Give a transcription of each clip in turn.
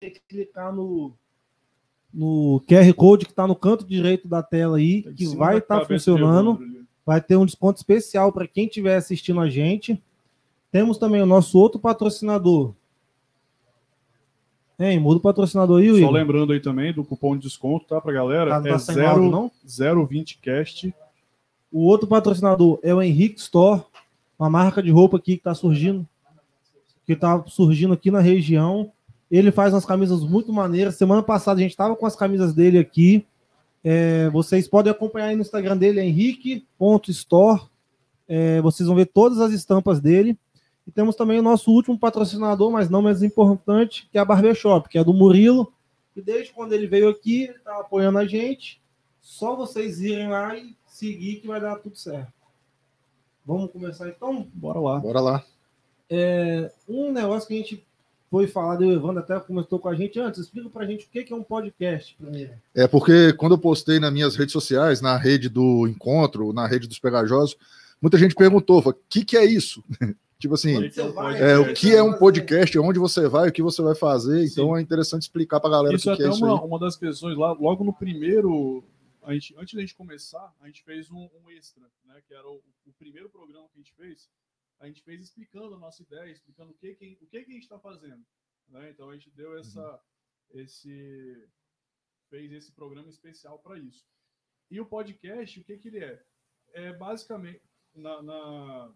ter que clicar no, no QR Code que está no canto direito da tela aí, Tá que vai estar cabeça de funcionando. Vai ter um desconto especial para quem estiver assistindo a gente. Temos também o nosso outro patrocinador. Hein, muda o patrocinador aí, Só lembrando aí também do cupom de desconto, tá, pra galera? Tá, não é tá áudio, não? 020cast. O outro patrocinador é o Henrique Store, uma marca de roupa aqui que está surgindo, que está surgindo aqui na região. Ele faz umas camisas muito maneiras. Semana passada a gente estava com as camisas dele aqui. É, vocês podem acompanhar aí no Instagram dele, é henrique.store. É, vocês vão ver todas as estampas dele. E temos também o nosso último patrocinador, mas não menos importante, que é a Barbershop, que é do Murilo. E desde quando ele veio aqui, ele está apoiando a gente. Só vocês irem lá e seguir que vai dar tudo certo. Vamos começar então? Bora lá. Bora lá. Um negócio que a gente foi falar, o Evandro até comentou com a gente antes. Explica pra gente o que é um podcast primeiro. É porque quando eu postei nas minhas redes sociais, na rede do Encontro, na rede dos Pegajosos, muita gente perguntou, o que, que é isso? tipo assim, vai, é, o que é um podcast, onde você vai, o que você vai fazer, então é interessante explicar pra galera o Isso que, é que é isso uma, aí. uma das questões lá, logo no primeiro, a gente, antes da gente começar, a gente fez um, um extra, né, que era o, o primeiro programa que a gente fez, a gente fez explicando a nossa ideia, explicando o que, que, o que, que a gente está fazendo. Né? Então a gente deu essa, esse, fez esse programa especial para isso. E o podcast, o que, que ele é? É basicamente, na, na-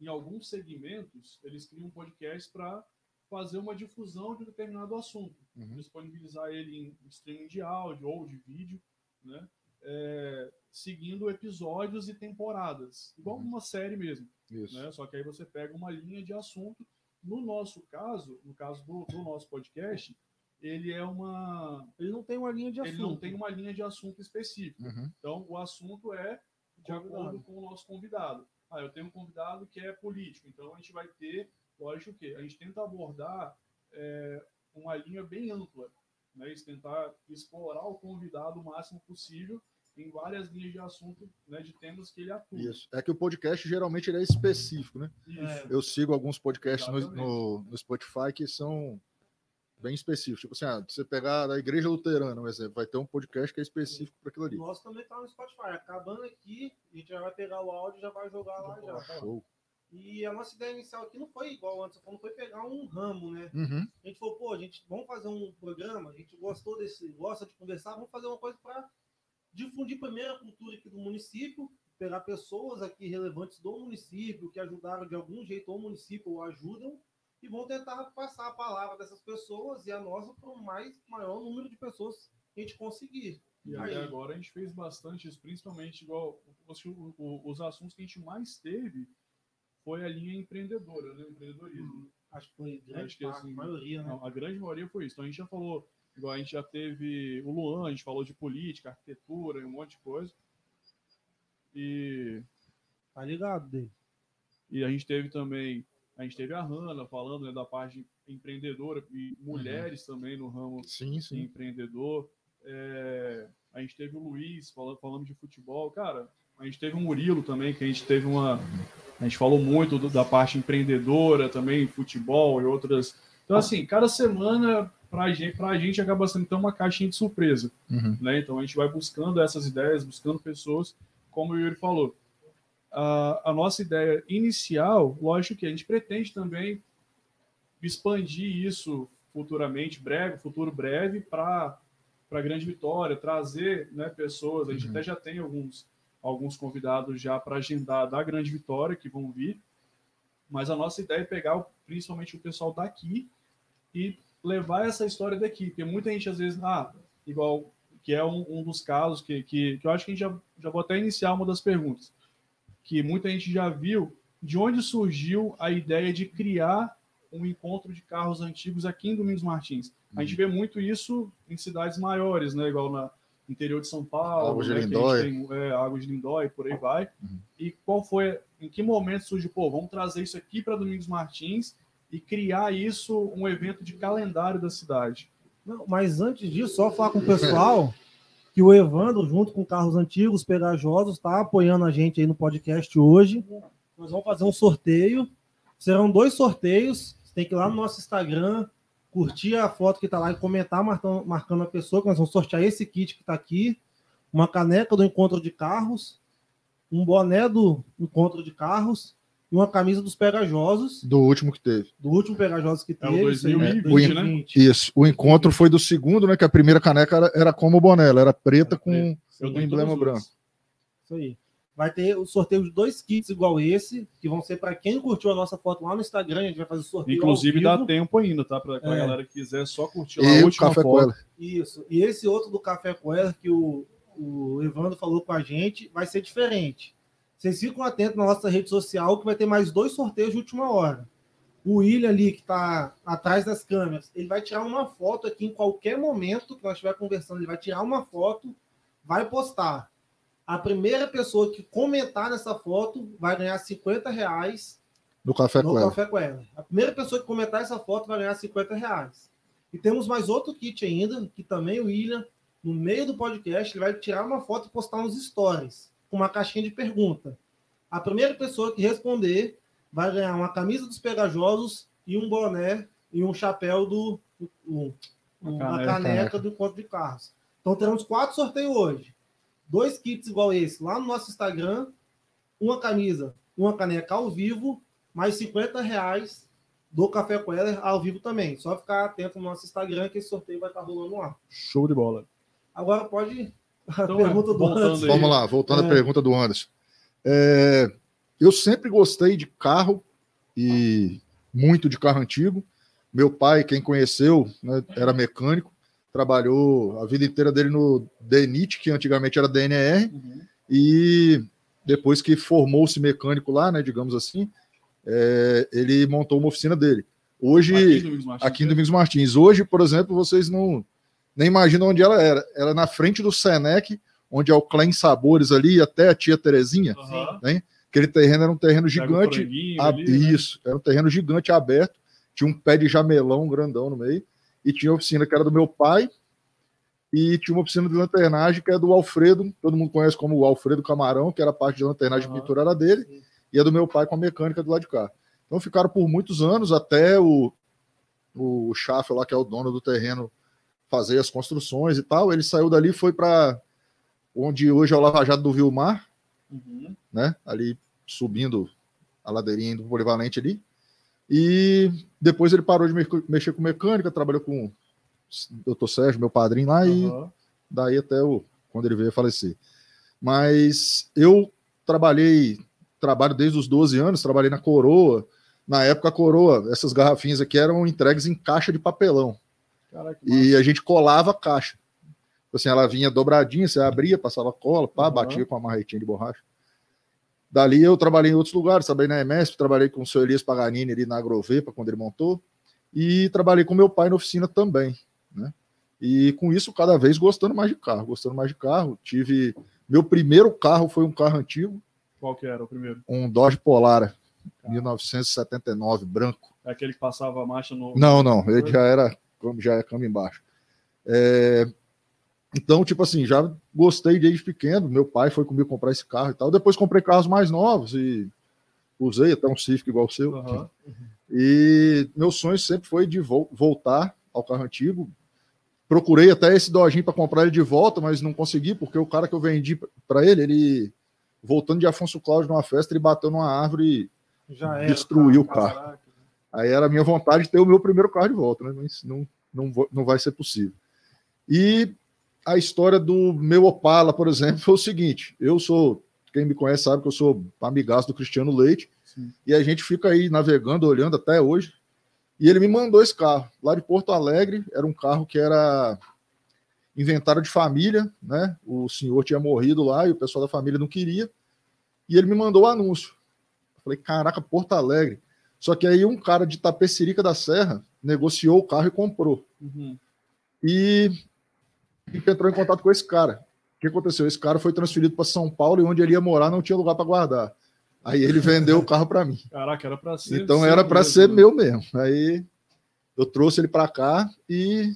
em alguns segmentos, eles criam um podcast para fazer uma difusão de um determinado assunto Uhum. disponibilizar ele em streaming de áudio ou de vídeo, né? É, seguindo episódios e temporadas, igual Uhum. uma série mesmo, Isso. né? Só que aí você pega uma linha de assunto. No nosso caso, no caso do, do nosso podcast, ele é uma, Ele não tem uma linha de assunto. ele não tem uma linha de assunto específico. Uhum. Então, o assunto é de Convidado. acordo com o nosso convidado. Ah, eu tenho um convidado que é político, então a gente vai ter, lógico que a gente tenta abordar é, uma linha bem ampla, né? Tentar explorar o convidado o máximo possível em várias linhas de assunto, né, de temas que ele atua. Isso. É que o podcast geralmente ele é específico, né? Isso. Eu sigo alguns podcasts no, no, no Spotify que são bem específicos. Tipo assim, ah, você pegar da Igreja Luterana, um exemplo, vai ter um podcast que é específico para aquilo ali. O nosso também tá no Spotify. Acabando aqui, a gente já vai pegar o áudio e já vai jogar lá já. Show. E a nossa ideia inicial aqui não foi igual antes, não foi pegar um ramo, né? Uhum. A gente falou, pô, a gente vamos fazer um programa, a gente gostou desse, gosta de conversar, vamos fazer uma coisa para difundir primeiro a cultura aqui do município, pegar pessoas aqui relevantes do município que ajudaram de algum jeito o município ou ajudam e vão tentar passar a palavra dessas pessoas e a nossa para o mais maior número de pessoas que a gente conseguir. E Aí. agora a gente fez bastante isso, principalmente igual os, os assuntos que a gente mais teve foi a linha empreendedora, né? Empreendedorismo. Acho que foi grande Acho que parte, assim, a maioria, né? Não, a grande maioria foi isso. Então a gente já falou, igual a gente já teve o Luan, a gente falou de política, arquitetura e um monte de coisa. E, Tá ligado, dele. e a gente teve também, a gente teve a Hanna falando né, da parte empreendedora e mulheres também no ramo Sim, sim. empreendedor. É, a gente teve o Luiz falando, falando de futebol. Cara, a gente teve o Murilo também, que a gente teve uma. A gente falou muito do- da parte empreendedora também, futebol e outras. Então, assim, cada semana, pra gente, pra gente acaba sendo então uma caixinha de surpresa. Uhum. Né? Então a gente vai buscando essas ideias, buscando pessoas, como o Yuri falou. A, a nossa ideia inicial, lógico que a gente pretende também expandir isso futuramente, breve, futuro breve, para a Grande Vitória, trazer né, pessoas. A gente Uhum. até já tem alguns, alguns convidados já para agendar da Grande Vitória que vão vir, mas a nossa ideia é pegar principalmente o pessoal daqui e levar essa história daqui, porque muita gente às vezes, ah, igual que é um, um dos casos que, que, que eu acho que a gente já, já vou até iniciar uma das perguntas, que muita gente já viu de onde surgiu a ideia de criar um encontro de carros antigos aqui em Domingos Martins. A gente vê muito isso em cidades maiores, né, igual na interior de São Paulo, Águas de né, tem é, Águas de Lindóia, por aí vai. Uhum. E qual foi, em que momento surgiu, pô, vamos trazer isso aqui para Domingos Martins e criar isso um evento de calendário da cidade. Não, mas antes disso, só falar com o pessoal que o Evandro, junto com Carros Antigos Pegajosos, está apoiando a gente aí no podcast hoje. Nós vamos fazer um sorteio. Serão dois sorteios. Você tem que ir lá no nosso Instagram, curtir a foto que tá lá e comentar marcando, marcando a pessoa, que nós vamos sortear esse kit que tá aqui, uma caneca do encontro de carros, um boné do encontro de carros e uma camisa dos pegajosos, Do último que teve. do último pegajosos que É o teve. isso aí, 2020, né? 2020. Isso. O encontro foi do segundo, né? Que a primeira caneca era, era como o boné, ela era preta com Eu o tenho emblema branco. Isso aí. Vai ter o sorteio de dois kits igual esse, que vão ser para quem curtiu a nossa foto lá no Instagram. A gente vai fazer o sorteio. Inclusive ao dá tempo ainda, tá? Pra É. galera que quiser só curtir lá a E o última café com foto. ela. Isso. E esse outro do Café Coelho que o, o Evandro falou com a gente vai ser diferente. Vocês ficam atentos na nossa rede social que vai ter mais dois sorteios de última hora. O William ali, que está atrás das câmeras, ele vai tirar uma foto aqui em qualquer momento que nós estiver conversando. Ele vai tirar uma foto, vai postar. A primeira pessoa que comentar nessa foto vai ganhar 50 reais Do café no com ela. Café com ela. A primeira pessoa que comentar essa foto vai ganhar 50 reais. E temos mais outro kit ainda, que também o William, no meio do podcast, ele vai tirar uma foto e postar nos stories, com uma caixinha de pergunta. A primeira pessoa que responder vai ganhar uma camisa dos pegajosos e um boné e um chapéu do. Um, Uma uma caneca. caneca do encontro de carros. Então teremos quatro sorteios hoje. Dois kits igual esse lá no nosso Instagram, uma camisa, uma caneca ao vivo, mais 50 reais do Café Queller ao vivo também. Só ficar atento no nosso Instagram que esse sorteio vai estar rolando lá. Show de bola. Agora pode. Então, pergunta do Anderson. Vamos lá, voltando É. à pergunta do Anderson. É, eu sempre gostei de carro e muito de carro antigo. Meu pai, quem conheceu, né, era mecânico, trabalhou a vida inteira dele no DENIT, que antigamente era DNR, Uhum. e depois que formou-se mecânico lá, né, digamos assim, é, ele montou uma oficina dele. Hoje, Aqui em Domingos Martins, aqui em Domingos Martins. Hoje, por exemplo, vocês não nem imaginam onde ela era. Ela é na frente do Senec, onde é o Clem Sabores ali, até a tia Terezinha. Aham. Aquele terreno era um terreno gigante. franguinho a- ali, né? Isso, era um terreno gigante aberto. Tinha um pé de jamelão grandão no meio. E tinha a oficina que era do meu pai. E tinha uma oficina de lanternagem que é do Alfredo. Todo mundo conhece como o Alfredo Camarão, que era parte de lanternagem e pintura era dele. Sim. E a do meu pai com a mecânica do lado de cá. Então ficaram por muitos anos até o, o Schaffel lá, que é o dono do terreno, fazer as construções e tal. Ele saiu dali e foi para onde hoje é o Lava Jato do Vilmar, Uhum. né? Ali subindo a ladeirinha do polivalente ali. E depois ele parou de me- mexer com mecânica, trabalhou com o Dr. Sérgio, meu padrinho lá, e Aham. daí até o, quando ele veio a falecer. Mas eu trabalhei, trabalho desde os 12 anos, trabalhei na Coroa. Na época, a Coroa, essas garrafinhas aqui eram entregues em caixa de papelão. Caraca. E a gente colava a caixa. Tipo Assim, ela vinha dobradinha, você abria, passava cola, pá, Uhum. batia com a marretinha de borracha. Dali eu trabalhei em outros lugares, trabalhei na EMESP, trabalhei com o seu Elias Paganini ali na Agrovepa, quando ele montou, e trabalhei com meu pai na oficina também, né? E com isso, cada vez gostando mais de carro, gostando mais de carro. Tive. Meu primeiro carro foi um carro antigo, Qual que era o primeiro? um Dodge Polara, 1979, branco. É aquele que passava a marcha no. Não, não, ele já era, já é câmbio embaixo. É, então, tipo assim, já gostei desde pequeno. Meu pai foi comigo comprar esse carro e tal. Depois comprei carros mais novos e usei até um Civic igual o seu. Aham. E meu sonho sempre foi de vol- voltar ao carro antigo. Procurei até esse Dodginho para comprar ele de volta, mas não consegui, porque o cara que eu vendi para ele, ele voltando de Afonso Cláudio numa festa, ele bateu numa árvore Já e era. destruiu o tá? carro. Caraca. Aí era a minha vontade de ter o meu primeiro carro de volta, né? Mas não, não, vou- não vai ser possível. E a história do meu Opala, por exemplo, foi o seguinte: eu sou, quem me conhece sabe que eu sou amigaço do Cristiano Leite, Sim. e a gente fica aí navegando, olhando até hoje. E ele me mandou esse carro, lá de Porto Alegre, era um carro que era inventário de família, né? O senhor tinha morrido lá e o pessoal da família não queria. E ele me mandou o anúncio. Eu falei, caraca, Porto Alegre. Só que aí um cara de Tapecerica da Serra negociou o carro e comprou. Uhum. E gente entrou em contato com esse cara. O que aconteceu? Esse cara foi transferido para São Paulo e onde ele ia morar não tinha lugar para guardar. Aí ele vendeu o carro para mim. Caraca, era pra ser. Então era para ser né? meu mesmo. Aí eu trouxe ele para cá e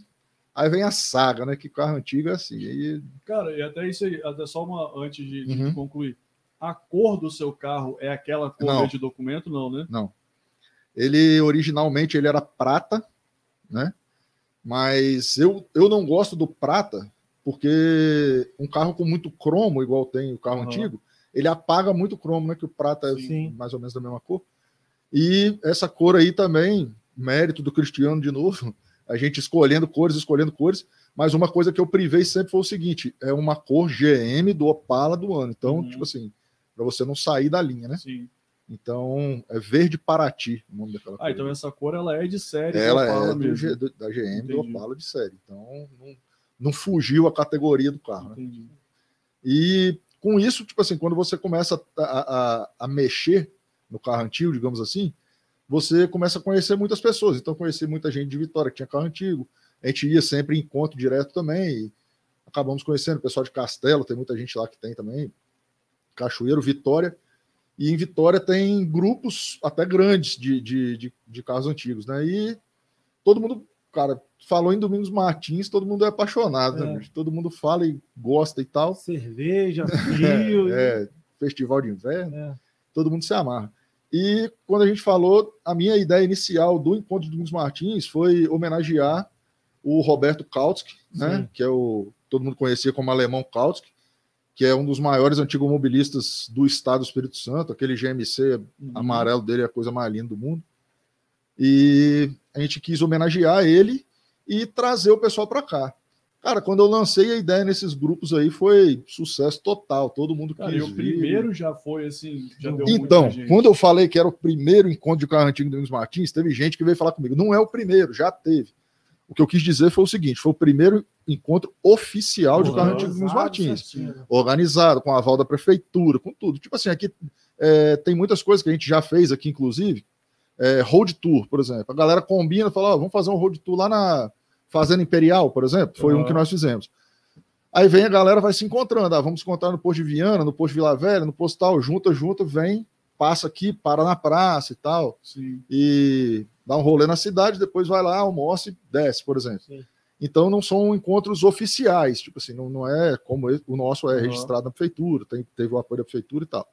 aí vem a saga, né? Que carro antigo é assim. Aí, Cara, e até isso aí, até só uma antes de, de Uhum. concluir. A cor do seu carro é aquela cor Não. de documento, não, né? Ele originalmente ele era prata, né? Mas eu, eu não gosto do prata, porque um carro com muito cromo, igual tem o carro Uhum. antigo, ele apaga muito cromo, né? Que o prata é Sim. mais ou menos da mesma cor. E essa cor aí também, mérito do Cristiano de novo, a gente escolhendo cores, escolhendo cores. Mas uma coisa que eu privei sempre foi o seguinte: é uma cor GM do Opala do ano. Então, Uhum. tipo assim, para você não sair da linha, né? Sim. Então, é verde Paraty o nome daquela Ah, então essa cor ela é de série. ela do é do. G- do- da GM do Entendi. Opala de série. Então, não, não fugiu a categoria do carro. né? Entendi. E com isso, tipo assim, quando você começa a, a, a mexer no carro antigo, digamos assim, você começa a conhecer muitas pessoas. Então, conheci muita gente de Vitória que tinha carro antigo. A gente ia sempre em encontro direto também. E acabamos conhecendo o pessoal de Castelo, tem muita gente lá que tem também. Cachoeiro, Vitória. E em Vitória tem grupos até grandes de, de, de, de carros antigos, né? E todo mundo, cara, falou em Domingos Martins, todo mundo é apaixonado, né? É. bicho? Todo mundo fala e gosta e tal. Cerveja, frio. É, festival de inverno, é. todo mundo se amarra. E quando a gente falou, a minha ideia inicial do encontro de Domingos Martins foi homenagear o Roberto Kautsky, né? Sim. Que é o todo mundo conhecia como alemão Kautsky, que é um dos maiores antigomobilistas do estado do Espírito Santo, aquele GMC Uhum. amarelo dele é a coisa mais linda do mundo. E a gente quis homenagear ele e trazer o pessoal para cá. Cara, quando eu lancei a ideia nesses grupos aí, foi sucesso total. Todo mundo Cara, quis e o vir. primeiro já foi assim, já deu Então, quando eu falei que era o primeiro encontro de carro antigo do Domingos Martins, teve gente que veio falar comigo. Não é o primeiro, já teve. O que eu quis dizer foi o seguinte: foi o primeiro encontro oficial de carro antigo Domingos Martins certinho. organizado, com a aval da prefeitura, com tudo. Tipo assim, aqui é, tem muitas coisas que a gente já fez aqui, inclusive. É, road tour, por exemplo. A galera combina, fala, ó, vamos fazer um road tour lá na Fazenda Imperial, por exemplo. Foi um Aham. que nós fizemos. Aí vem a galera, vai se encontrando. Ah, vamos se encontrar no posto de Viana, no posto de Vila Velha, no posto tal, junta, junta, vem, passa aqui, para na praça e tal. Sim. E dá um rolê na cidade, depois vai lá, almoça e desce, por exemplo. Sim. Então não são encontros oficiais, tipo assim, não, não é como esse- o nosso é Uhum. registrado na prefeitura, tem, teve o apoio da prefeitura e tal.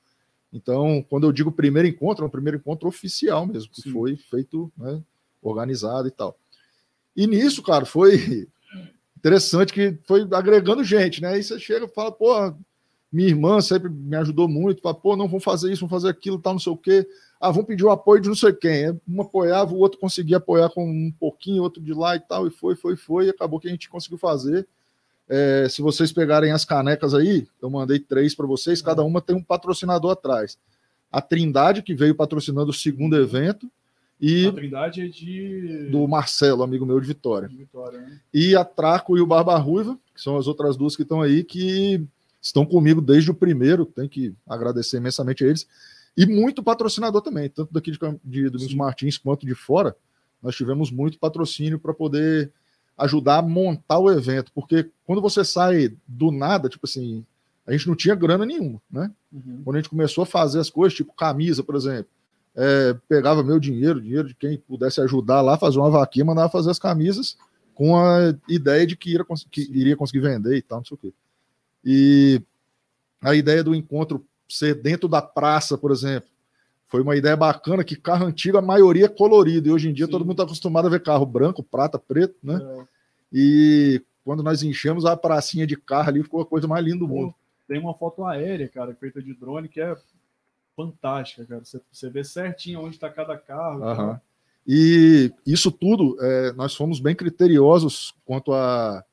Então, quando eu digo primeiro encontro, é um primeiro encontro oficial mesmo, que Sim. foi feito, né, organizado e tal. E nisso, cara, foi interessante que foi agregando gente, né? Aí você chega e fala, pô, minha irmã sempre me ajudou muito, fala, pô, não vamos fazer isso, vamos fazer aquilo, tal, não sei o quê. Ah, vamos pedir o apoio de não sei quem. Um apoiava, o outro conseguia apoiar com um pouquinho, outro de lá e tal, e foi, foi, foi, e acabou que a gente conseguiu fazer. É, se vocês pegarem as canecas aí, eu mandei três para vocês, cada uma tem um patrocinador atrás. A Trindade, que veio patrocinando o segundo evento, e A Trindade é de do Marcelo, amigo meu de Vitória de Vitória, né? e a Traco e o Barba Ruiva, que são as outras duas que estão aí, que estão comigo desde o primeiro, tem que agradecer imensamente a eles, e muito patrocinador também, tanto daqui de, de Domingos Sim. Martins quanto de fora, nós tivemos muito patrocínio para poder ajudar a montar o evento, porque quando você sai do nada, tipo assim, a gente não tinha grana nenhuma, né? Uhum. Quando a gente começou a fazer as coisas, tipo camisa, por exemplo, é, pegava meu dinheiro, dinheiro de quem pudesse ajudar lá, fazer uma vaquinha, mandava fazer as camisas com a ideia de que, cons- que iria conseguir vender e tal, não sei o quê. E a ideia do encontro ser dentro da praça, por exemplo, foi uma ideia bacana que carro antigo, a maioria é colorido, e hoje em dia Sim. todo mundo está acostumado a ver carro branco, prata, preto, né? É, E quando nós enchemos a pracinha de carro ali, ficou a coisa mais linda do mundo. Tem uma foto aérea, cara, feita de drone, que é fantástica, cara. Você, você vê certinho onde está cada carro. e tal. E isso tudo, é, nós fomos bem criteriosos quanto à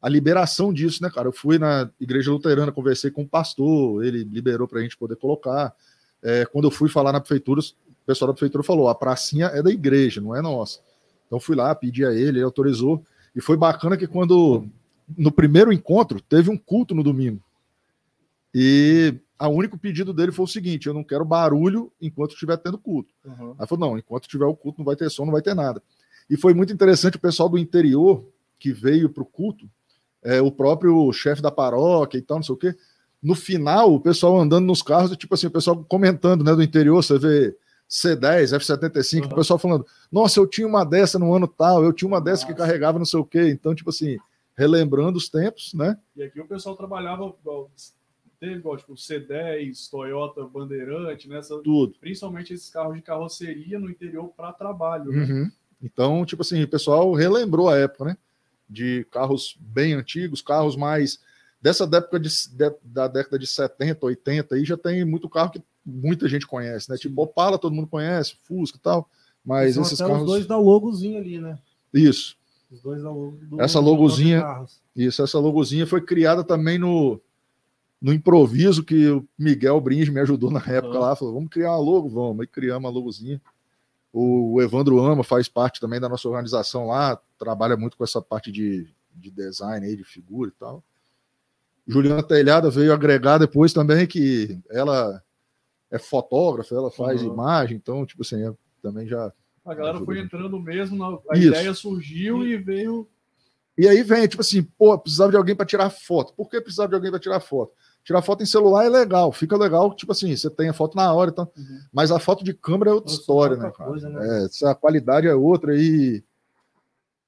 a, liberação disso, né, cara? Eu fui na igreja luterana, conversei com o pastor, ele liberou para a gente poder colocar. É, quando eu fui falar na prefeitura, o pessoal da prefeitura falou: a pracinha é da igreja, não é nossa. Então fui lá, pedi a ele, ele autorizou. E foi bacana que quando, no primeiro encontro, teve um culto no domingo. E o único pedido dele foi o seguinte: eu não quero barulho enquanto estiver tendo culto. Uhum. Aí falou: não, enquanto tiver o culto, não vai ter som, não vai ter nada. E foi muito interessante o pessoal do interior que veio para o culto, é, o próprio chefe da paróquia e tal, não sei o quê. No final, o pessoal andando nos carros, tipo assim, o pessoal comentando né, do interior, você vê C10, F75, Uhum. o pessoal falando: nossa, eu tinha uma dessa no ano tal, eu tinha uma dessa que Nossa. carregava não sei o quê. Então, tipo assim, relembrando os tempos, né? E aqui o pessoal trabalhava, teve igual, tipo, C10, Toyota, Bandeirante, né? Essa- Tudo. principalmente esses carros de carroceria no interior para trabalho. né? Uhum. Então, tipo assim, o pessoal relembrou a época, né? De carros bem antigos, carros mais. Dessa época de, de, da década de 70, 80, aí já tem muito carro que muita gente conhece, né? Tipo Opala, todo mundo conhece, Fusca e tal. Mas esses carros. os dois da logozinho ali, né? Isso. Os dois da logo. do- Essa logozinha-. Isso, essa logozinha foi criada também no, no improviso que o Miguel Brins me ajudou na época lá. Falou, vamos criar uma logo, vamos. Aí criamos uma logozinha. O, Evandro Ama faz parte também da nossa organização lá, trabalha muito com essa parte de, de design aí, de figura e tal. Juliana Telhada veio agregar depois também que ela é fotógrafa, ela faz Uhum. imagem, então, tipo assim, é- também já A galera Ajuda foi entrando mesmo, na, a Isso. ideia surgiu e veio. E aí vem, tipo assim, pô, precisava de alguém para tirar foto. Por que precisava de alguém para tirar foto? Tirar foto em celular é legal, fica legal, tipo assim, você tem a foto na hora, então, Uhum. mas a foto de câmera é outra Nossa, história, outra né, cara? coisa, né? É, a qualidade é outra e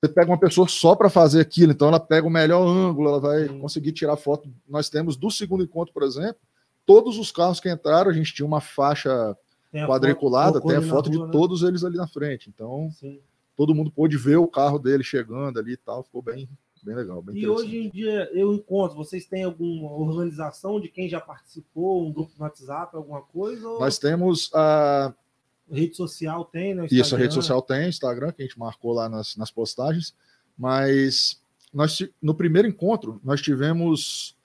você pega uma pessoa só para fazer aquilo, então ela pega o melhor ângulo, ela vai Sim. conseguir tirar foto. Nós temos do segundo encontro, por exemplo, todos os carros que entraram, a gente tinha uma faixa Tem quadriculada, foto- tem a foto de rua, né? todos eles ali na frente. Então, Sim. todo mundo pôde ver o carro dele chegando ali e tal, ficou bem, bem legal. Bem E hoje em dia eu encontro, vocês têm alguma organização de quem já participou, um grupo no WhatsApp, alguma coisa? Ou Nós temos a. rede social tem, né? Isso, a rede social tem, Instagram, que a gente marcou lá nas, nas postagens, mas nós, no primeiro encontro nós tivemos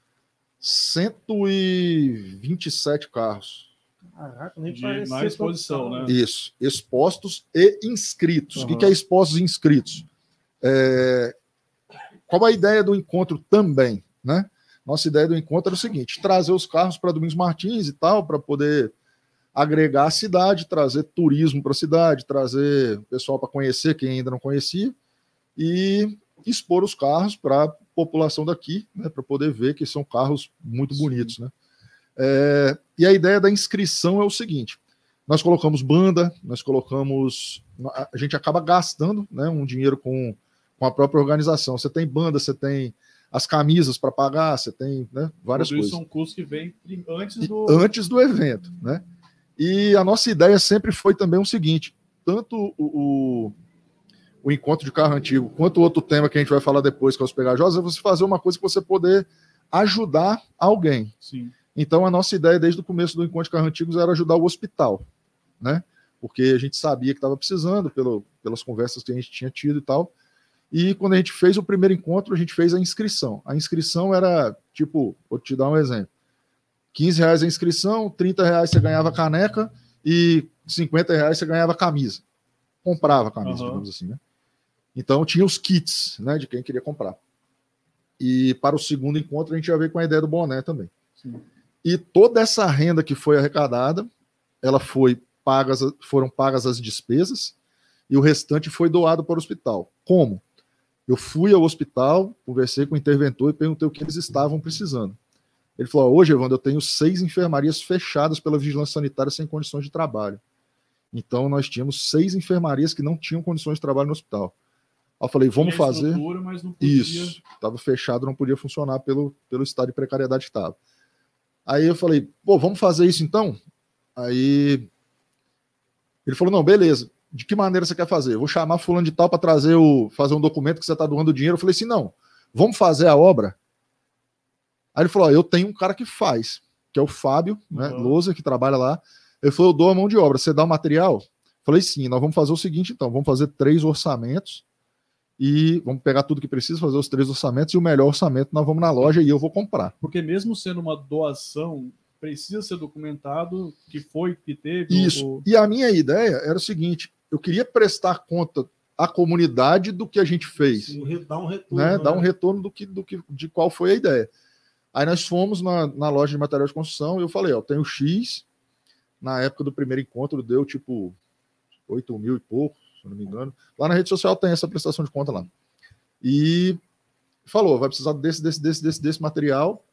127 carros. Caraca, nem De- na exposição, tanto, né? Isso, expostos e inscritos. O que Aham. que é expostos e inscritos? É, Qual a ideia do encontro também, né? Nossa ideia do encontro era o seguinte: trazer os carros para Domingos Martins e tal, para poder agregar a cidade, trazer turismo para a cidade, trazer o pessoal para conhecer quem ainda não conhecia e expor os carros para a população daqui, né, para poder ver que são carros muito bonitos, né? É, e a ideia da inscrição é o seguinte: nós colocamos banda, nós colocamos, a a gente acaba gastando, né, um dinheiro com, com a própria organização. Você tem banda, você tem as camisas para pagar, você tem né, várias Tudo isso coisas são custos que vêm antes do. antes do evento, né? E a nossa ideia sempre foi também o seguinte: tanto o, o, o encontro de carro antigo, quanto o outro tema que a gente vai falar depois, que é os pegajosas, é você fazer uma coisa que você poder ajudar alguém. Sim. Então a nossa ideia desde o começo do encontro de carro antigos era ajudar o hospital, né? Porque a gente sabia que estava precisando pelo, pelas conversas que a gente tinha tido e tal. E quando a gente fez o primeiro encontro, a gente fez a inscrição. A inscrição era tipo, vou te dar um exemplo. 15 reais a inscrição, 30 reais você ganhava caneca e 50 reais você ganhava camisa. Comprava camisa, Aham. digamos assim, né? Então tinha os kits, né, de quem queria comprar. E para o segundo encontro a gente já veio com a ideia do boné também. Sim. E toda essa renda que foi arrecadada, ela foi pagas, foram pagas as despesas e o restante foi doado para o hospital. Como? Eu fui ao hospital, conversei com o interventor e perguntei o que eles estavam precisando. Ele falou: hoje, Evandro, eu tenho seis enfermarias fechadas pela vigilância sanitária sem condições de trabalho. Então, nós tínhamos seis enfermarias que não tinham condições de trabalho no hospital. Aí eu falei: vamos fazer. Isso, estava fechado, não podia funcionar pelo, pelo estado de precariedade que estava. Aí eu falei, pô, vamos fazer isso então? Aí ele falou, não, beleza. De que maneira você quer fazer? Eu vou chamar fulano de tal para trazer o fazer um documento que você está doando dinheiro. Eu falei assim, não, vamos fazer a obra. Aí ele falou, ó, eu tenho um cara que faz, que é o Fábio, né, Uhum. Lousa, que trabalha lá. Ele falou, eu dou a mão de obra, você dá o material? Eu falei, sim, nós vamos fazer o seguinte então, vamos fazer três orçamentos e vamos pegar tudo que precisa, fazer os três orçamentos e o melhor orçamento nós vamos na loja e eu vou comprar. Porque mesmo sendo uma doação, precisa ser documentado que foi, que teve. Isso. E a minha ideia era o seguinte: eu queria prestar conta à comunidade do que a gente fez, Sim, Dá um retorno. né? Dar um retorno do que, do que, de qual foi a ideia. Aí nós fomos na, na loja de material de construção e eu falei: ó, eu tenho X. Na época do primeiro encontro deu tipo 8 mil e pouco, se não me engano. Lá na rede social tem essa prestação de conta lá. E falou: vai precisar desse, desse, desse, desse, desse material.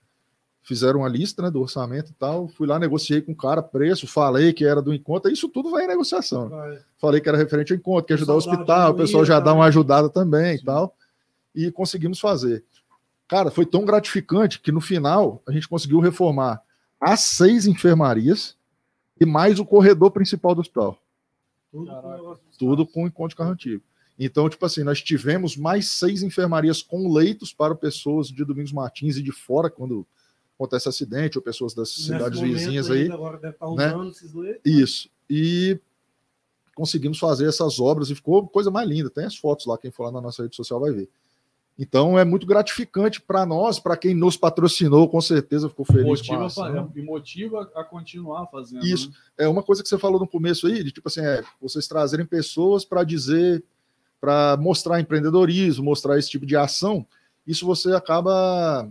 Fizeram uma lista né, do orçamento e tal. Fui lá, negociei com o cara preço, falei que era do encontro. Isso tudo vai em negociação. Vai. Falei que era referente ao encontro, que ia ajudar o hospital, o pessoal já dá uma né? ajudada também e Sim. tal. E conseguimos fazer. Cara, foi tão gratificante que no final a gente conseguiu reformar as seis enfermarias e mais o corredor principal do hospital. Tudo com Caraca. Tudo com o encontro de carro antigo. Então, tipo assim, nós tivemos mais seis enfermarias com leitos para pessoas de Domingos Martins e de fora, quando acontece acidente, ou pessoas das Nesse cidades vizinhas aí. Agora deve estar né? usando esses leitos. Isso. E conseguimos fazer essas obras e ficou coisa mais linda. Tem as fotos lá, quem for lá na nossa rede social vai ver. Então é muito gratificante para nós, para quem nos patrocinou, com certeza ficou feliz com a Motiva, ação. fa- e motiva a continuar fazendo. Isso. né? É uma coisa que você falou no começo aí, de tipo assim, é, vocês trazerem pessoas para dizer, para mostrar empreendedorismo, mostrar esse tipo de ação, isso você acaba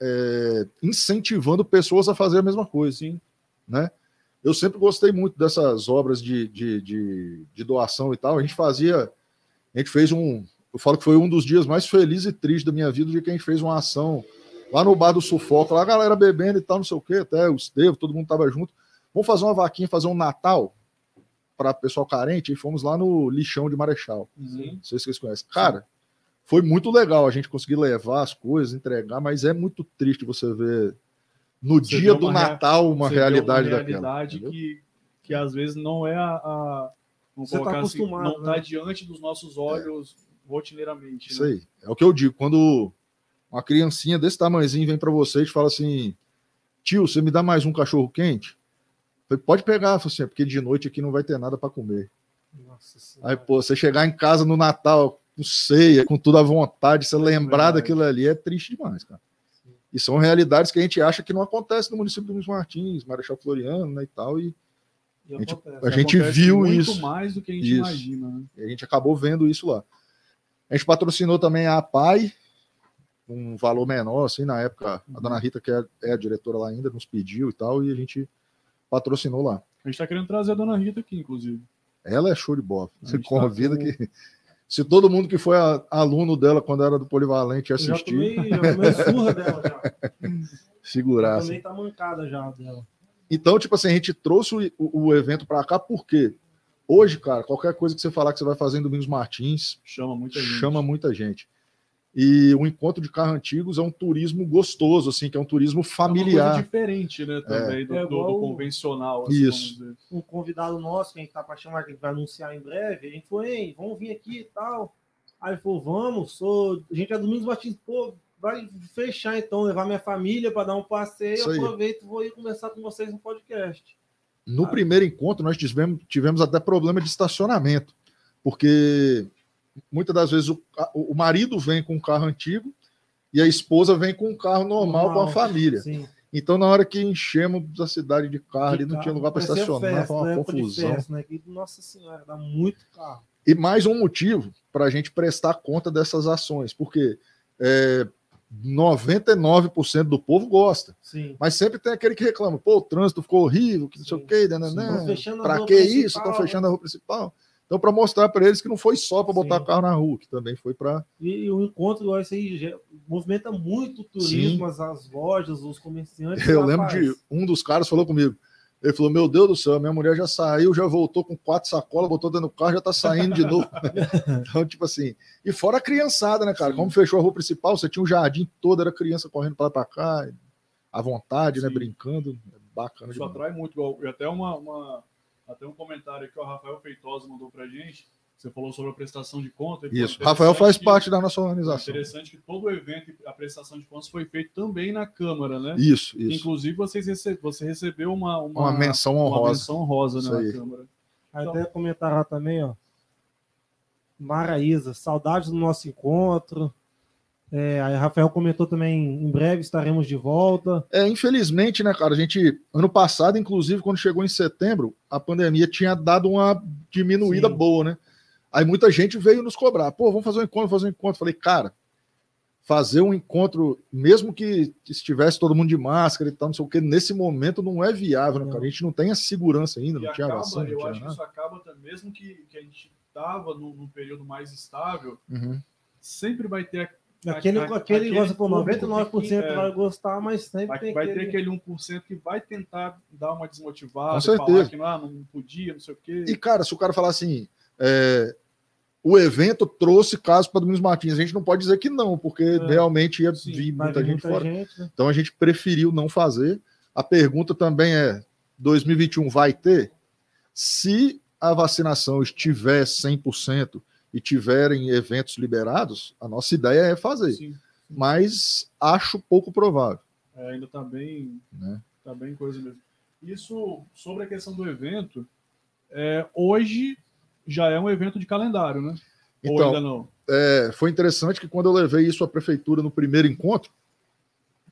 é, incentivando pessoas a fazer a mesma coisa, Sim. né? Eu sempre gostei muito dessas obras de, de, de, de doação e tal. A gente fazia, a gente fez um, eu falo que foi um dos dias mais felizes e tristes da minha vida, de que a gente fez uma ação lá no bar do Sufoco, lá a galera bebendo e tal, não sei o quê, até o Estevam, todo mundo tava junto. Vamos fazer uma vaquinha, fazer um Natal para pessoal carente, e fomos lá no lixão de Marechal. Sim. Não sei se vocês conhecem. Cara, foi muito legal a gente conseguir levar as coisas, entregar, mas é muito triste você ver no Você dia do uma Natal uma realidade uma daquela. realidade entendeu? que, que às vezes não é a. a Você tá colocar assim, acostumado, não está né? diante dos nossos olhos rotineiramente. Isso né? aí. É o que eu digo. Quando uma criancinha desse tamanhozinho vem para você e te fala assim: tio, você me dá mais um cachorro quente? Eu falei, Pode pegar, assim, "É porque de noite aqui não vai ter nada para comer. Nossa Senhora. Aí, pô, você chegar em casa no Natal ceia, com tudo à vontade, você lembrar verdade. daquilo ali é triste demais, cara. E são realidades que a gente acha que não acontece no município do Luiz Martins, Marechal Floriano, né, e tal, e E a gente- acontece. a gente viu muito isso. mais do que a gente Isso. imagina. Né? a gente acabou vendo isso lá. A gente patrocinou também a APAI, um valor menor, assim, na época, a dona Rita, que é, é a diretora lá ainda, nos pediu e tal, e a gente patrocinou lá. A gente está querendo trazer a dona Rita aqui, inclusive. Ela é show de bola. A Você tá convida com- que. Se todo mundo que foi a- aluno dela quando era do Polivalente Eu já assistir, tomei, já tomei surra dela já. segurasse. Também tá mancada já dela. Então, tipo assim, a gente trouxe o, o- o evento para cá porque hoje, cara, qualquer coisa que você falar que você vai fazer em Domingos Martins, Chama muita gente. chama muita gente. E o encontro de carros antigos é um turismo gostoso, assim, que é um turismo É uma coisa familiar. diferente, né? Também do, É do- igual do o- convencional. assim, Isso. Um convidado nosso, que a gente tá para chamar, que vai anunciar em breve, a gente falou, ei, vamos vir aqui e tal. Aí ele falou, vamos, sou... a gente é Domingos Martins, pô, vai fechar então, levar minha família para dar um passeio, Isso eu aproveito, vou ir conversar com vocês no podcast. No Ah. primeiro encontro, nós tivemos, tivemos até problema de estacionamento, porque muitas das vezes o, o marido vem com um carro antigo e a esposa vem com um carro normal, com a família. Sim. Então, na hora que enchemos a cidade de carro, ali não tinha lugar para estacionar, festa, foi uma né? Confusão. festa, né? Nossa senhora, dá muito carro. E mais um motivo para a gente prestar conta dessas ações, porque é, 99% do povo gosta, Sim. mas sempre tem aquele que reclama: pô, o trânsito ficou horrível, que não sei o quê, né? a Para que isso? Estão né? fechando a rua principal. Então, para mostrar para eles que não foi só para botar Sim. carro na rua, que também foi para. E, e o encontro, aí, já movimenta muito o turismo, as, as lojas, os comerciantes. Eu lembro de um dos caras falou comigo. Ele falou: Meu Deus do céu, minha mulher já saiu, já voltou com quatro sacolas, botou dentro do carro, já tá saindo de novo. então, tipo assim. E fora a criançada, né, cara? Sim. Como fechou a rua principal, você tinha um jardim todo, era criança correndo para lá para cá, à vontade, né? Sim. Brincando. Bacana Isso demais. atrai muito. igual- E até, uma, uma- até um comentário que o Rafael Feitosa mandou pra gente. Você falou sobre a prestação de conta. e foi Isso. Rafael faz interessante parte da nossa que- organização. Interessante que todo o evento e a prestação de contas foi feito também na Câmara, né? Isso, isso. Inclusive, vocês rece... você recebeu uma, uma, Uma menção uma honrosa. menção honrosa Isso né, aí. na Câmara. Aí Então- até comentaram lá também, ó. Maraísa, saudades do nosso encontro. É, aí Rafael comentou também, em breve estaremos de volta. É, infelizmente, né, cara, a gente, ano passado, inclusive, quando chegou em setembro, a pandemia tinha dado uma diminuída Sim. boa, né? Aí muita gente veio nos cobrar, pô, vamos fazer um encontro, fazer um encontro. Falei, cara, fazer um encontro, mesmo que estivesse todo mundo de máscara e tal, não sei o que, nesse momento não é viável, né, Não. cara? A gente não tem a segurança ainda, E não tinha acaba, vacina, eu não acho tinha que isso nada. acaba, até mesmo que, que a gente estava num, num período mais estável, Uhum. sempre vai ter a- aquele, aquele gosta por público 99% que- é. vai gostar, mas sempre Vai, tem vai aquele... ter aquele 1% que vai tentar dar uma desmotivada, Com certeza. falar que ah, não podia, não sei o quê. E, cara, se o cara falar assim, é, o evento trouxe casos para Domingos Martins, a gente não pode dizer que não, porque É. realmente ia Sim, vir muita gente fora. gente, né? Então a gente preferiu não fazer. A pergunta também é: 2021 vai ter? Se a vacinação estiver 100% e tiverem eventos liberados, a nossa ideia é fazer. Sim, sim. Mas acho pouco provável. É, ainda está bem, né? tá bem coisa mesmo. Isso sobre a questão do evento, é, hoje já é um evento de calendário, né? Então, é, foi interessante que quando eu levei isso à prefeitura no primeiro encontro,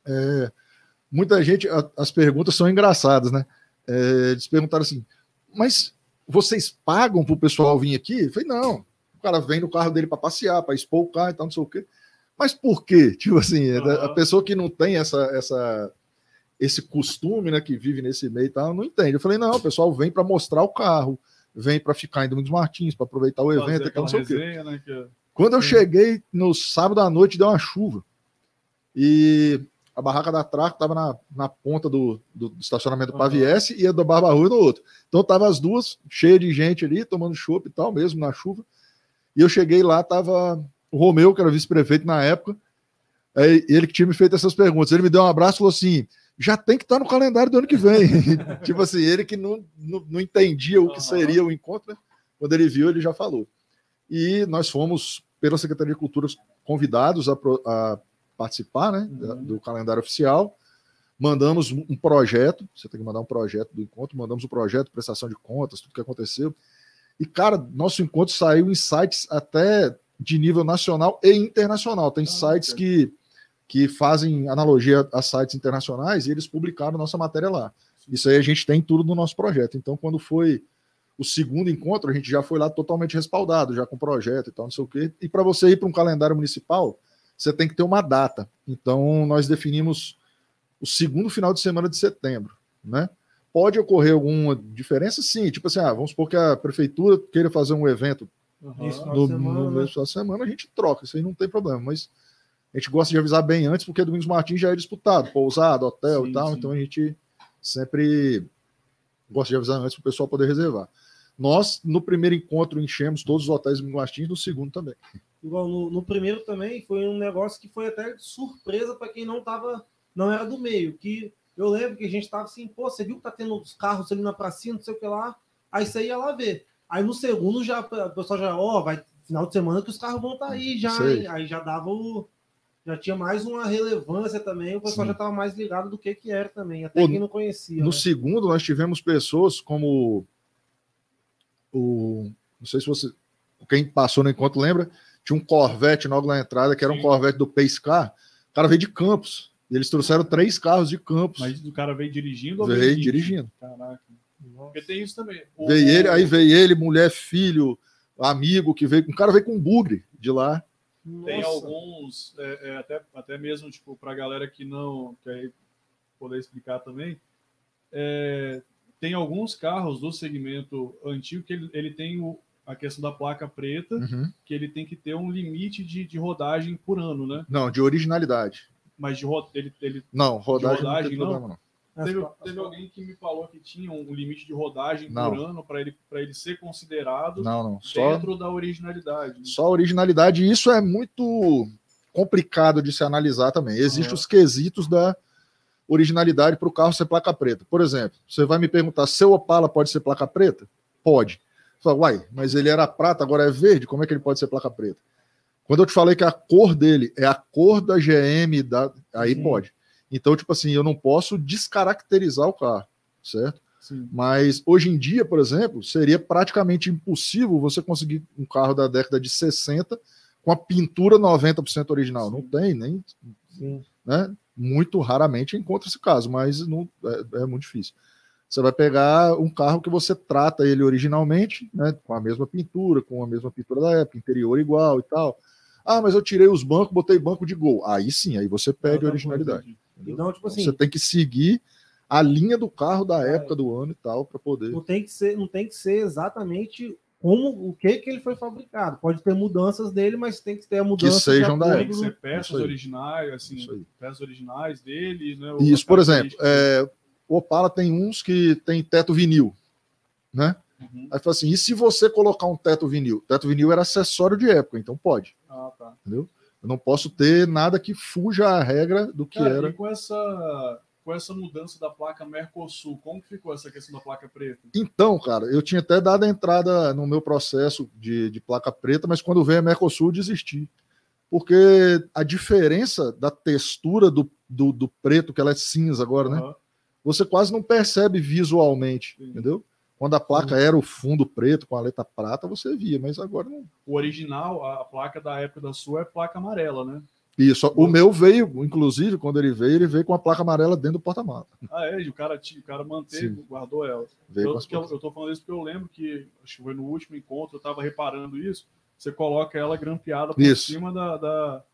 é, muita gente, a, as perguntas são engraçadas, né? É, eles perguntaram assim, mas vocês pagam para o pessoal vir aqui? Eu falei, não, cara vem no carro dele para passear, para expor o carro e tal, não sei o quê. Mas por quê? Tipo assim, uhum. a pessoa que não tem essa, essa, esse costume, né, que vive nesse meio e tal, não entende. Eu falei, não, o pessoal vem para mostrar o carro, vem para ficar em Domingos Martins, para aproveitar o evento, não sei resenha, o quê. Né, que... Quando eu Sim. cheguei no sábado à noite, deu uma chuva. E a barraca da Traco estava na, na ponta do, do, estacionamento do uhum. Paviesse e a do Barba Rua no outro. Então tava as duas, cheias de gente ali, tomando chopp e tal, mesmo na chuva. E eu cheguei lá, tava o Romeu, que era vice-prefeito na época, é, ele que tinha me feito essas perguntas. Ele me deu um abraço e falou assim: já tem que estar tá no calendário do ano que vem. tipo assim, ele que não, não, não entendia o que seria o encontro, né? quando ele viu, ele já falou. E nós fomos, pela Secretaria de Cultura, convidados a, a participar né, uhum. do calendário oficial. Mandamos um projeto, você tem que mandar um projeto do encontro, mandamos o um projeto, prestação de contas, tudo que aconteceu. E, cara, nosso encontro saiu em sites até de nível nacional e internacional. Tem ah, sites que, que fazem analogia a sites internacionais e eles publicaram nossa matéria lá. Isso aí a gente tem tudo no nosso projeto. Então, quando foi o segundo encontro, a gente já foi lá totalmente respaldado, já com projeto e tal, não sei o quê. E para você ir para um calendário municipal, você tem que ter uma data. Então, nós definimos o segundo final de semana de setembro, né? Pode ocorrer alguma diferença? Sim, tipo assim, ah, vamos supor que a prefeitura queira fazer um evento uhum. isso, no, semana, no, no da semana, a gente troca, isso aí não tem problema, mas a gente gosta de avisar bem antes, porque Domingos Martins já é disputado, pousado, hotel sim, e tal, sim. então a gente sempre gosta de avisar antes para o pessoal poder reservar. Nós, no primeiro encontro, enchemos todos os hotéis de Domingos Martins, no segundo também. Igual no, no, primeiro também foi um negócio que foi até surpresa para quem não tava, não era do meio. Que eu lembro que a gente tava assim, pô, você viu que tá tendo os carros ali na pracinha, não sei o que lá. Aí você ia lá ver. Aí no segundo já o pessoal já, ó, oh, vai final de semana que os carros vão estar tá aí já. Aí já dava o. Já tinha mais uma relevância também, o pessoal Sim. já estava mais ligado do que, que era também, até quem não conhecia. No né? segundo, nós tivemos pessoas como o. Não sei se você. Quem passou no encontro lembra, tinha um Corvette logo na entrada, que era um Corvette do Pace Car. O cara veio de Campos. E eles trouxeram três carros de Campos. Mas o cara veio dirigindo ou veio, veio dirigindo? Caraca. Porque tem isso também. O... Veio ele, aí veio ele, mulher, filho, amigo que veio. Um cara veio com um bugre de lá. Tem Nossa. alguns, é, é, até, até mesmo tipo, para a galera que não quer poder explicar também, é, tem alguns carros do segmento antigo que ele, ele tem o, a questão da placa preta, uhum. que ele tem que ter um limite de, de rodagem por ano, né? Não, de originalidade. Mas de ele, ele não, rodagem, rodagem não, problema, não. Teve, teve, alguém que me falou que tinha um limite de rodagem não. por ano para ele, ele ser considerado não, não. Só, dentro da originalidade. Né? Só originalidade, isso é muito complicado de se analisar também. Existem os quesitos da originalidade para o carro ser placa preta. Por exemplo, você vai me perguntar: seu Opala pode ser placa preta? Pode. Fala, uai, mas ele era prata, agora é verde, como é que ele pode ser placa preta? Quando eu te falei que a cor dele é a cor da GM, da... aí Sim. pode. Então, tipo assim, eu não posso descaracterizar o carro, certo? Sim. Mas hoje em dia, por exemplo, seria praticamente impossível você conseguir um carro da década de 60 com a pintura 90% original. Sim. Não tem, nem. Né? Muito raramente encontra esse caso, mas não, é, é muito difícil. Você vai pegar um carro que você trata ele originalmente, né, com a mesma pintura, com a mesma pintura da época, interior igual e tal. Ah, mas eu tirei os bancos, botei banco de gol. Aí sim, aí você perde a originalidade. Então, tipo assim, você tem que seguir a linha do carro da é. época do ano e tal para poder. Não tem que ser, não tem que ser exatamente como o que que ele foi fabricado. Pode ter mudanças dele, mas tem que ter a mudança que sejam da época. Ser peças originais, assim, peças originais dele, né? Isso, por exemplo, é, o Opala tem uns que tem teto vinil, né? Uhum. Aí fala assim, e se você colocar um teto vinil? Teto vinil era acessório de época, então pode. Ah, tá. Entendeu? Eu não posso ter nada que fuja a regra do que Cara, era. E com essa com essa mudança da placa Mercosul, como que ficou essa questão da placa preta? Então, cara, eu tinha até dado a entrada no meu processo de, de placa preta, mas quando veio a Mercosul, eu desisti. Porque a diferença da textura do, do, do preto, que ela é cinza agora, né? Você quase não percebe visualmente, Sim. entendeu? Quando a placa era o fundo preto com a letra prata, você via, mas agora não. O original, a placa da época da sua é placa amarela, né? Isso. O meu veio, inclusive, quando ele veio, ele veio com a placa amarela dentro do porta-mala. Ah, é, o cara, o cara manteve, Sim. guardou ela. Veio que eu, eu tô falando isso porque eu lembro que, acho que foi no último encontro, eu tava reparando isso, você coloca ela grampeada por Isso. cima da, da,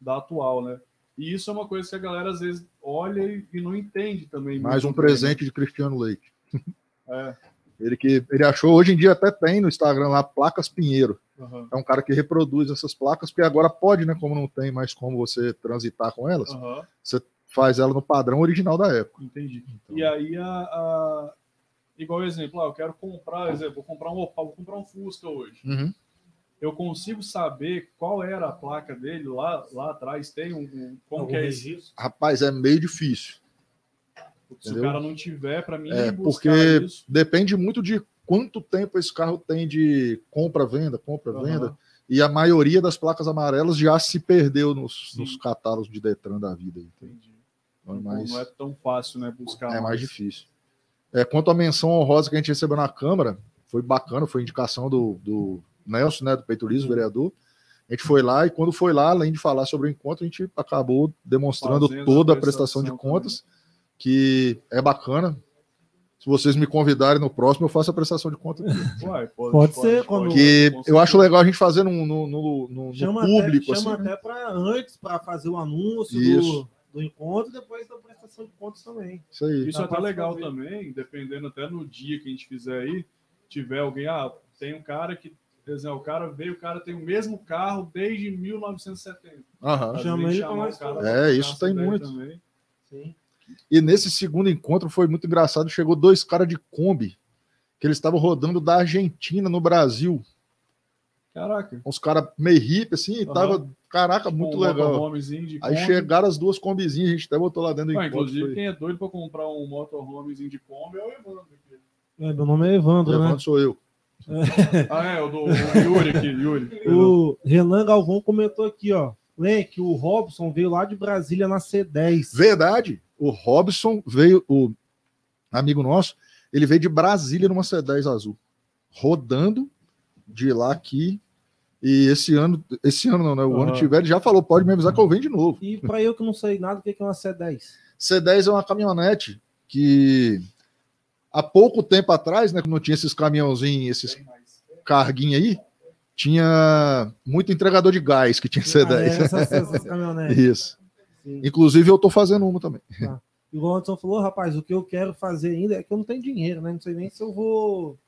da atual, né? E isso é uma coisa que a galera às vezes olha e, e não entende também. Mais um bem, presente de Cristiano Leite. né? Ele que ele achou, hoje em dia até tem no Instagram lá, Placas Pinheiro. É, aham, É um cara que reproduz essas placas, porque agora pode, né? Como não tem mais como você transitar com elas, aham, você faz ela no padrão original da época. entendi. Então, E aí, a, a- igual exemplo, ah, eu quero comprar, exemplo, vou comprar um Opal, vou comprar um Fusca hoje. Uhum. Eu consigo saber qual era a placa dele lá, lá atrás? Tem um. um- como que é registro? Rapaz, é meio difícil. Se Entendeu? o cara não tiver, para mim, É, porque isso. depende muito de quanto tempo esse carro tem de compra-venda, compra-venda. Aham. E a maioria das placas amarelas já se perdeu nos, nos catálogos de Detran da vida. Entendi. Então, Não, mas não é tão fácil, né? Buscar. é mais difícil. É, quanto à menção honrosa que a gente recebeu na Câmara, foi bacana, foi indicação do, do Nelson, né, do Peito Liso, vereador. A gente foi lá e quando foi lá, além de falar sobre o encontro, a gente acabou demonstrando Fazendo a toda a prestação de prestação contas, que é bacana. Se vocês me convidarem no próximo, eu faço a prestação de contas. aqui. Uai, pode, Pode ser, quando- Que com eu acho legal a gente fazer no, no, no- no- no Chama público, até, chama assim, né? até para antes, para fazer o anúncio Isso. do, do encontro e depois da prestação de contas também. Isso aí. Isso é até legal fazer. também, dependendo até no dia que a gente fizer aí, tiver alguém, ah, tem um cara que, por exemplo, o cara veio, o cara tem o mesmo carro desde 1970. Aham. Chama falar. É, isso tem muito. também. Sim. E nesse segundo encontro foi muito engraçado. Chegou dois caras de Kombi, que eles estavam rodando da Argentina no Brasil. Caraca. Uns caras meio hippie, assim, e Aham. tava, caraca, muito um legal. Aí chegaram as duas combizinhas, a gente até botou lá dentro do Ah, encontro. inclusive, foi- quem é doido pra comprar um motorhomezinho de Kombi é o Evandro. aqui. É, meu nome é Evandro, né? Levando sou eu. Ah, é, o do o Yuri aqui, Yuri. O Renan Galvão comentou aqui, ó. Lê que o Robson veio lá de Brasília na C10. Verdade. O Robson veio, o amigo nosso, ele veio de Brasília numa C10 azul, rodando de lá aqui. E esse ano, esse ano não, né? O Aham. ano que tiver, ele já falou, pode me avisar que eu venho de novo. E para eu que não sei nada, o que que é uma C10? C10 é uma caminhonete que há pouco tempo atrás, né, que não tinha esses caminhãozinhos, esses carguinhos aí, tinha muito entregador de gás que tinha Ah, é, C10. essas, essas caminhonetes. Isso. Sim. Inclusive eu tô fazendo uma também. E o Anderson falou, rapaz, o que eu quero fazer ainda é que eu não tenho dinheiro, né? Não sei nem se eu vou,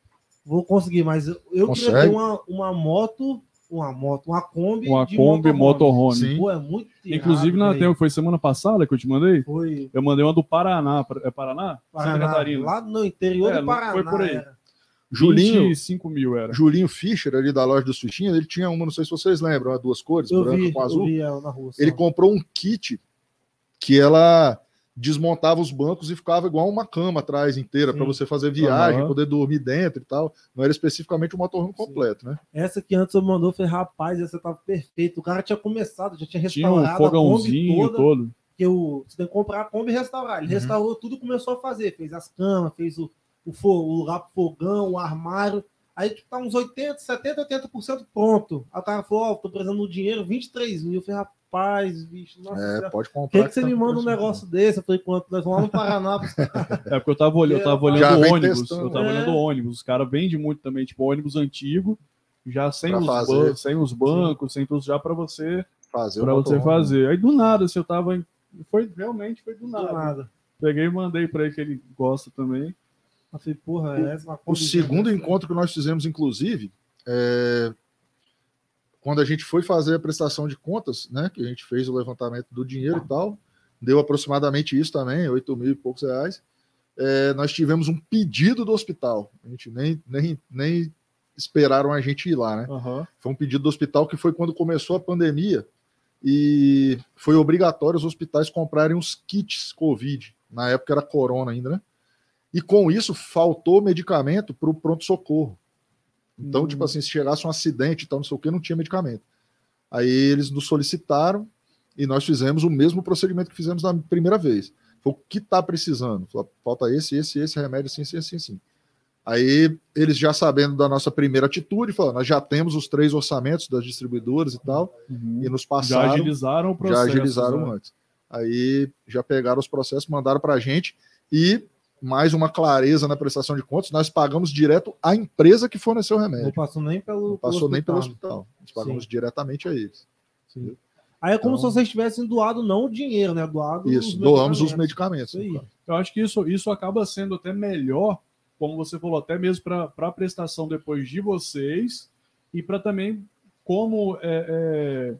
vou conseguir, mas eu, eu queria ter uma, uma moto, uma moto, uma Kombi Uma de Kombi motorhome. Sim. Pô, é muito irado, Inclusive, na, foi semana passada que eu te mandei? Foi Eu mandei uma do Paraná. É Paraná? Santa Paraná, Catarina. lá no interior É, do Paraná. foi por aí. era. Julinho, 25 mil era. Julinho Fischer, ali da loja dos Fichinhas, ele tinha uma, não sei se vocês lembram, duas cores, Eu branca vi, com eu azul. vi ela na rua. Ele comprou um kit que ela desmontava os bancos e ficava igual uma cama atrás inteira para Sim. você fazer viagem, Aham. poder dormir dentro e tal. Não era especificamente o motorhome Sim. completo, né? Essa que antes eu mandou, eu falei, rapaz, essa tava perfeita. O cara tinha começado, já tinha Tinha um restaurado a Kombi fogãozinho toda. todo. que o, você tem que comprar a Kombi e restaurar. Ele Uhum. restaurou tudo e começou a fazer. Fez as camas, fez o, o, fo- o lugar pro fogão, o armário. Aí tipo, tá uns 80, 70, 80% pronto. Aí o cara falou, ó, tô precisando do dinheiro, 23 mil. Eu falei, rapaz, bicho, nossa É, pode Por comprar. que, que você tá me manda um negócio desse? Eu falei, quanto? Nós vamos lá no Paraná. É porque eu tava olhando, eu tava olhando ônibus. testando. Eu tava É. olhando o ônibus. Os caras vendem muito também, tipo, ônibus antigo, já sem, Pra os, ban- sem os bancos, sem tudo, já para você, fazer pra você fazer. Aí do nada, se eu tava. Foi, realmente foi do Do nada. nada. Peguei e mandei pra ele que ele gosta também. Falei, porra, é O Kombi segundo encontro que nós fizemos, inclusive, é, quando a gente foi fazer a prestação de contas, né? Que a gente fez o levantamento do dinheiro e tal, deu aproximadamente isso também, 8 mil e poucos reais. é, nós tivemos um pedido do hospital. A gente nem, nem, nem esperaram a gente ir lá, né? Aham. Foi um pedido do hospital que foi quando começou a pandemia e foi obrigatório os hospitais comprarem os kits Covid. Na época era corona ainda, né? E com isso faltou medicamento para o pronto-socorro. Então, tipo assim, se chegasse um acidente e tal, não sei o que, não tinha medicamento. Aí eles nos solicitaram e nós fizemos o mesmo procedimento que fizemos na primeira vez. Foi o que está precisando? Falou, falta esse, esse, esse remédio, assim, assim, assim, assim. Aí eles já sabendo da nossa primeira atitude, falaram, nós já temos os três orçamentos das distribuidoras e tal, Uhum. e nos passaram. Já agilizaram o processo. já agilizaram né? antes. Aí já pegaram os processos, mandaram para a gente e mais uma clareza na prestação de contas, nós pagamos direto à empresa que forneceu o Não remédio. passou nem pelo. Não passou nem pelo hospital. Nós pagamos diretamente a eles. Sim. Aí é como Então- se vocês tivessem doado não o dinheiro, né? Doado Isso, os doamos os medicamentos. Isso aí. Eu acho que isso, isso acaba sendo até melhor, como você falou, até mesmo para a prestação depois de vocês e para também como é, é,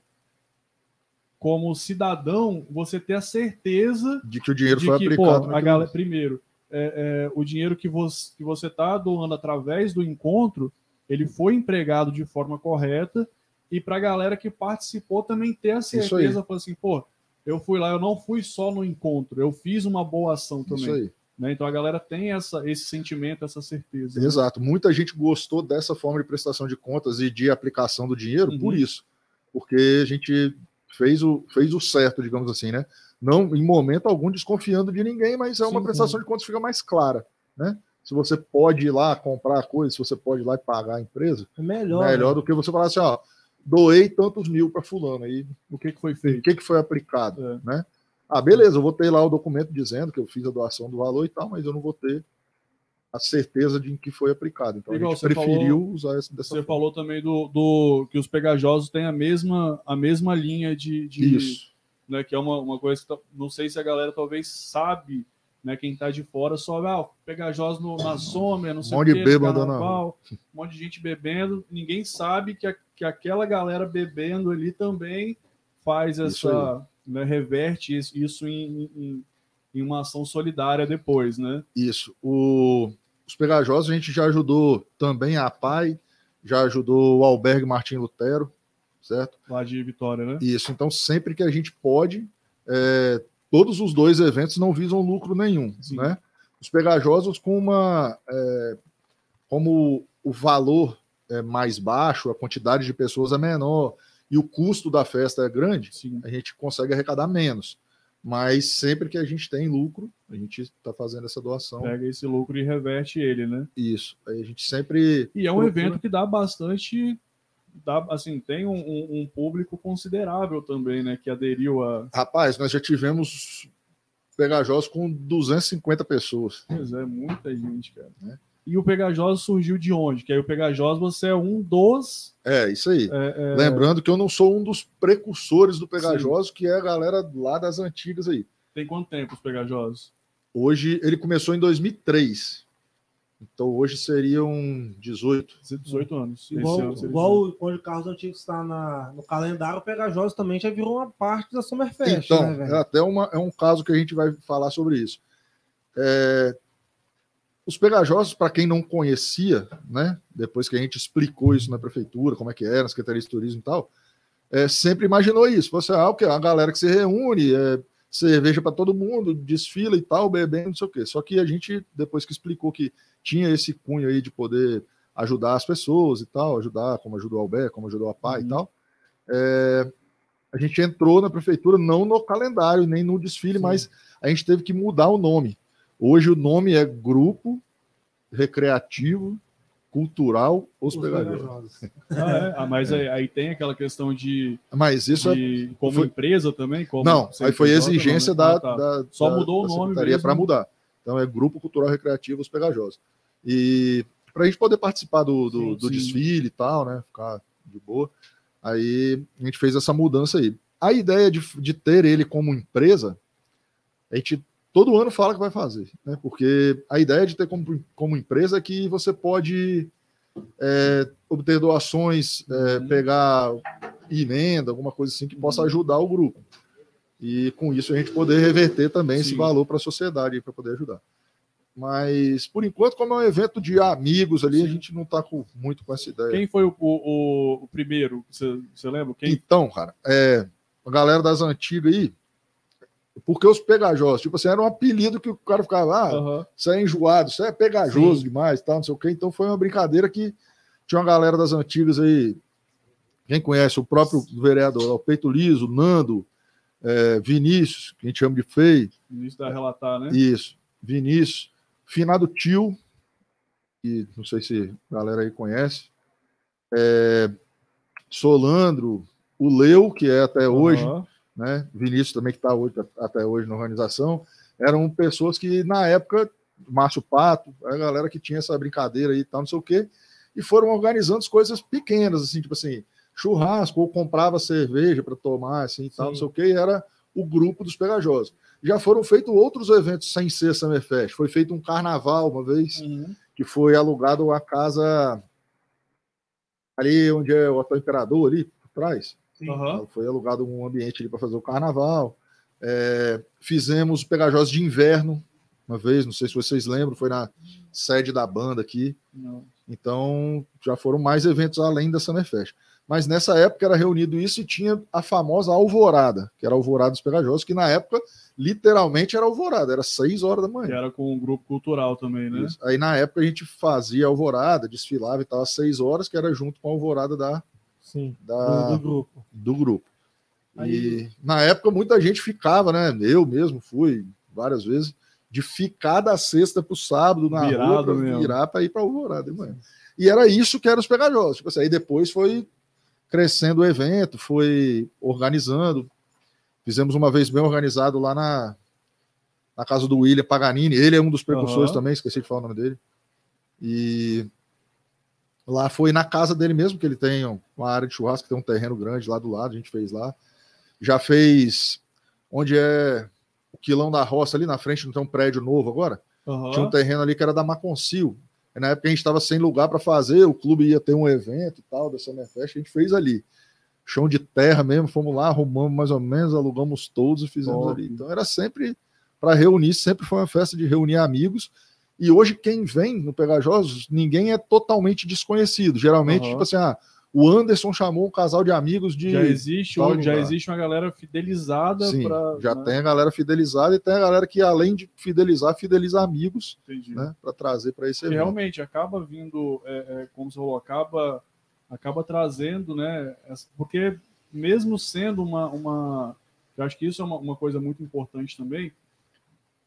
como cidadão você ter a certeza De que o dinheiro de foi que aplicado. pô, a galera, primeiro é, é, o dinheiro que você que você está doando através do encontro ele foi empregado de forma correta e para a galera que participou também ter a certeza falar assim pô eu fui lá eu não fui só no encontro eu fiz uma boa ação também Isso aí. né? Então a galera tem essa, esse sentimento, essa certeza. né? Exato. Muita gente gostou dessa forma de prestação de contas e de aplicação do dinheiro Uhum. por isso. Porque a gente fez o, fez o certo, digamos assim, né? Não em momento algum desconfiando de ninguém, mas é uma Sim, prestação de contas que fica mais clara, né? Se você pode ir lá comprar coisa, se você pode ir lá e pagar a empresa, É melhor. melhor né? do que você falar assim, ó, doei tantos mil para fulano aí, O que, que foi o feito? que, que foi aplicado, É. né? Ah, beleza, eu vou ter lá o documento dizendo que eu fiz a doação do valor e tal, mas eu não vou ter a certeza de que foi aplicado. Então Igual a gente preferiu falou- usar essa dessa Você forma. falou também do, do que os pegajosos têm a mesma, a mesma linha de, de Isso. Né, que é uma, uma coisa que tá- não sei se a galera talvez sabe, né, quem tá de fora só ah, pegajosos no, na sombra, não sei Um o monte no bêbado na carnaval, um monte de gente bebendo, ninguém sabe que, a- que aquela galera bebendo ali também faz essa, né, reverte isso, isso em, em, em uma ação solidária depois, né? Isso. O- os pegajosos a gente já ajudou também a PAI, já ajudou o Albergue Martim Lutero, certo? Lá de Vitória, né? Isso. Então, sempre que a gente pode, é, todos os dois eventos não visam lucro nenhum, Sim. né? Os pegajosos com uma, é, como o valor é mais baixo, a quantidade de pessoas é menor e o custo da festa é grande, Sim. a gente consegue arrecadar menos. Mas sempre que a gente tem lucro, a gente está fazendo essa doação. Pega esse lucro e reverte ele, né? Isso. Aí a gente sempre. E é um procura- evento que dá bastante. Dá, assim, tem um, um- público considerável também, né? Que aderiu a. Rapaz, nós já tivemos pegajosos com 250 pessoas. Pois é, muita gente, cara. Né? E o Pegajosa surgiu de onde? Que aí o Pegajosa você é um dos. É, isso aí. é, é, Lembrando que eu não sou um dos precursores do Pegajoso, que é a galera lá das antigas aí. tem quanto tempo os Pegajosos? Hoje ele começou em 2003. Então hoje seriam 18. 18 anos. Igual, ano igual quando o Carlos Antigo está na, no calendário, o Pegajosos também já virou uma parte da Summerfest, então, né, é até uma, é um caso que a gente vai falar sobre isso. É, os pegajosos, para quem não conhecia, né, depois que a gente explicou isso na prefeitura, como é que era, na Secretaria de Turismo e tal, é, sempre imaginou isso. Você, ah, o que? A galera que se reúne, é, cerveja para todo mundo, desfila e tal, bebendo, não sei o quê. Só que a gente, depois que explicou que tinha esse cunho aí de poder ajudar as pessoas e tal, ajudar, como ajudou o Albé, como ajudou a PAI Uhum. e tal, é, a gente entrou na prefeitura não no calendário, nem no desfile, Sim. mas a gente teve que mudar o nome. Hoje o nome é Grupo Recreativo Cultural Os. Ah, é? Ah, mas aí, aí tem aquela questão de, Mas isso é. de como foi- empresa também? Como Não, aí foi exigência não, né? da, Ah, tá. da- Só da- mudou o da nome secretaria mesmo. para mudar. Então é Grupo Cultural Recreativo Os Pegajosos. E para a gente poder participar do, do, Sim, do sim. desfile e tal, né? Ficar de boa. Aí a gente fez essa mudança aí. A ideia de, de ter ele como empresa, a gente todo ano fala que vai fazer, né? Porque a ideia de ter como, como empresa é que você pode é, obter doações, é, Uhum. pegar emenda, alguma coisa assim que possa ajudar o grupo. E com isso a gente poder reverter também esse Sim. valor para a sociedade para poder ajudar. Mas por enquanto, como é um evento de amigos ali, a Sim. gente não está com, muito com essa ideia. Quem foi o, o, o primeiro? Você, você lembra? Quem? Então, cara, é, a galera das antigas aí, Porque os pegajosos, tipo assim, era um apelido que o cara ficava, ah, Aham. isso é enjoado, isso é pegajoso Sim. demais, tal, não sei o quê. Então foi uma brincadeira que tinha uma galera das antigas aí, quem conhece, o próprio vereador, o Peito Liso, Nando, é, Vinícius, que a gente chama de Fei, Início da relatar, né? isso, Vinícius, finado tio, que não sei se a galera aí conhece, é, Solandro, o Leu, que é até hoje, Aham. Né? Vinícius também que está hoje, até hoje na organização, eram pessoas que na época, Márcio Pato, a galera que tinha essa brincadeira aí e tal, não sei o quê, e foram organizando as coisas pequenas, assim, tipo assim, churrasco, ou comprava cerveja para tomar, assim, tal, Sim. não sei o quê, e era o grupo dos pegajosos. Já foram feitos outros eventos sem ser Summerfest. Foi feito um carnaval uma vez, Uhum. que foi alugado uma casa ali onde é o Hotel Imperador, ali por Aham. Foi alugado um ambiente ali para fazer o carnaval. É, fizemos Pegajosos de inverno uma vez, não sei se vocês lembram, foi na sede da banda aqui. Não. Então já foram mais eventos além da Summerfest. Mas nessa época era reunido isso e tinha a famosa Alvorada, que era Alvorada dos Pegajosos, que na época literalmente era Alvorada, era 6 horas da Que manhã. era com o grupo cultural também, né? Isso. Aí na época a gente fazia Alvorada, desfilava e tal, às 6 horas, que era junto com a Alvorada da, Sim, da, do, do grupo. do grupo. Aí- E na época muita gente ficava, né? Eu mesmo fui várias vezes, de ficar da sexta para o sábado na Virado rua para mesmo. virar para ir para Alvorada de manhã. E era isso que era os pegajosos. Tipo assim, aí depois foi crescendo o evento, foi organizando. Fizemos uma vez bem organizado lá na, na casa do William Paganini. Ele é um dos precursores Aham. também, esqueci de falar o nome dele. E lá foi na casa dele mesmo, que ele tem uma área de churrasco, tem um terreno grande lá do lado, a gente fez lá. Já fez onde é o quilão da roça ali na frente, não tem um prédio novo agora? Aham. Tinha um terreno ali que era da Maconcil. Aí, Na época a gente estava sem lugar para fazer, o clube ia ter um evento e tal, da Summerfest, a gente fez ali. Chão de terra mesmo, fomos lá, arrumamos mais ou menos, alugamos todos e fizemos Top. ali. Então era sempre para reunir, sempre foi uma festa de reunir amigos. E hoje quem vem no Pegajosos, ninguém é totalmente desconhecido. Geralmente, Aham. tipo assim, ah, o Anderson chamou um casal de amigos de. Já existe, hoje, já existe uma galera fidelizada Sim, para. já tem a galera fidelizada e tem a galera que, além de fidelizar, fideliza amigos, Entendi. né? Para trazer para esse evento. realmente acaba vindo, é, é, como você falou, acaba, acaba trazendo, né? Porque mesmo sendo uma, uma eu acho que isso é uma, uma coisa muito importante também,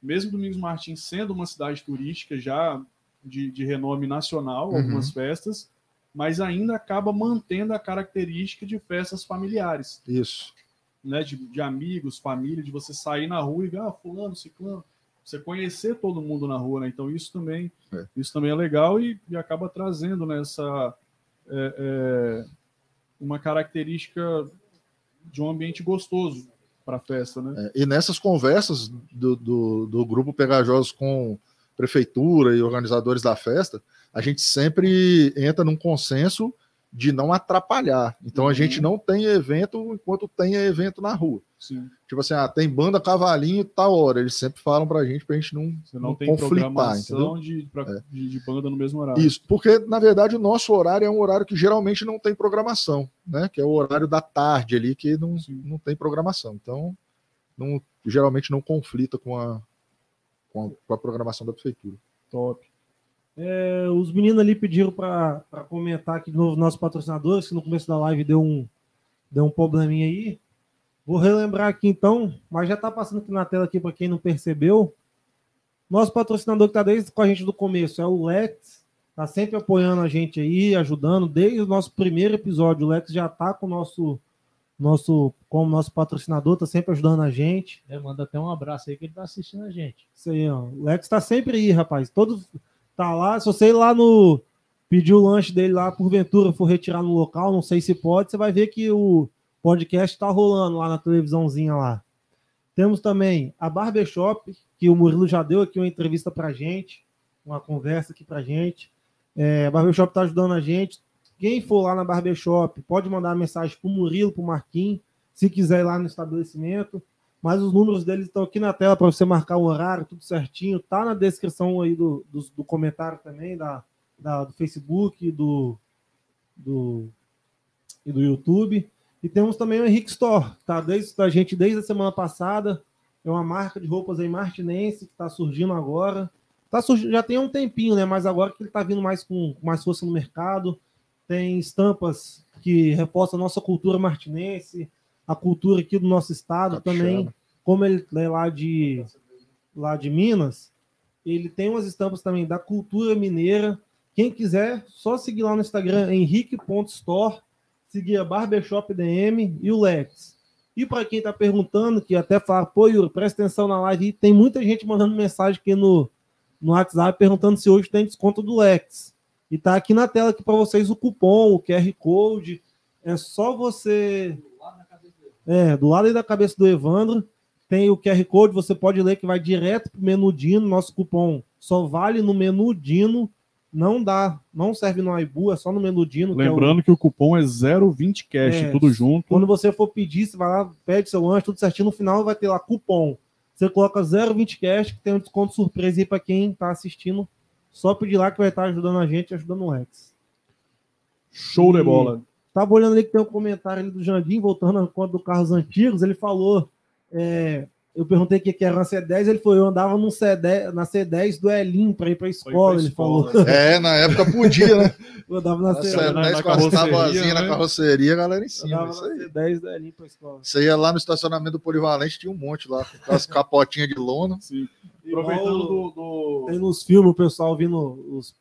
mesmo Domingos Martins sendo uma cidade turística já de, de renome nacional, Uhum. algumas festas, mas ainda acaba mantendo a característica de festas familiares, Isso. né? De, de amigos, família, de você sair na rua e ver, ah, fulano, ciclano, você conhecer todo mundo na rua, né? Então isso também, É. isso também é legal e, e acaba trazendo nessa uma característica de um ambiente gostoso para a festa, né? É, e nessas conversas do, do, do grupo Pegajosos com prefeitura e organizadores da festa, a gente sempre entra num consenso de não atrapalhar. Então a Uhum. gente não tem evento enquanto tem evento na rua. Sim. Tipo assim, ah, tem banda cavalinho tal hora. Eles sempre falam pra gente pra gente não, Você não, não tem conflitar, entendeu? de, pra- É. de, de banda no mesmo horário. Isso, porque na verdade o nosso horário é um horário que geralmente não tem programação, né? Que é o horário da tarde ali que não, Sim. não tem programação. Então, não, geralmente não conflita com a, com a, com a programação da prefeitura. Top. É, os meninos ali pediram para comentar aqui de novo nossos patrocinadores, que no começo da live deu um, deu um probleminha aí. Vou relembrar aqui então, mas já está passando aqui na tela aqui para quem não percebeu. Nosso patrocinador que está desde com a gente do começo é o Lex, está sempre apoiando a gente aí, ajudando desde o nosso primeiro episódio. O Lex já está com o nosso nosso como nosso patrocinador, está sempre ajudando a gente. É, manda até um abraço aí que ele tá assistindo a gente. Isso aí, ó. O Lex tá sempre aí, rapaz. Todo tá lá. Se você ir lá no pedir o lanche dele lá, porventura for retirar no local, não sei se pode, você vai ver que o podcast tá rolando lá na televisãozinha lá. Temos também a Barbershop, que o Murilo já deu aqui uma entrevista pra gente, uma conversa aqui pra gente. É, a Barbershop tá ajudando a gente. Quem for lá na Barbershop, pode mandar mensagem pro Murilo, pro Marquinhos, se quiser ir lá no estabelecimento mas os números deles estão aqui na tela para você marcar o horário, tudo certinho. Tá na descrição aí do, do, do comentário também, da, da- do Facebook do, do, e do YouTube. E temos também o Henrique Store, tá? Desde a gente desde a semana passada. É uma marca de roupas aí martinense que está surgindo agora. Tá surgindo, já tem um tempinho, né? Mas agora que ele está vindo mais com mais força no mercado. Tem estampas que repostam a nossa cultura martinense, a cultura aqui do nosso estado Capixaba. também. Como ele é lá de, lá de Minas, ele tem umas estampas também da cultura mineira. Quem quiser, só seguir lá no Instagram, henrique.store, seguir a Barbershop DM e o Lex. E para quem está perguntando, que até fala, pô, Yuri, presta atenção na live, tem muita gente mandando mensagem aqui no, no WhatsApp perguntando se hoje tem desconto do Lex. E tá aqui na tela aqui para vocês o cupom, o QR Code. É só você. É, do lado da cabeça do Evandro tem o QR Code, você pode ler que vai direto pro menu Dino. Nosso cupom só vale no menu Dino, não dá, não serve no iBu, é só no menu Dino. que é o- Lembrando que o cupom é 020 cash, É, tudo junto. quando você for pedir, você vai lá, pede seu lanche, tudo certinho. No final vai ter lá cupom. Você coloca 020 cash, que tem um desconto surpresa aí para quem tá assistindo. Só pedir lá que vai estar ajudando a gente, ajudando o Rex. Show de E- bola. Tava olhando ali que tem um comentário ali do Jandim, voltando ao conta do carros antigos. Ele falou. é, eu perguntei o que que era uma C10, ele falou: eu andava num C10, na C10 do Elim para ir para escola. pra Ele escola. falou: É, na época podia, né? eu andava na Essa C10, na- na 10 com as carroceria, tábuazinhas na né? carroceria, a galera em eu cima. andava Isso na aí. C10 do Elim para escola. Você ia lá no estacionamento do Polivalente, tinha um monte lá, com aquelas capotinhas de lona. Sim. Igual- Aproveitando do, do- Tem nos filmes o pessoal vindo. Os,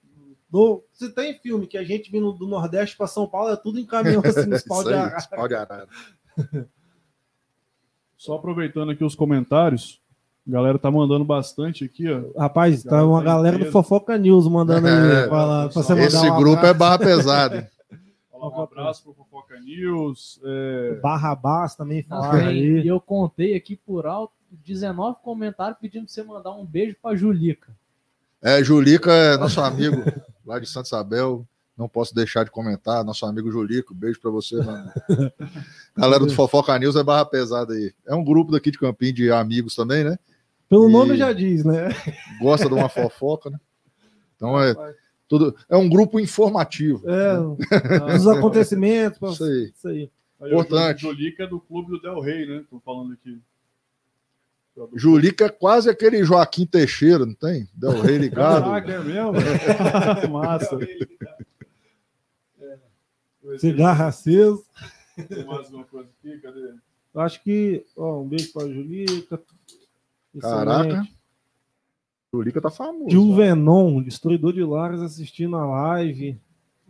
do, se tem filme que a gente vindo do Nordeste para São Paulo, é tudo em caminhão assim, nos pau de arara. esse pau de arara. Só aproveitando aqui os comentários. A galera tá mandando bastante aqui, ó. Rapaz, tá Galera, uma tá galera do inteiro. Fofoca News mandando aí. É, falar, pra você mandar Esse um grupo é barra pesada. um abraço pro Fofoca News. é, Barrabás também falaram aí. E eu contei aqui por alto 19 comentários pedindo pra você mandar um beijo pra Julica. É, Julica é nosso amigo lá de Santa Isabel. Não posso deixar de comentar. Nosso amigo Julico, beijo pra você, mano. Galera do Fofoca News é barra pesada aí. É um grupo daqui de Campinho de amigos também, né? Pelo E- nome já diz, né? Gosta de uma fofoca, né? Então é tudo. É um grupo informativo. É, dos acontecimentos. pra- Isso aí. Isso aí. Importante. O Jolica é do clube do Del Rey, né? Tô falando aqui. Julica é quase aquele Joaquim Teixeira, não tem? Del Rey ligado. Caraca, é mesmo? Massa. Cigarro aceso. Tem mais alguma coisa aqui? Cadê? Eu acho que. Ó, um beijo pra Julica. Caraca. Excelente. Julica tá famoso. Gil Venon, destruidor de lares, assistindo a live.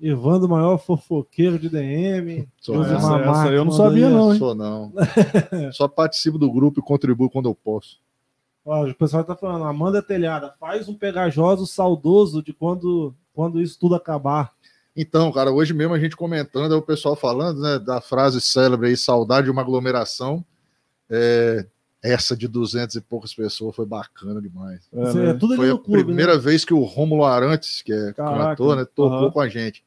Evandro, maior fofoqueiro de DM. Sou. Essa, essa eu não sabia, não, hein? Sou não. Só participo do grupo e contribuo quando eu posso. Ó, o pessoal tá falando, Amanda Telhada, faz um pegajoso saudoso de quando, quando isso tudo acabar. Então, cara, hoje mesmo a gente comentando, é o pessoal falando, né, da frase célebre aí, saudade de uma aglomeração. É, essa de 200 e poucas pessoas foi bacana demais. É, Isso né? é tudo Foi a clube, primeira né? vez que o Rômulo Arantes, que é Caraca. cantor, né, tocou com a gente.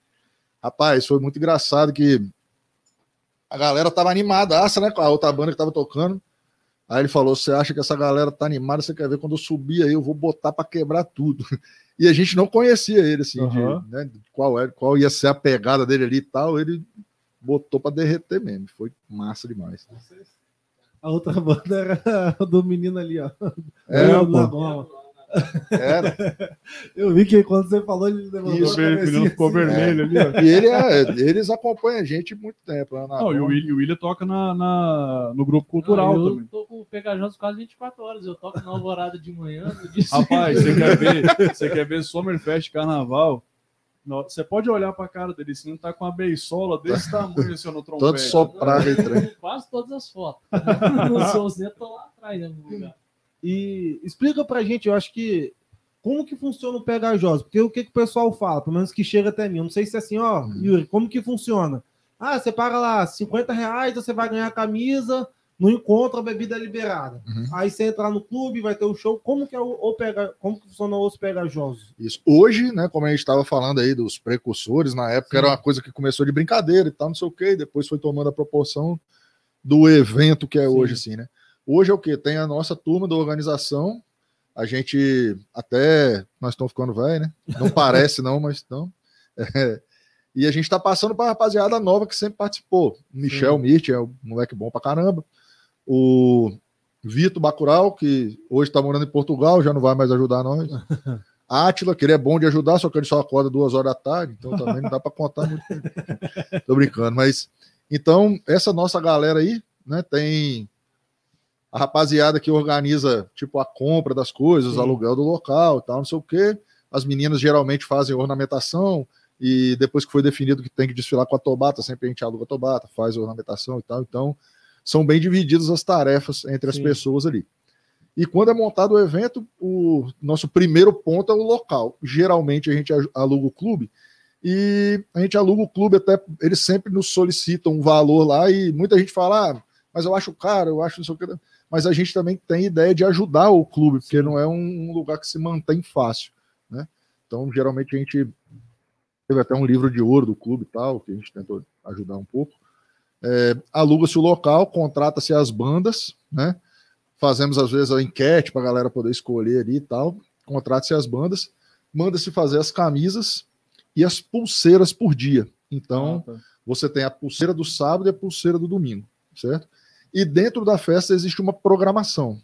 Rapaz, foi muito engraçado que a galera tava animadaça, né, com a outra banda que tava tocando. Aí ele falou: Você acha que essa galera tá animada? Você quer ver quando eu subir aí? Eu vou botar para quebrar tudo. E a gente não conhecia ele, assim, de, Aham. né, de qual, era, qual ia ser a pegada dele ali e tal. Ele botou para derreter mesmo. Foi massa demais. A outra banda era a do menino ali, ó. É, Do- pô. da gola. Era. Eu vi que quando você falou, ele levantou Isso, a O cabecinha ficou assim. vermelho ali, ó. E ele é, eles acompanham a gente muito tempo. Na Não, e o William, o William toca na, na- no grupo cultural eu também. tô com o Pegajoso quase 24 horas. Eu toco na alvorada de manhã. Rapaz, você quer ver, você quer ver Summerfest Carnaval? Você pode olhar pra cara dele, se não tá com uma beisola desse tamanho assim, no Todo trompete. soprado e trem. Quase todas as fotos. Os seus dedos estão lá atrás, né, no lugar. E explica pra gente, eu acho que como que funciona o pegajoso? Porque o que, que o pessoal fala, pelo menos que chega até mim. Eu não sei se é assim, ó, Hum. Yuri, como que funciona? Ah, você paga lá 50 reais, você vai ganhar a camisa, no encontro a bebida é liberada. Uhum. Aí você entra no clube, vai ter o show. Como que é o, o pega, como que funciona os pegajosos? Isso. Hoje, né, como a gente estava falando aí dos precursores, na época era uma coisa que começou de brincadeira e tal, não sei o quê, e depois foi tomando a proporção do evento que é Sim. hoje, assim, né? Hoje é o que? Tem a nossa turma da organização, a gente até, nós estamos ficando velho, né? Não parece não, mas estão. É, e a gente está passando para a rapaziada nova que sempre participou. Michel Mirth é um moleque bom pra caramba. O Vitor Bacurau, que hoje está morando em Portugal, já não vai mais ajudar nós. Átila, que ele é bom de ajudar, só que ele só acorda duas horas da tarde, então também não dá para contar muito. Tô brincando, mas então essa nossa galera aí, né, tem a rapaziada que organiza tipo a compra das coisas, Sim. aluguel do local, e tal, não sei o quê. As meninas geralmente fazem ornamentação e depois que foi definido que tem que desfilar com a tobata, sempre a gente aluga a tobata, faz ornamentação e tal. Então, são bem divididas as tarefas entre as Sim. pessoas ali. E quando é montado o evento, o nosso primeiro ponto é o local. Geralmente a gente aluga o clube e a gente aluga o clube até eles sempre nos solicitam um valor lá e muita gente fala, ah, mas eu acho caro, eu acho não sei o que. Mas a gente também tem ideia de ajudar o clube, porque não é um lugar que se mantém fácil, né? Então, geralmente a gente teve até um livro de ouro do clube e tal, que a gente tentou ajudar um pouco. É, Aluga-se o local, contrata-se as bandas, né? Fazemos às vezes a enquete para a galera poder escolher ali e tal. Contrata-se as bandas, manda-se fazer as camisas e as pulseiras por dia. Então, Ah, tá. você tem a pulseira do sábado e a pulseira do domingo, certo? E dentro da festa existe uma programação.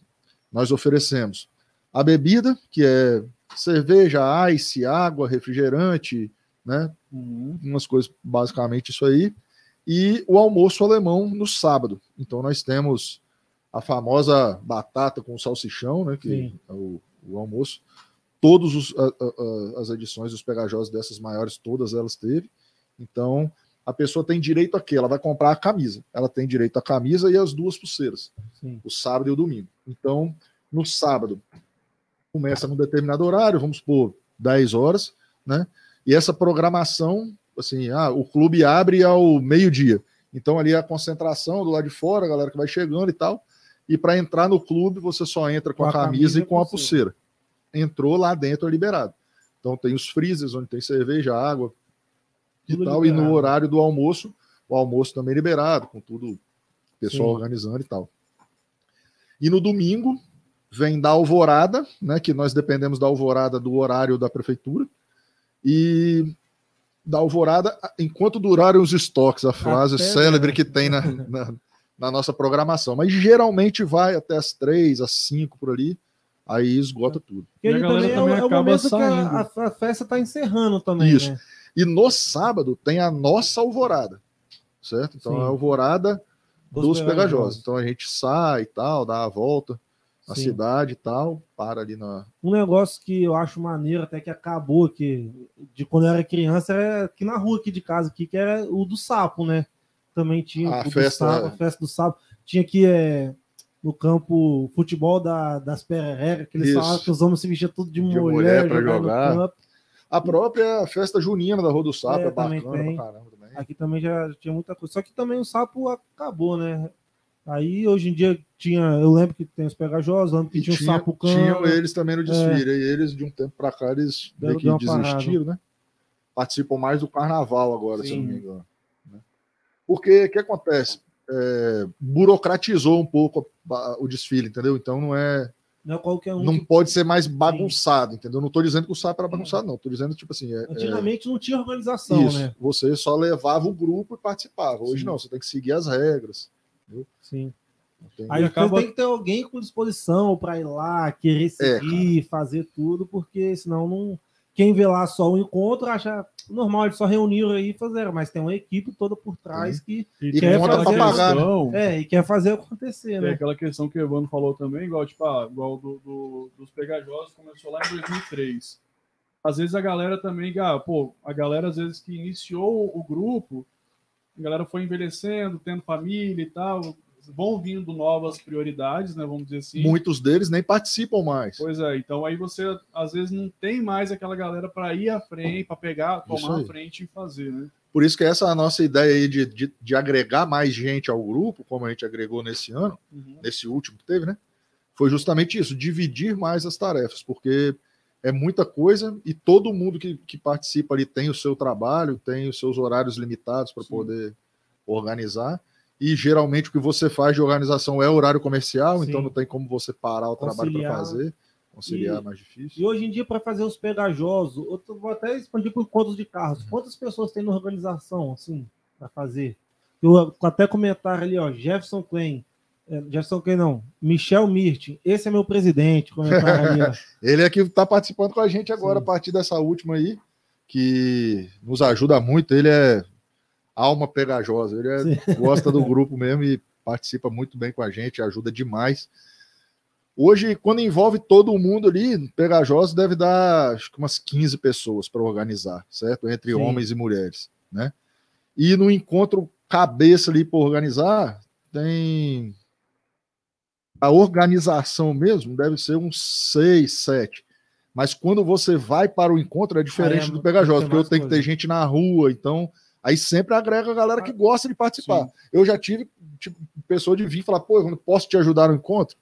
Nós oferecemos a bebida, que é cerveja, ice, água, refrigerante, né? Uhum. Umas coisas, basicamente isso aí. E o almoço alemão no sábado. Então nós temos a famosa batata com salsichão, né? Que Sim. é o, o almoço. Todas as edições dos pegajosos dessas maiores, todas elas teve. Então, a pessoa tem direito a quê? Ela vai comprar a camisa. Ela tem direito à camisa e as duas pulseiras, Sim. o sábado e o domingo. Então, no sábado, começa num determinado horário, vamos por 10 horas, né? E essa programação, assim, ah, o clube abre ao meio-dia. Então, ali é a concentração do lado de fora, a galera que vai chegando e tal. E para entrar no clube, você só entra com, a, camisa, e com a pulseira. Entrou lá dentro, é liberado. Então, tem os freezers, onde tem cerveja, água, e tal, e liberado. no horário do almoço, o almoço também liberado, com tudo, o pessoal Sim. organizando e tal. E no domingo vem da alvorada, né, que nós dependemos da alvorada do horário da prefeitura, e da alvorada, enquanto durarem os estoques, a frase Até célebre dela. que tem na, na, na nossa programação, mas geralmente vai até as três, às cinco por ali, aí esgota tudo. Porque E galera também é, também é o momento que saindo. a, a- a festa está encerrando também, Isso. né? E no sábado tem a nossa alvorada, certo? Então Sim. é a alvorada Dos dos, Pegajosos. pegajosos. Então a gente sai e tal, dá a volta na Sim. cidade e tal, para ali na. Um negócio que eu acho maneiro, até que acabou aqui, de quando eu era criança, era aqui na rua aqui de casa, aqui, que era o do sapo, né? Também tinha A o do festa, sapo, é. a festa do sapo. Tinha aqui é, no campo futebol da, das pererecas, que eles Isso. falavam que os homens se vestiam tudo de, De mulher, mulher pra jogar jogar. A própria festa junina da Rua do Sapo É, é, também bacana tem. pra caramba também. Aqui também já tinha muita coisa. Só que também o sapo acabou, né? Aí hoje em dia tinha. Eu lembro que tem os pegajosos, lembro que E tinha, tinha, o sapo cana. tinham eles também no desfile. E eles, de um tempo pra cá, eles meio que desistiram, né? Participam mais do carnaval agora, se eu não Sim. me engano. né? Porque o que acontece? É, burocratizou um pouco o desfile, entendeu? Então não é. Não é qualquer um. não que- pode ser mais bagunçado, entendeu? Não estou dizendo que o sapo era bagunçado, não. Estou dizendo, tipo assim, é, é- Antigamente não tinha organização, isso. né? Você só levava o grupo e participava. Hoje Sim. não, você tem que seguir as regras. Sim. Não tem- Aí acaba- tem que ter alguém com disposição para ir lá, querer É, seguir, fazer tudo, porque senão não. Quem vê lá só o encontro acha normal, eles só reuniram aí e fizeram, mas tem uma equipe toda por trás que E, aquela pra pagar, né? questão, é, e quer fazer acontecer, tem né? aquela questão que o Evandro falou também, igual, tipo, ah, igual do, do- dos pegajosos, começou lá em 2003. Às vezes a galera também, ah, pô, a galera às vezes que iniciou o grupo, a galera foi envelhecendo, tendo família e tal, vão vindo novas prioridades, né, vamos dizer assim. Muitos deles nem participam mais. Pois é, então aí você às vezes não tem mais aquela galera para ir à frente, para pegar, tomar a frente e fazer, né? Por isso que essa é a nossa ideia aí de, de, de agregar mais gente ao grupo, como a gente agregou nesse ano, Uhum. nesse último que teve, né? Foi justamente isso, dividir mais as tarefas, porque é muita coisa e todo mundo que, que participa ali tem o seu trabalho, tem os seus horários limitados para poder organizar. E geralmente o que você faz de organização é horário comercial, Sim. então não tem como você parar o trabalho para fazer. Conciliar E- é mais E difícil. hoje em dia, para fazer os pegajosos, eu vou até expandir por contas de carros. Quantas pessoas tem na organização, assim, para fazer? Eu até comentar ali, ó, Jefferson Klein, É, Jefferson quem não? Michel Mirtin. Esse é meu presidente. Ele é que está participando com a gente agora, Sim. a partir dessa última aí, que nos ajuda muito. Ele é alma pegajosa, ele é- gosta do grupo mesmo e participa muito bem com a gente, ajuda demais. Hoje, quando envolve todo mundo ali, pegajosa deve dar acho que umas 15 pessoas para organizar, certo? Entre Sim. homens e mulheres, né? E no encontro cabeça ali por organizar, tem a organização mesmo deve ser uns seis, sete. Mas quando você vai para o encontro é diferente Aí é- do Pegajosa, tem porque eu tenho que ter gente na rua, então aí sempre agrega a galera que gosta de participar. Sim. Eu já tive tipo, pessoa de vir falar, pô, eu não posso te ajudar no encontro?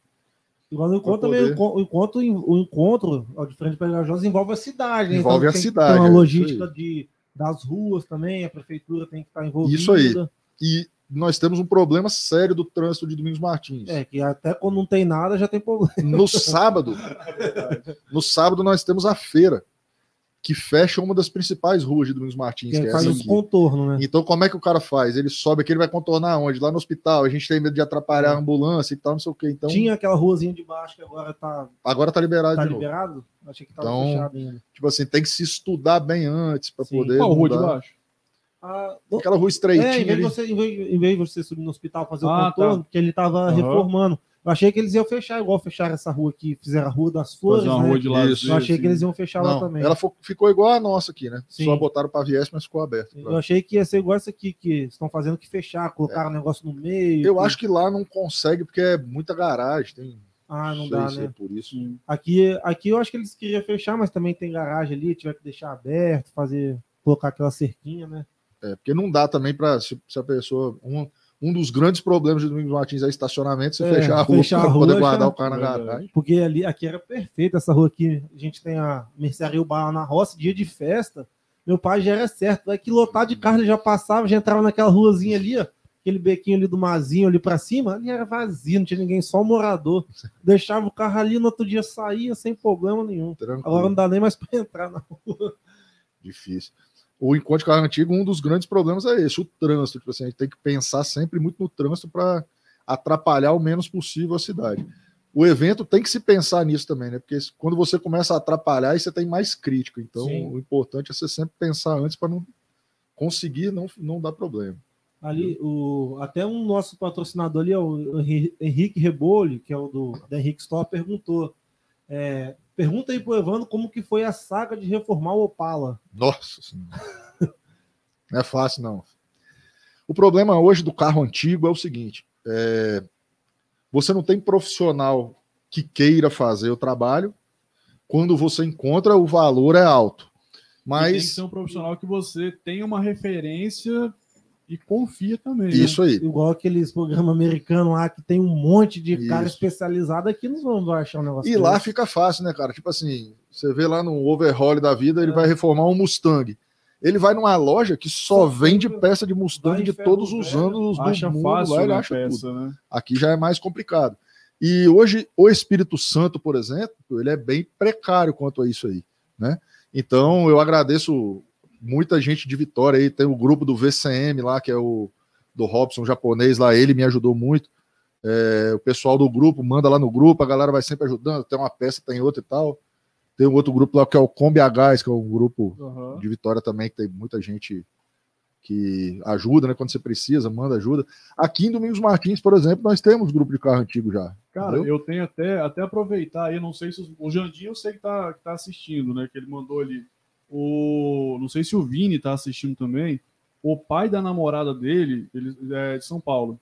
Igual no encontro, poder. o enco- o encontro, o encontro, ó, de frente para Pegajosa, envolve a cidade. né? Envolve a tem que cidade, ter uma é, logística isso de, das ruas também, a prefeitura tem que estar envolvida. Isso aí. E nós temos um problema sério do trânsito de Domingos Martins. É, que até quando não tem nada já tem problema. No sábado, no sábado nós temos a feira, que fecha uma das principais ruas de Domingos Martins, Que que é faz essa contornos, né? Então, como é que o cara faz? Ele sobe aqui, ele vai contornar onde? Lá no hospital. A gente tem medo de atrapalhar a ambulância e tal, não sei o quê. Então, Tinha aquela ruazinha de baixo que agora tá, agora tá liberado tá de novo. liberado? Achei que tava Então, fechado ainda. Tipo assim, tem que se estudar bem antes para poder. Qual rua de baixo? Ah, Aquela rua É, estreitinha em vez, de ali. você, em, vez, em vez de você subir no hospital fazer o Ah, contorno, tá. porque ele tava Aham. reformando. Eu achei que eles iam fechar, igual fecharam essa rua aqui, fizeram a Rua das Flores, Fazer uma né? rua de lazer. Isso. Eu achei assim. que eles iam fechar lá Não, também. ela ficou igual a nossa aqui, né? Sim. Só botaram para viés, mas ficou aberto. Eu achei que ia ser igual essa aqui, que estão fazendo que fechar, colocaram o negócio no meio. Eu que- acho que lá não consegue, porque é muita garagem. Tem... Ah, não sei dá, se né? é por isso. Sim. Aqui, aqui eu acho que eles queriam fechar, mas também tem garagem ali, tiver que deixar aberto, fazer, colocar aquela cerquinha, né? É, porque não dá também para se, se a pessoa. Um, um dos grandes problemas de Domingos Martins é estacionamento, você É, fechar a rua para rua poder guardar o carro na Verdade. garagem. Porque ali, aqui era perfeito essa rua aqui. A gente tem a Mercearia Bar na roça, dia de festa. Meu pai já era certo. É que lotar de carro ele já passava, já entrava naquela ruazinha ali, ó. Aquele bequinho ali do Mazinho ali pra cima, ali era vazio, não tinha ninguém, só o morador. Deixava o carro ali, no outro dia saía sem problema nenhum. Tranquilo. Agora não dá nem mais pra entrar, não. Difícil. O encontro de carro antigo, um dos grandes problemas é esse, o trânsito. Tipo assim, a gente tem que pensar sempre muito no trânsito para atrapalhar o menos possível a cidade. O evento tem que se pensar nisso também, né? Porque quando você começa a atrapalhar, aí você tem mais crítica. Então, Sim. o importante é você sempre pensar antes para não conseguir não, não dar problema. Ali, o, até um nosso patrocinador ali, ó, o Henri- Henrique Rebole, que é o do da Henrique Store, perguntou. é, pergunta aí pro Evandro como que foi a saga de reformar o Opala. Nossa Senhora. Não é fácil, não. O problema hoje do carro antigo é o seguinte: é, você não tem profissional que queira fazer o trabalho. Quando você encontra, o valor é alto. E tem que Mas ser um profissional que você tenha uma referência e confia também. né? isso aí. Igual aqueles programas americanos lá que tem um monte de cara Isso. especializado, aqui nós vamos achar um negócio. E lá desse. fica fácil, né, cara? Tipo assim, você vê lá no overhaul da vida, ele É. vai reformar um Mustang. Ele vai numa loja que só, vende peça de Mustang de todos os velho, anos do Acha mundo. fácil lá, ele na acha tudo. peça, né? Aqui já é mais complicado. E hoje o Espírito Santo, por exemplo, ele é bem precário quanto a isso aí, né? Então eu agradeço muita gente de Vitória aí, tem o grupo do VCM lá, que é o do Robson japonês lá, ele me ajudou muito. É, o pessoal do grupo manda lá no grupo, a galera vai sempre ajudando, tem uma peça, tem outra e tal. Tem um outro grupo lá que é o Kombi a Gás, que é um grupo Aham. de Vitória também, que tem muita gente que ajuda, né? Quando você precisa, manda ajuda. Aqui em Domingos Martins, por exemplo, nós temos grupo de carro antigo já. Cara, entendeu? eu tenho até, até aproveitar aí, não sei se os- o Jandinho eu sei que tá, que tá assistindo, né? Que ele mandou ali. O, não sei se o Vini tá assistindo também. O pai da namorada dele, ele é de São Paulo.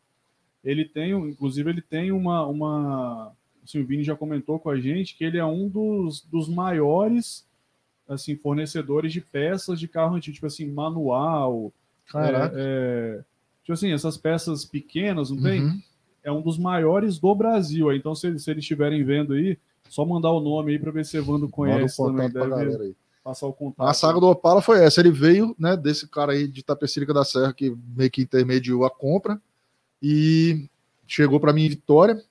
Ele tem, um- inclusive, ele tem uma. uma assim, o Vini já comentou com a gente que ele é um dos, dos maiores assim, fornecedores de peças de carro antigo, tipo assim, manual. Caraca. é, é, tipo assim, essas peças pequenas, não tem? Uhum. é um dos maiores do Brasil. Então, se, se eles estiverem vendo aí, só mandar o nome aí para ver se Evandro Manda o conhece também. contato pra Deve galera aí. Passar o contato. A saga do Opala foi essa. Ele veio, né, desse cara aí de Tapecirica da Serra que meio que intermediou a compra e chegou para mim em Vitória,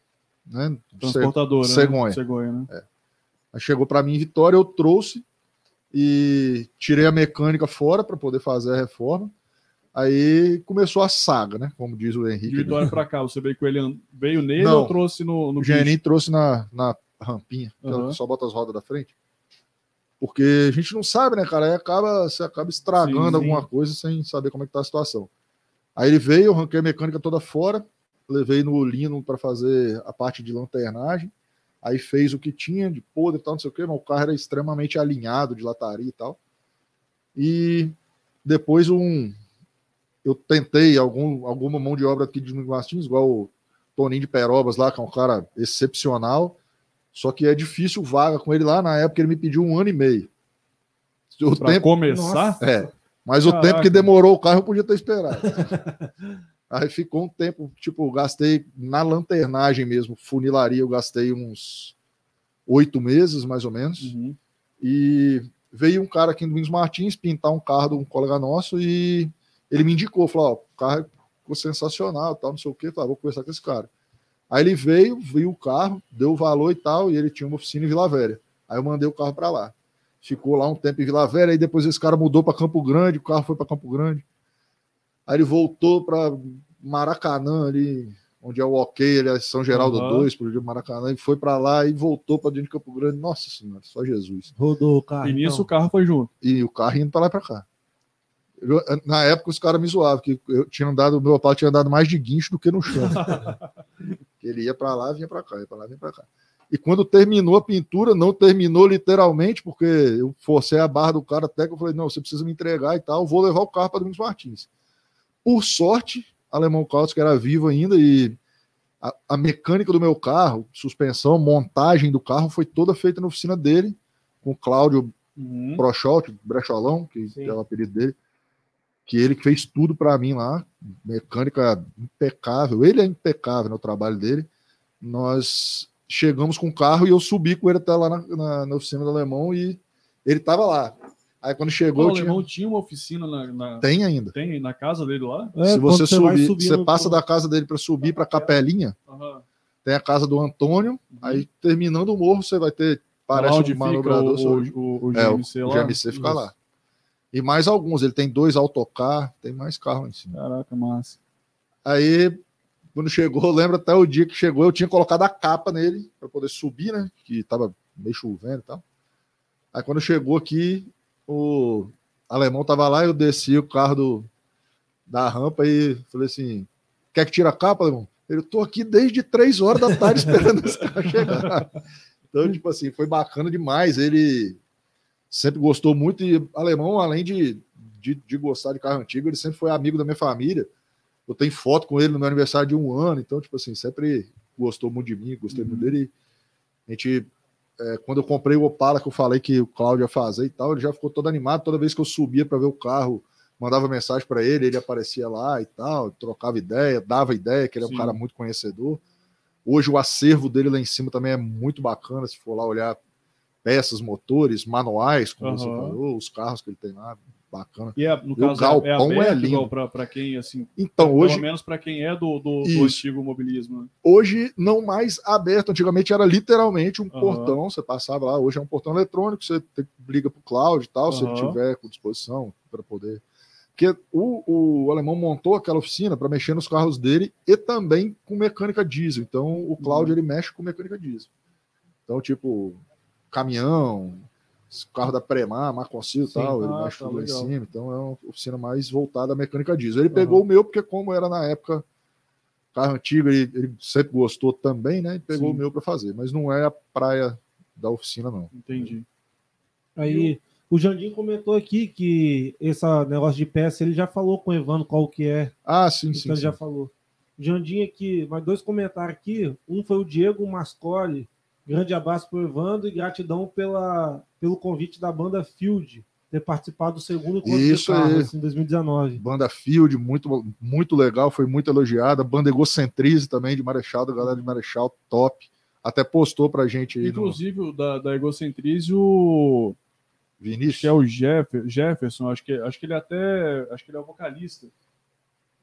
né? transportadora. Cegonha. Né? Cegonha, né? Aí Chegou para mim em Vitória, eu trouxe e tirei a mecânica fora para poder fazer a reforma. Aí começou a saga, né? Como diz o De Henrique. Vitória pra cá, você veio com ele, veio nele Não. ou trouxe no, no O? Genin trouxe na, na rampinha, que só bota as rodas da frente. Porque a gente não sabe, né, cara? Aí acaba, você acaba estragando Sim, sim. alguma coisa sem saber como é que tá a situação. Aí ele veio, eu arranquei a mecânica toda fora, levei no Lino para fazer a parte de lanternagem. Aí fez o que tinha de podre e tal, não sei o quê, mas o carro era extremamente alinhado de lataria e tal. E depois um. Eu tentei algum, alguma mão de obra aqui de Domingos Martins, igual o Toninho de Perobas lá, que é um cara excepcional. Só que é difícil vaga com ele lá. Na época ele me pediu um ano e meio. O Pra tempo, começar? É, mas o Caraca. tempo que demorou o carro eu podia ter esperado. Aí ficou um tempo, tipo, gastei na lanternagem mesmo, funilaria, eu gastei uns oito meses, mais ou menos. Uhum. E veio um cara aqui em Domingos Martins pintar um carro de um colega nosso e ele me indicou, falou, ó, o carro ficou sensacional, tal, não sei o quê, tá, vou conversar com esse cara. Aí ele veio, viu o carro, deu o valor e tal, e ele tinha uma oficina em Vila Velha. Aí eu mandei o carro para lá. Ficou lá um tempo em Vila Velha, aí depois esse cara mudou para Campo Grande, o carro foi para Campo Grande. Aí ele voltou para Maracanã ali, onde é o OK, ele é São Geraldo Aham. 2, pro Maracanã, e foi para lá e voltou para dentro de Campo Grande. Nossa senhora, só Jesus Rodou o carro. E nisso o então. carro foi junto. e o carro indo para lá e para cá. Eu- na época os caras me zoavam, que eu tinha andado, o meu pai tinha andado mais de guincho do que no chão. Ele ia para lá, vinha para cá, ia para lá, vinha para cá. E quando terminou a pintura, não terminou literalmente, porque eu forcei a barra do cara até que eu falei: não, você precisa me entregar e tal, vou levar o carro para Domingos Martins. Por sorte, Alemão Carlos, que era vivo ainda, e a, a mecânica do meu carro, suspensão, montagem do carro, foi toda feita na oficina dele, com o Cláudio Uhum. Prochot, Brecholão, que Sim. é o apelido dele, que ele fez tudo para mim lá, mecânica impecável, ele é impecável no trabalho dele. Nós chegamos com o carro e eu subi com ele até lá na, na- na oficina do alemão e ele tava lá. Aí quando chegou, o eu tinha- alemão tinha uma oficina na, na- tem ainda. tem na casa dele lá? É, Se você subir, você passa pro- da casa dele para subir para Capelinha, Aham. tem a casa do Antônio, aí terminando o morro você vai ter parece lá onde um fica manobrador. o, o, o, o É, o GMC lá. GMC fica Isso. lá. E mais alguns, ele tem dois autocar, tem mais carro em cima. Caraca, massa. Aí, quando chegou, eu lembro até o dia que chegou, eu tinha colocado a capa nele para poder subir, né? Que tava meio chovendo e tal. Aí quando chegou aqui, o alemão tava lá, eu desci o carro do, da rampa e falei assim: quer que tire a capa, alemão? Eu tô aqui desde três horas da tarde esperando esse carro chegar. Então, tipo assim, foi bacana demais. Ele sempre gostou muito, e alemão, além de, de, de gostar de carro antigo, ele sempre foi amigo da minha família. Eu tenho foto com ele no meu aniversário de um ano, então, tipo assim, sempre gostou muito de mim, gostei muito dele. A gente, é, quando eu comprei o Opala, que eu falei que o Cláudio ia fazer e tal, ele já ficou todo animado. Toda vez que eu subia para ver o carro, mandava mensagem para ele, ele aparecia lá e tal, trocava ideia, dava ideia, que ele é um Sim. cara muito conhecedor. Hoje o acervo dele lá em cima também é muito bacana, se for lá olhar peças, motores, manuais, como você Aham. falou, os carros que ele tem lá, bacana. E é, no o caso, é- galpão é é aberto lindo. igual pra, pra quem, assim, Então, hoje, pelo menos pra quem é do, do, do antigo mobilismo. né? hoje não mais aberto. Antigamente era literalmente um Aham. portão, você passava lá. Hoje é um portão eletrônico, você liga para o cloud e tal, se ele tiver com disposição para poder. Porque o, o alemão montou aquela oficina para mexer nos carros dele e também com mecânica diesel. Então o Cláudio Uhum. ele mexe com mecânica diesel. Então, tipo, caminhão, carro da Premar, Marconcil e tal, ele Ah, mexe tá, tudo lá em legal. cima. Então é uma oficina mais voltada à mecânica diesel. Ele Aham. pegou o meu, porque como era na época carro antigo, ele, ele sempre gostou também, né? E pegou Sim. o meu para fazer. Mas não é a praia da oficina, não. Entendi. Aí o Jandim comentou aqui que esse negócio de peça ele já falou com o Evandro qual que é. Ah, sim, Então sim. ele sim. já falou. Jandim aqui, mais dois comentários aqui. Um foi o Diego Mascoli. Grande abraço pro Evandro e gratidão pela, pelo convite da banda Field ter participado do segundo encontro Isso de carros aí. em 2019. Banda Field, muito, muito legal, foi muito elogiada. Banda Egocentrize também, de Marechal, da galera de Marechal, top. Até postou pra gente aí Inclusive, o da, da Egocentrize, o. no Vinícius. que é o Jeff, Jefferson, acho que, acho que ele até. Acho que ele é o vocalista.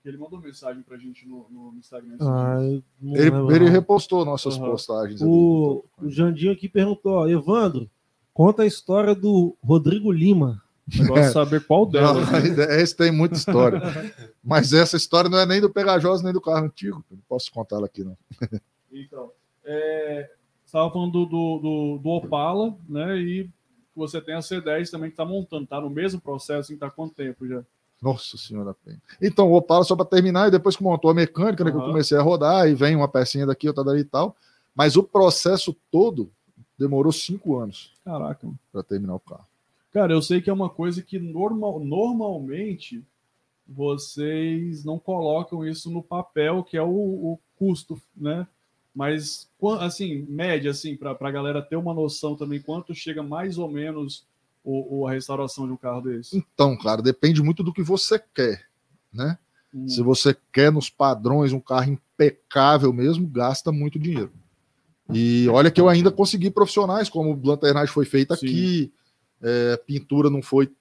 Ele mandou mensagem pra gente no, no Instagram. Ah, Ele, ele repostou nossas Aham. postagens. ali. O, o Jandinho aqui perguntou: ó, Evandro, conta a história do Rodrigo Lima. Eu gosto de saber qual delas. né? Não, esse tem muita história. Mas essa história não é nem do Pegajosa nem do carro antigo. Não posso contar ela aqui, não. Então, é, você estava falando do, do, do- Opala, né? E você tem a C10 também que está montando, tá no mesmo processo, está há quanto tempo já? Nossa senhora. penha. Então, o Opala, só para terminar, e depois que montou a mecânica, né, que eu comecei a rodar, e vem uma pecinha daqui, outra dali e tal. Mas o processo todo demorou cinco anos Caraca. para terminar o carro. Cara, eu sei que é uma coisa que normal, normalmente vocês não colocam isso no papel, que é o, o custo, né? Mas, assim, média, assim, para a galera ter uma noção também, quanto chega mais ou menos o, o- a restauração de um carro desse? Então, cara, depende muito do que você quer, né? Hum, Se você quer nos padrões um carro impecável mesmo, gasta muito dinheiro. E olha que eu ainda consegui profissionais, como o lanternagem foi feita Sim. aqui, é, pintura não foi,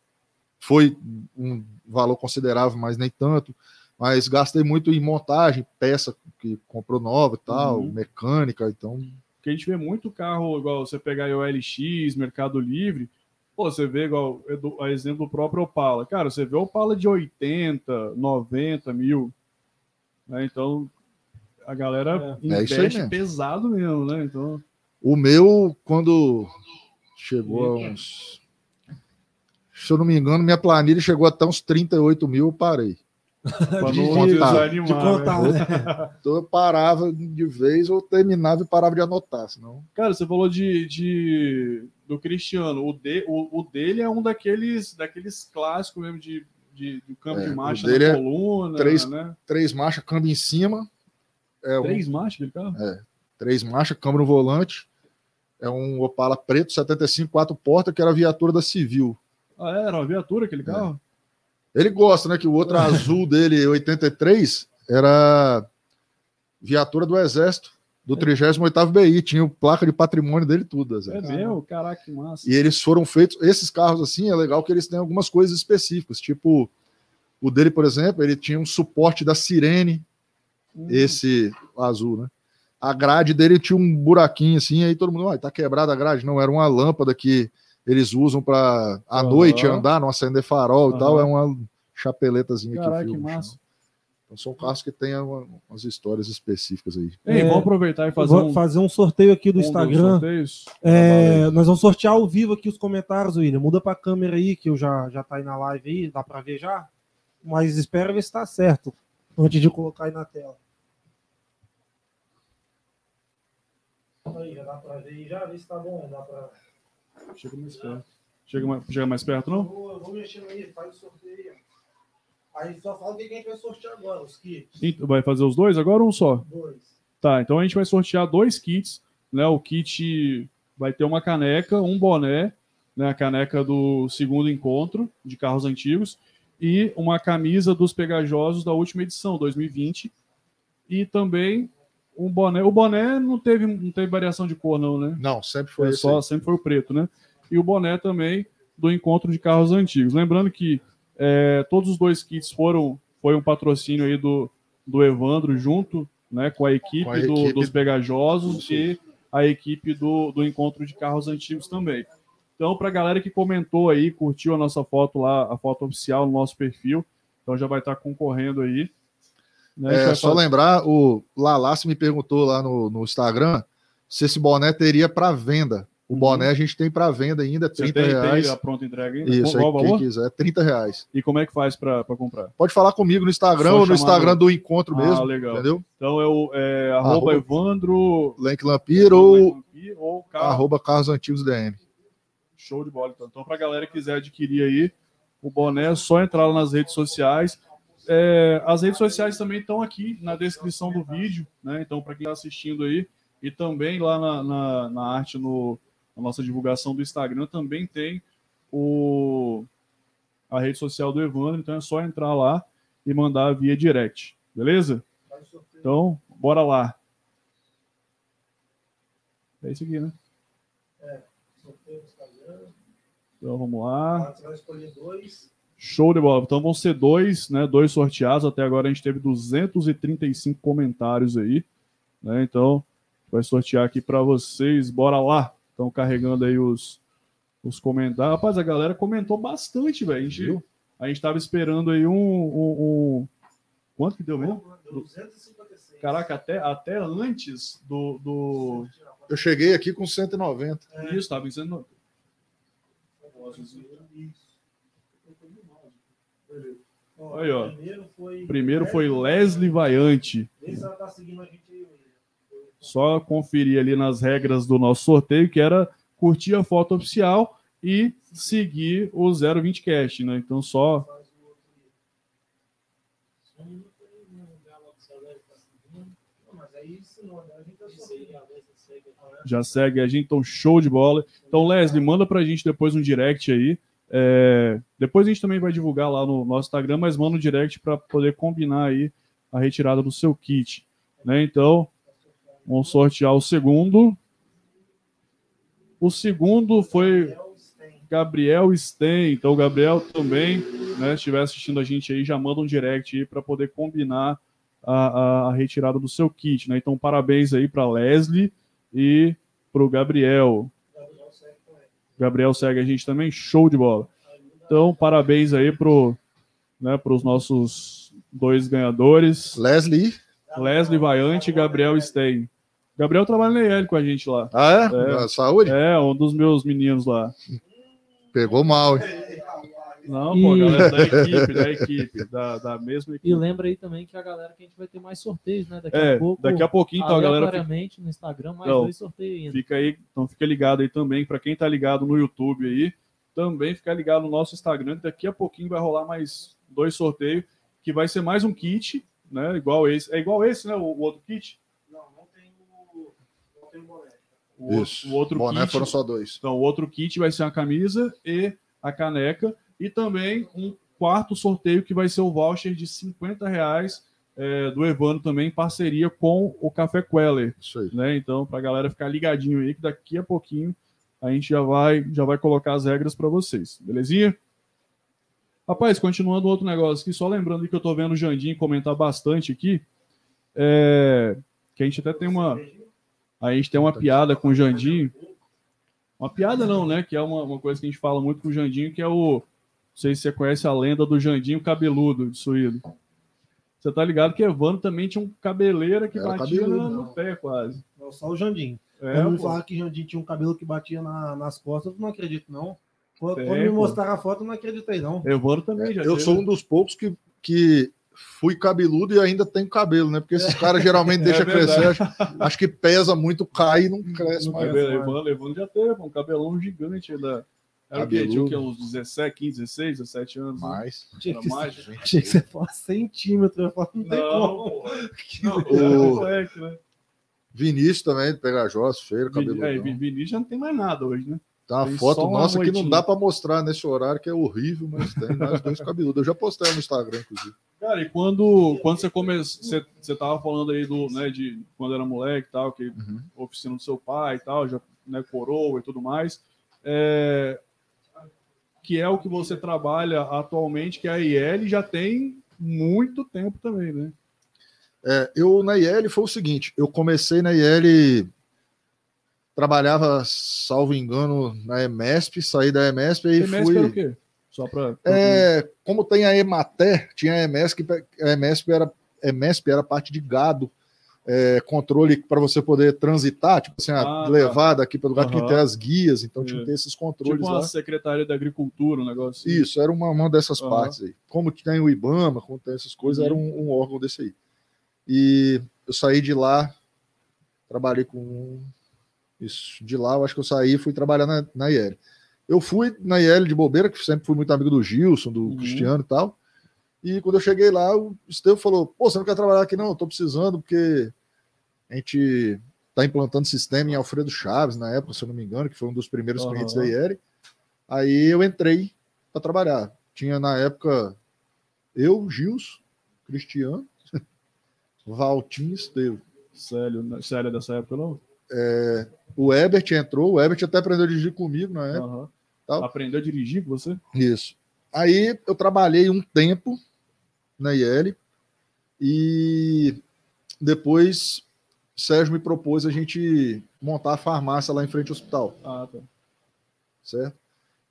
foi um valor considerável, mas nem tanto. Mas gastei muito em montagem, peça que comprou nova e tal, Uhum. mecânica, então Porque a gente vê muito carro, igual você pegar o LX, Mercado Livre, pô, você vê igual a exemplo do próprio Opala. Cara, você vê o Opala de 80, 90 mil. né? Então, a galera É aí investe mesmo. pesado mesmo, né? Então, O meu, quando chegou a uns. Se eu não me engano, minha planilha chegou até uns 38 mil, eu parei. Pra De não contar. desanimar. De né? contar, né? Então eu parava de vez, ou terminava e parava de anotar, senão. Cara, você falou de, de- do Cristiano. O, de, o, o dele é um daqueles, daqueles clássicos mesmo de, de, de câmbio É, de marcha dele na é coluna, três- né? Três marchas, câmbio em cima. É um, Três marchas aquele carro? três marchas, câmbio no volante. É um Opala preto, 75, quatro portas, que era a viatura da Civil. Ah, era uma viatura aquele carro? Ele gosta, né? Que o outro azul dele, 83, era viatura do Exército, do 38º BI. Tinha placa de patrimônio dele tudo, É, Exército. meu? Caraca, que massa. E eles foram feitos. Esses carros, assim, é legal que eles têm algumas coisas específicas. Tipo, o dele, por exemplo, ele tinha um suporte da sirene, Hum, esse azul, né? A grade dele tinha um buraquinho assim, aí todo mundo, ah, tá quebrada a grade. Não, era uma lâmpada que eles usam para à Aham. noite andar, não acender farol e Aham. tal. É uma chapeletazinha Caraca, que que massa. Então são carros que têm uma- umas histórias específicas aí. Ei, É, vamos aproveitar e fazer Vou um, fazer um sorteio aqui do um Instagram. É, nós vamos sortear ao vivo aqui os comentários, William. Muda pra câmera aí, que eu já, já tá aí na live aí, dá pra ver já. Mas espera ver se tá certo, antes de colocar aí na tela. Aí, já dá pra ver já vê se tá bom, dá pra... Chega mais perto. Chega mais, chega mais perto, não? Vou, vou mexendo aí, faz o sorteio aí. só fala o que a gente vai sortear agora, os kits. Ih, Vai fazer os dois agora ou um só? Dois. Tá, então a gente vai sortear dois kits, né? O kit vai ter uma caneca, um boné, né? A caneca do segundo encontro de carros antigos e uma camisa dos pegajosos da última edição, 2020. E também um boné. O boné não teve, não teve variação de cor, não, né? Não, sempre Foi esse só, aí. sempre foi o preto, né? E o boné também do encontro de carros antigos. Lembrando que é, todos os dois kits foram foi um patrocínio aí do, do Evandro junto, né, com a equipe, Com a do- equipe. dos Pegajosos Isso. e a equipe do, do encontro de carros antigos também. Então, para a galera que comentou aí, curtiu a nossa foto lá, a foto oficial no nosso perfil, então já vai estar concorrendo aí. Né? É, vai só fazer- lembrar, o Lalassi me perguntou lá no, no Instagram se esse boné teria para venda. O Uhum. boné a gente tem para venda ainda, Você 30 tem, reais. tem a pronta entrega ainda? Isso, Qual aí, quem quiser, 30 reais. E como é que faz para comprar? Pode falar comigo no Instagram Só ou no Instagram do encontro Ah, mesmo, legal. entendeu? Então é o é, arroba Arroba- Evandro Lenk Lampir ou ou Carlos. arroba Carros Antigos DM. Show de bola. Então, então para a galera que quiser adquirir aí o boné, é só entrar lá nas redes sociais. É, as redes sociais também estão aqui na descrição do vídeo, né? Então, para quem está assistindo aí, e também lá na, na, na arte, no, na nossa divulgação do Instagram, também tem o, a rede social do Evandro. Então é só entrar lá e mandar via direct, beleza? Então, bora lá. É isso aqui, né? Então vamos lá. Você vai escolher dois. Show de bola. Então vão ser dois, né? Dois sorteados. Até agora a gente teve 235 comentários aí, né? Então vai sortear aqui para vocês. Bora lá. Estão carregando aí os, os comentários. Rapaz, a galera comentou bastante, velho. A gente, Viu? a gente tava esperando aí um, um- um- Quanto que deu mesmo? 256. Caraca, até, até antes do. do... Eu cheguei aqui com 190. Isso, tava dizendo. Ó, Aí, ó. Primeiro foi. Primeiro foi Leslie Vaiante. Tá. William. Só conferir ali nas regras do nosso sorteio, que era curtir a foto oficial e seguir o 020 Cast, né? Então só. Né? Né? Já segue a gente, então show de bola. Então, Leslie, manda pra gente depois um direct aí. É, depois a gente também vai divulgar lá no nosso Instagram, mas manda um direct para poder combinar aí a retirada do seu kit. Né? Então, vamos sortear o segundo. O segundo foi Gabriel Sten. Então, o Gabriel também, né, estiver assistindo a gente aí, já manda um direct aí para poder combinar a, a- a retirada do seu kit. Né? Então, parabéns aí para Leslie e para o Gabriel. Gabriel segue a gente também, show de bola. Então, parabéns aí pro, né, pros nossos dois ganhadores, Leslie. Leslie Vaiante e Gabriel Stein. Gabriel trabalha na IEL com a gente lá. Ah, é? É. Saúde? É, um dos meus meninos lá. Pegou mal, hein? Não, pô, E- galera da equipe, da equipe, da, da mesma E equipe. lembra aí também que a galera que a gente vai ter mais sorteios, né? Daqui É, a pouco. daqui a pouquinho, então, a galera fica, no Instagram, mais Não. dois sorteios ainda. fica aí, então fica ligado aí também, para quem tá ligado no YouTube aí, também fica ligado no nosso Instagram, daqui a pouquinho vai rolar mais dois sorteios, que vai ser mais um kit, né, igual esse, é igual esse, né, o, o outro kit? Não, não tem o. Não tem o boné. O, outro- Isso. o outro Boné kit, foram só dois. então, o outro kit vai ser a camisa e a caneca, e também um quarto sorteio que vai ser o voucher de 50 reais é, do Evandro também, em parceria com o Café Queller Isso aí. né? Então, para a galera ficar ligadinho aí, que daqui a pouquinho a gente já vai, já vai colocar as regras para vocês, belezinha? Rapaz, continuando outro negócio aqui, só lembrando que eu tô vendo o Jandim comentar bastante aqui, é, que a gente até tem uma, a gente tem uma piada com o Jandim, uma piada não, né? Que é uma, uma coisa que a gente fala muito com o Jandinho, que é o, sei se você conhece a lenda do Jandinho cabeludo de Suído. Você tá ligado que Evandro também tinha um cabeleira que Era batia cabeludo, no, não. pé quase. Não, só o Jandim. É, Quando me falaram que Jandim tinha um cabelo que batia na- nas costas, eu não acredito, não. Quando, quando me mostraram a foto, eu não acreditei, não. Evandro também já Eu teve. sou um dos poucos que, que fui cabeludo e ainda tenho cabelo, né? Porque esses caras geralmente deixam crescer. Acho, acho que pesa muito, cai e não cresce Não mais. É. Evandro, Evandro já teve um cabelão gigante da. Era o quê? Tinha o quê? Cabeludo. Uns 17, 15, 16, 17 anos. né? Mas. Achei Era que, mais. achei que você fosse centímetro. Eu falei, não tem Não, como. Não, O- né? Vinícius também, feira, Vini- cabelo. é, Vi- Vinícius já não tem mais nada hoje, né? Tem uma foto uma nossa que não dá para mostrar nesse horário, que é horrível, mas tem nós dois cabeludos. Eu já postei no Instagram, inclusive. Cara, e quando, quando você começou, você, você tava falando aí do, né, de quando era moleque e tal, que Uhum. oficina do seu pai e tal, já, né, coroa e tudo mais, é, que é o que você trabalha atualmente, que é a IL já tem muito tempo também, né? É, eu na IL foi o seguinte: eu comecei na IL, trabalhava, salvo engano, na EMESP, saí da EMESP e TMS fui. era o quê? Só pra. É, como tem a EMATER, tinha a EMESP, a EMESP era, EMESP era parte de gado, é, controle para você poder transitar, tipo assim, Ah, ah, tá. daqui para o lugar que Aham. tem as guias, então tinha É. que ter esses controles tipo lá. uma secretaria da agricultura, um negócio assim. Isso, era uma, uma dessas Aham. partes aí. Como tem o IBAMA, como tem essas coisas, Uhum. era um, um órgão desse aí. E eu saí de lá, trabalhei com. Isso, de lá eu acho que eu saí e fui trabalhar na, na IL. Eu fui na IL de bobeira, que sempre fui muito amigo do Gilson, do Uhum. Cristiano e tal. E quando eu cheguei lá, o Estevão falou: Pô, você não quer trabalhar aqui? Não, eu tô precisando, porque a gente tá implantando sistema em Alfredo Chaves, na época, se eu não me engano, que foi um dos primeiros Aham. clientes da IL. Aí eu entrei para trabalhar. Tinha na época eu, Gilson, Cristiano, Valtinho e Estevão. Célio, né? Célio é dessa época, não? O Ebert entrou, o Ebert até aprendeu a dirigir comigo na época. Aham. Tal. Aprendeu a dirigir com você? Isso. Aí eu trabalhei um tempo na IL e depois Sérgio me propôs a gente montar a farmácia lá em frente ao hospital, Ah, tá. certo?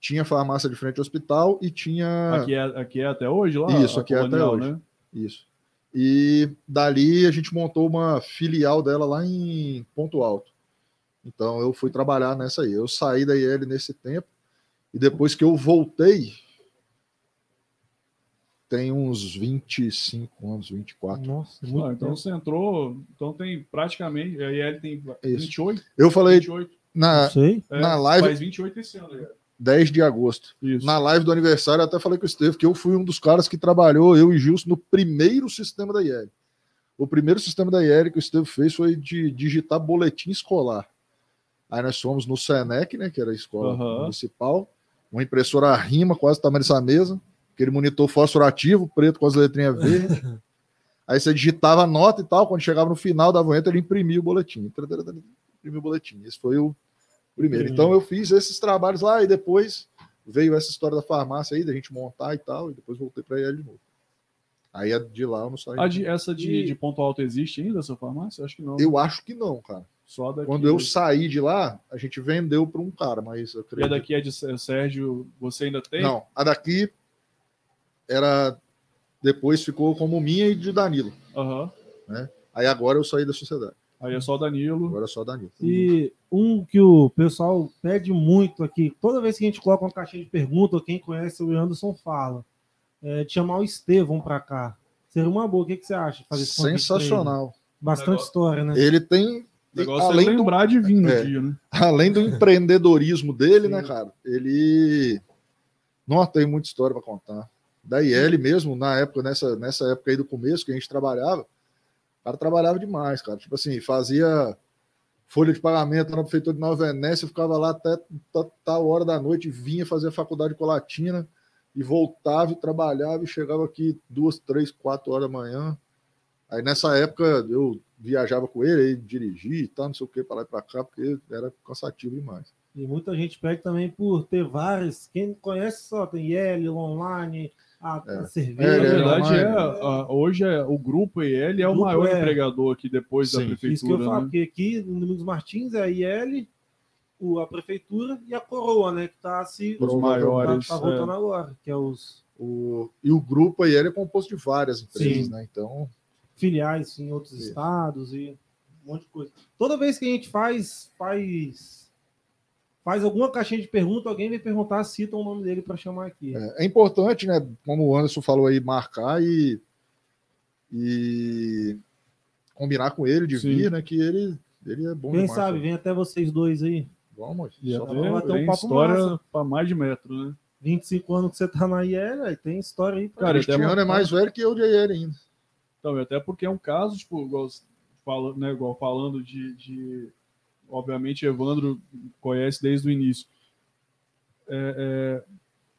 tinha farmácia de frente ao hospital e tinha. Aqui é, aqui é até hoje lá? Isso, aqui é até Colonial, hoje. Né? Isso. E dali a gente montou uma filial dela lá em Ponto Alto. Então eu fui trabalhar nessa aí. Eu saí da IL nesse tempo e depois que eu voltei, tem uns 25 anos, 24. Nossa, Ah, muito então tempo. você entrou, então tem praticamente, a IL tem 28? Eu falei 28. na. É, Na live- Faz 28 esse ano, IL. 10 de agosto. Isso. Na live do aniversário, eu até falei com o Estevam que eu fui um dos caras que trabalhou, eu e Gilson, no primeiro sistema da IEL. O primeiro sistema da IEL que o Estevam fez foi de digitar boletim escolar. Aí nós fomos no Senec, né, que era a escola Aham. municipal, uma impressora rima, quase o tamanho dessa mesa, aquele monitor fósforo ativo, preto com as letrinhas verdes. Aí você digitava a nota e tal, quando chegava no final da enter, ele imprimia o boletim. Imprimia o boletim. Esse foi o primeiro. Hum. Então eu fiz esses trabalhos lá e depois veio essa história da farmácia aí, da gente montar e tal, e depois voltei para ele de novo. Aí de lá eu não saí. De- essa de, E- de ponto alto existe ainda, essa farmácia? Acho que não. Eu acho que não, cara. Só daqui. Quando eu saí de lá, a gente vendeu para um cara, mas eu E a daqui é de Sé- Sérgio, você ainda tem? Não, a daqui era. Depois ficou como minha e de Danilo. Aham. Aí agora eu saí da sociedade. Aí é só o Danilo. Agora é só Danilo. E um que o pessoal pede muito aqui, toda vez que a gente coloca uma caixinha de pergunta, quem conhece o Anderson fala, é de chamar o Estevão para cá. Seria uma boa. O que, que você acha? Fazer? Sensacional. Bastante Negócio- história, né? Ele tem. O é além, do, lembrar de vir no É. dia, né? além do empreendedorismo dele, Sim. né, cara? Ele. Não tem muita história para contar. Da IL mesmo, na época, nessa, nessa época aí do começo, que a gente trabalhava, o cara trabalhava demais, cara. Tipo assim, fazia folha de pagamento na prefeitura de Nova Venécia, ficava lá até ta- tal hora da noite, vinha fazer a faculdade de colatina e voltava e trabalhava e chegava aqui duas, três, quatro horas da manhã. Aí nessa época eu viajava com ele, aí dirigia e tal, não sei o que, para lá e para cá, porque era cansativo demais. E muita gente pede também por ter várias. Quem conhece só tem Yellow online, a, a É. cerveja. Na É, é, verdade, é, a- hoje é, o grupo EL é o Grupo maior é. empregador aqui depois da Sim. prefeitura. Isso que eu falo, né? porque aqui no Domingos Martins é a IL, o, a prefeitura e a coroa, né? Que está se Os maiores, Tá, tá voltando agora, que é os O, e o grupo ele é composto de várias empresas, Sim. né? Então, filiais em outros estados e um monte de coisa. Toda vez que a gente faz faz faz alguma caixinha de pergunta, alguém vem perguntar, cita o nome dele para chamar aqui. é, é importante, né? Como o Anderson falou aí, marcar e, e combinar com ele de Sim. vir, né? Que ele, ele é bom Quem demais, sabe, cara. vem até vocês dois aí. Vamos, E só até vamos bater um papo história para mais de metro, né? 25 anos que você tá na IL, aí tem história aí pra Cara, O Cristiano até uma- é mais velho que eu de ele ainda. Então, até porque é um caso, tipo, igual, fala, né, igual falando de, de- Obviamente, Evandro conhece desde o início. É, é,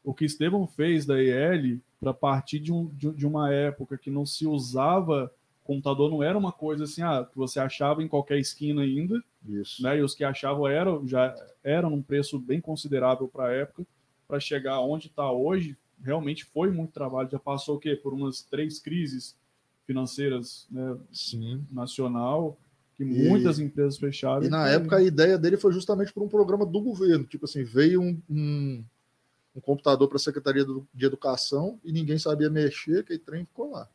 o que Estevam fez da EL, para partir de, um, de, de uma época que não se usava computador, não era uma coisa assim, ah, que você achava em qualquer esquina ainda, Isso. né? E os que achavam eram já eram num preço bem considerável para a época, para chegar onde está hoje, realmente foi muito trabalho. Já passou o quê? Por umas três crises financeiras, né? Sim. nacional, que E- muitas empresas fecharam. E na foi- época a ideia dele foi justamente por um programa do governo. Tipo assim, veio um, um, um computador para a Secretaria do- de Educação e ninguém sabia mexer, que trem ficou lá.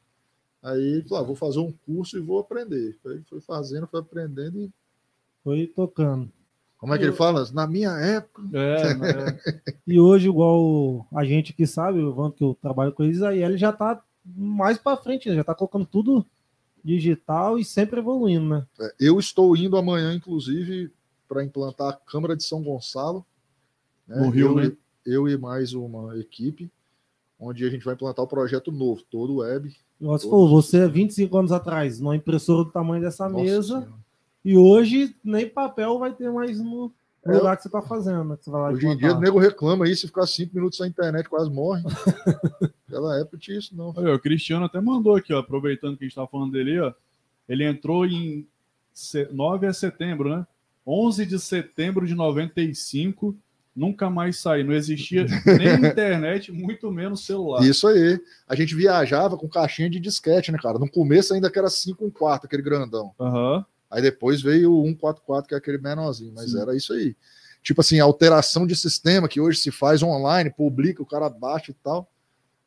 Aí ele falou: ah, vou fazer um curso e vou aprender. Aí foi fazendo, foi aprendendo e. foi tocando. Como é que ele fala? Na minha época. É, né? E hoje, igual a gente que sabe, o Evandro que eu trabalho com eles, a IL já tá mais para frente, né? já tá colocando tudo digital e sempre evoluindo, né? É, Eu estou indo amanhã, inclusive, para implantar a Câmara de São Gonçalo. né? No Rio, eu, né? e- eu e mais uma equipe, onde a gente vai implantar o projeto novo, todo web. Você falou, você 25 anos atrás, numa impressora do tamanho dessa Nossa mesa, Senhora. e hoje nem papel vai ter mais no lugar que você tá fazendo, né? Que você vai lá Hoje em dia o nego reclama aí, se ficar cinco minutos sem internet, quase morre. Naquela época tinha isso, não. Olha, o Cristiano até mandou aqui, ó, aproveitando que a gente estava falando dele, ó, ele entrou em se- 9 de setembro, né? 11 de setembro de 95, nunca mais saiu. Não existia nem internet, muito menos celular. Isso aí. A gente viajava com caixinha de disquete, né, cara? No começo ainda que era 5 um quarto, aquele grandão. Aham. Aí depois veio o 144, que é aquele menorzinho, mas Sim. era isso aí. tipo assim, alteração de sistema que hoje se faz online, publica, o cara baixa e tal.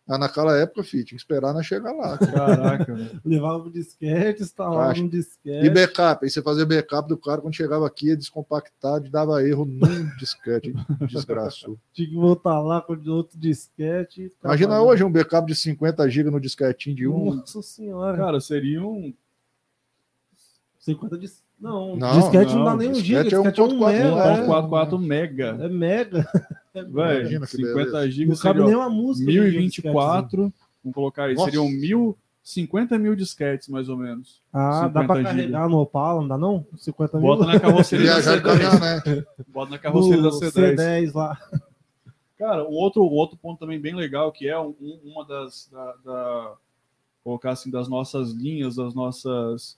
Mas naquela época, filho, tinha que esperar nós chegar lá. Caraca. Levava pro disquete, instalava Caixa. no E disquete. backup, aí você fazia backup do cara quando chegava aqui, ia descompactado e dava erro num disquete. Desgraçou. Tinha que voltar lá com outro disquete. Imagina hoje um backup de 50 GB no disquetinho de um. Nossa senhora. Cara, seria um. 50 dis... Não, Não, disquete não, não, dá nem um giga, disquete é disquete é um 1.4, mega. é. 1.44 mega. É mega. Velho, Imagina que 50 beleza. Não cabe nem uma música. no disquete, 1024. Vamos colocar aí, Nossa. seriam mil, 50 mil disquetes, mais ou menos. Ah, dá 50 pra giga. carregar no Opala, não dá não? 50 mil? Bota na carroceria da Viajar de C10. caminhonete. Bota na carroceria da no C10. C10 lá. Cara, um outro, um outro ponto também bem legal, que é um- um- uma das, da, da- colocar assim, das nossas linhas, das nossas,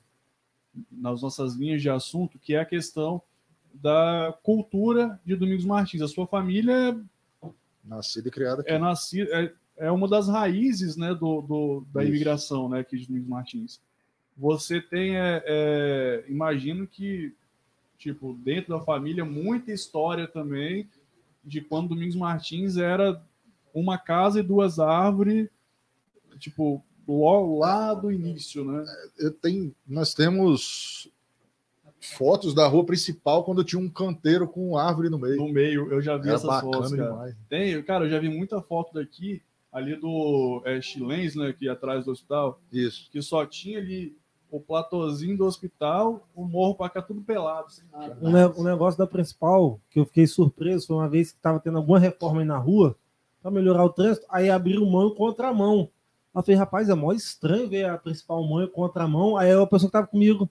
nas nossas linhas de assunto, que é a questão da cultura de Domingos Martins. A sua família Nascido e criado aqui. é nascida, é, é uma das raízes, né, do, do- da Isso. imigração, né, aqui de Domingos Martins. Você tem, é, é, imagino que, tipo, dentro da família, muita história também de quando Domingos Martins era uma casa e duas árvores, tipo, lá do início, né? Eu tenho, nós temos fotos da rua principal quando tinha um canteiro com árvore no meio. No meio, eu já vi Era essas bacana fotos, cara. demais. Tem, cara, eu já vi muita foto daqui, ali do é, Chilens, né, aqui atrás do hospital, Isso. que só tinha ali o platôzinho do hospital, o morro pra cá tudo pelado, sem nada. O, ne- o negócio da principal, que eu fiquei surpreso, foi uma vez que estava tendo alguma reforma aí na rua, para melhorar o trânsito, aí abriu mão e contramão. Eu falei, rapaz, é mó estranho ver a principal mão e contramão. Aí a pessoa que tava comigo,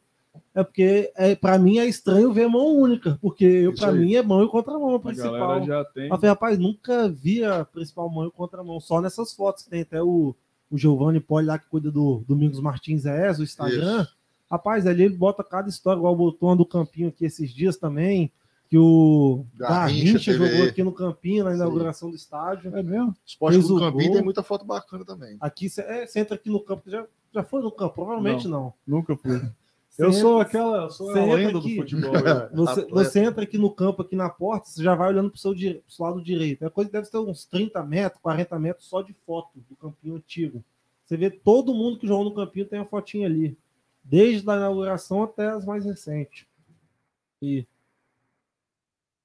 é porque é, para mim é estranho ver mão única, porque para mim é mão e contramão a A principal. galera já tem. Falei, rapaz, nunca vi a principal mão e contramão, só nessas fotos. Tem até o, o Giovanni Poli lá que cuida do Domingos Martins ES, o Instagram. Isso. Rapaz, ali ele bota cada história, igual botou do Campinho aqui esses dias também, que o Garrincha jogou aqui no Campinho, na inauguração do estádio. É mesmo? Esporte Fez do Campinho gol. tem muita foto bacana também. Aqui você é, você entra aqui no campo, já, já foi no campo? Provavelmente não. Nunca fui. Você Eu sou entra- aquela, eu sou você a entra lenda aqui. do futebol. eu. Você, Atleta. você entra aqui no campo, aqui na porta, você já vai olhando para o seu, seu lado direito. É coisa deve ter uns 30 metros, 40 metros só de foto do campinho antigo. Você vê todo mundo que jogou no campinho tem a fotinha ali. Desde a inauguração até as mais recentes. E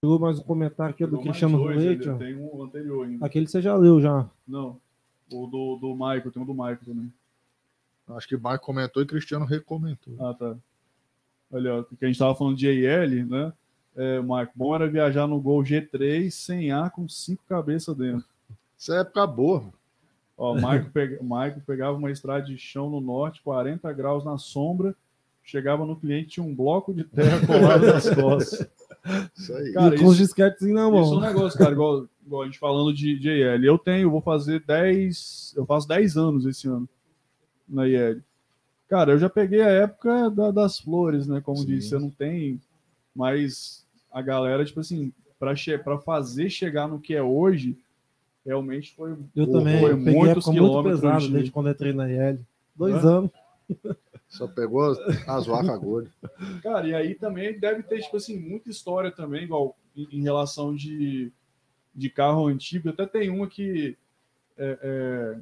chegou mais um comentário aqui do Cristiano Leite. Tem um anterior ainda. Aquele você já leu já. Não. O do, do Michael, tem um do Michael também. Acho que o Marco comentou e Cristiano recomentou. Ah, tá. Olha, ó, que a gente tava falando de AL, né? É, Marco, bom era viajar no Gol G3 sem ar com cinco cabeças dentro. Isso é época boa. mano. Ó, o Maico, pega, o Maico pegava uma estrada de chão no norte, 40 graus na sombra, chegava no cliente, tinha um bloco de terra colado nas costas. Isso aí. Cara, e com os isso- disquetes na Isso é um mão. negócio, cara, igual, igual a gente falando de, de IL. Eu tenho, vou fazer 10, eu faço 10 anos esse ano na IL. Cara, eu já peguei a época da- das flores, né? Como Sim. disse, você não tem mais a galera, tipo assim, para che fazer chegar no que é hoje, realmente foi. Eu Pô, também foi eu peguei muitos época muito pesada de- desde quando entrei na IL. Dois Hã? anos. Só pegou as, as vacas gordas. Cara, e aí também deve ter, tipo assim, muita história também, igual em, relação de, de carro antigo. Até tem uma que, é, é,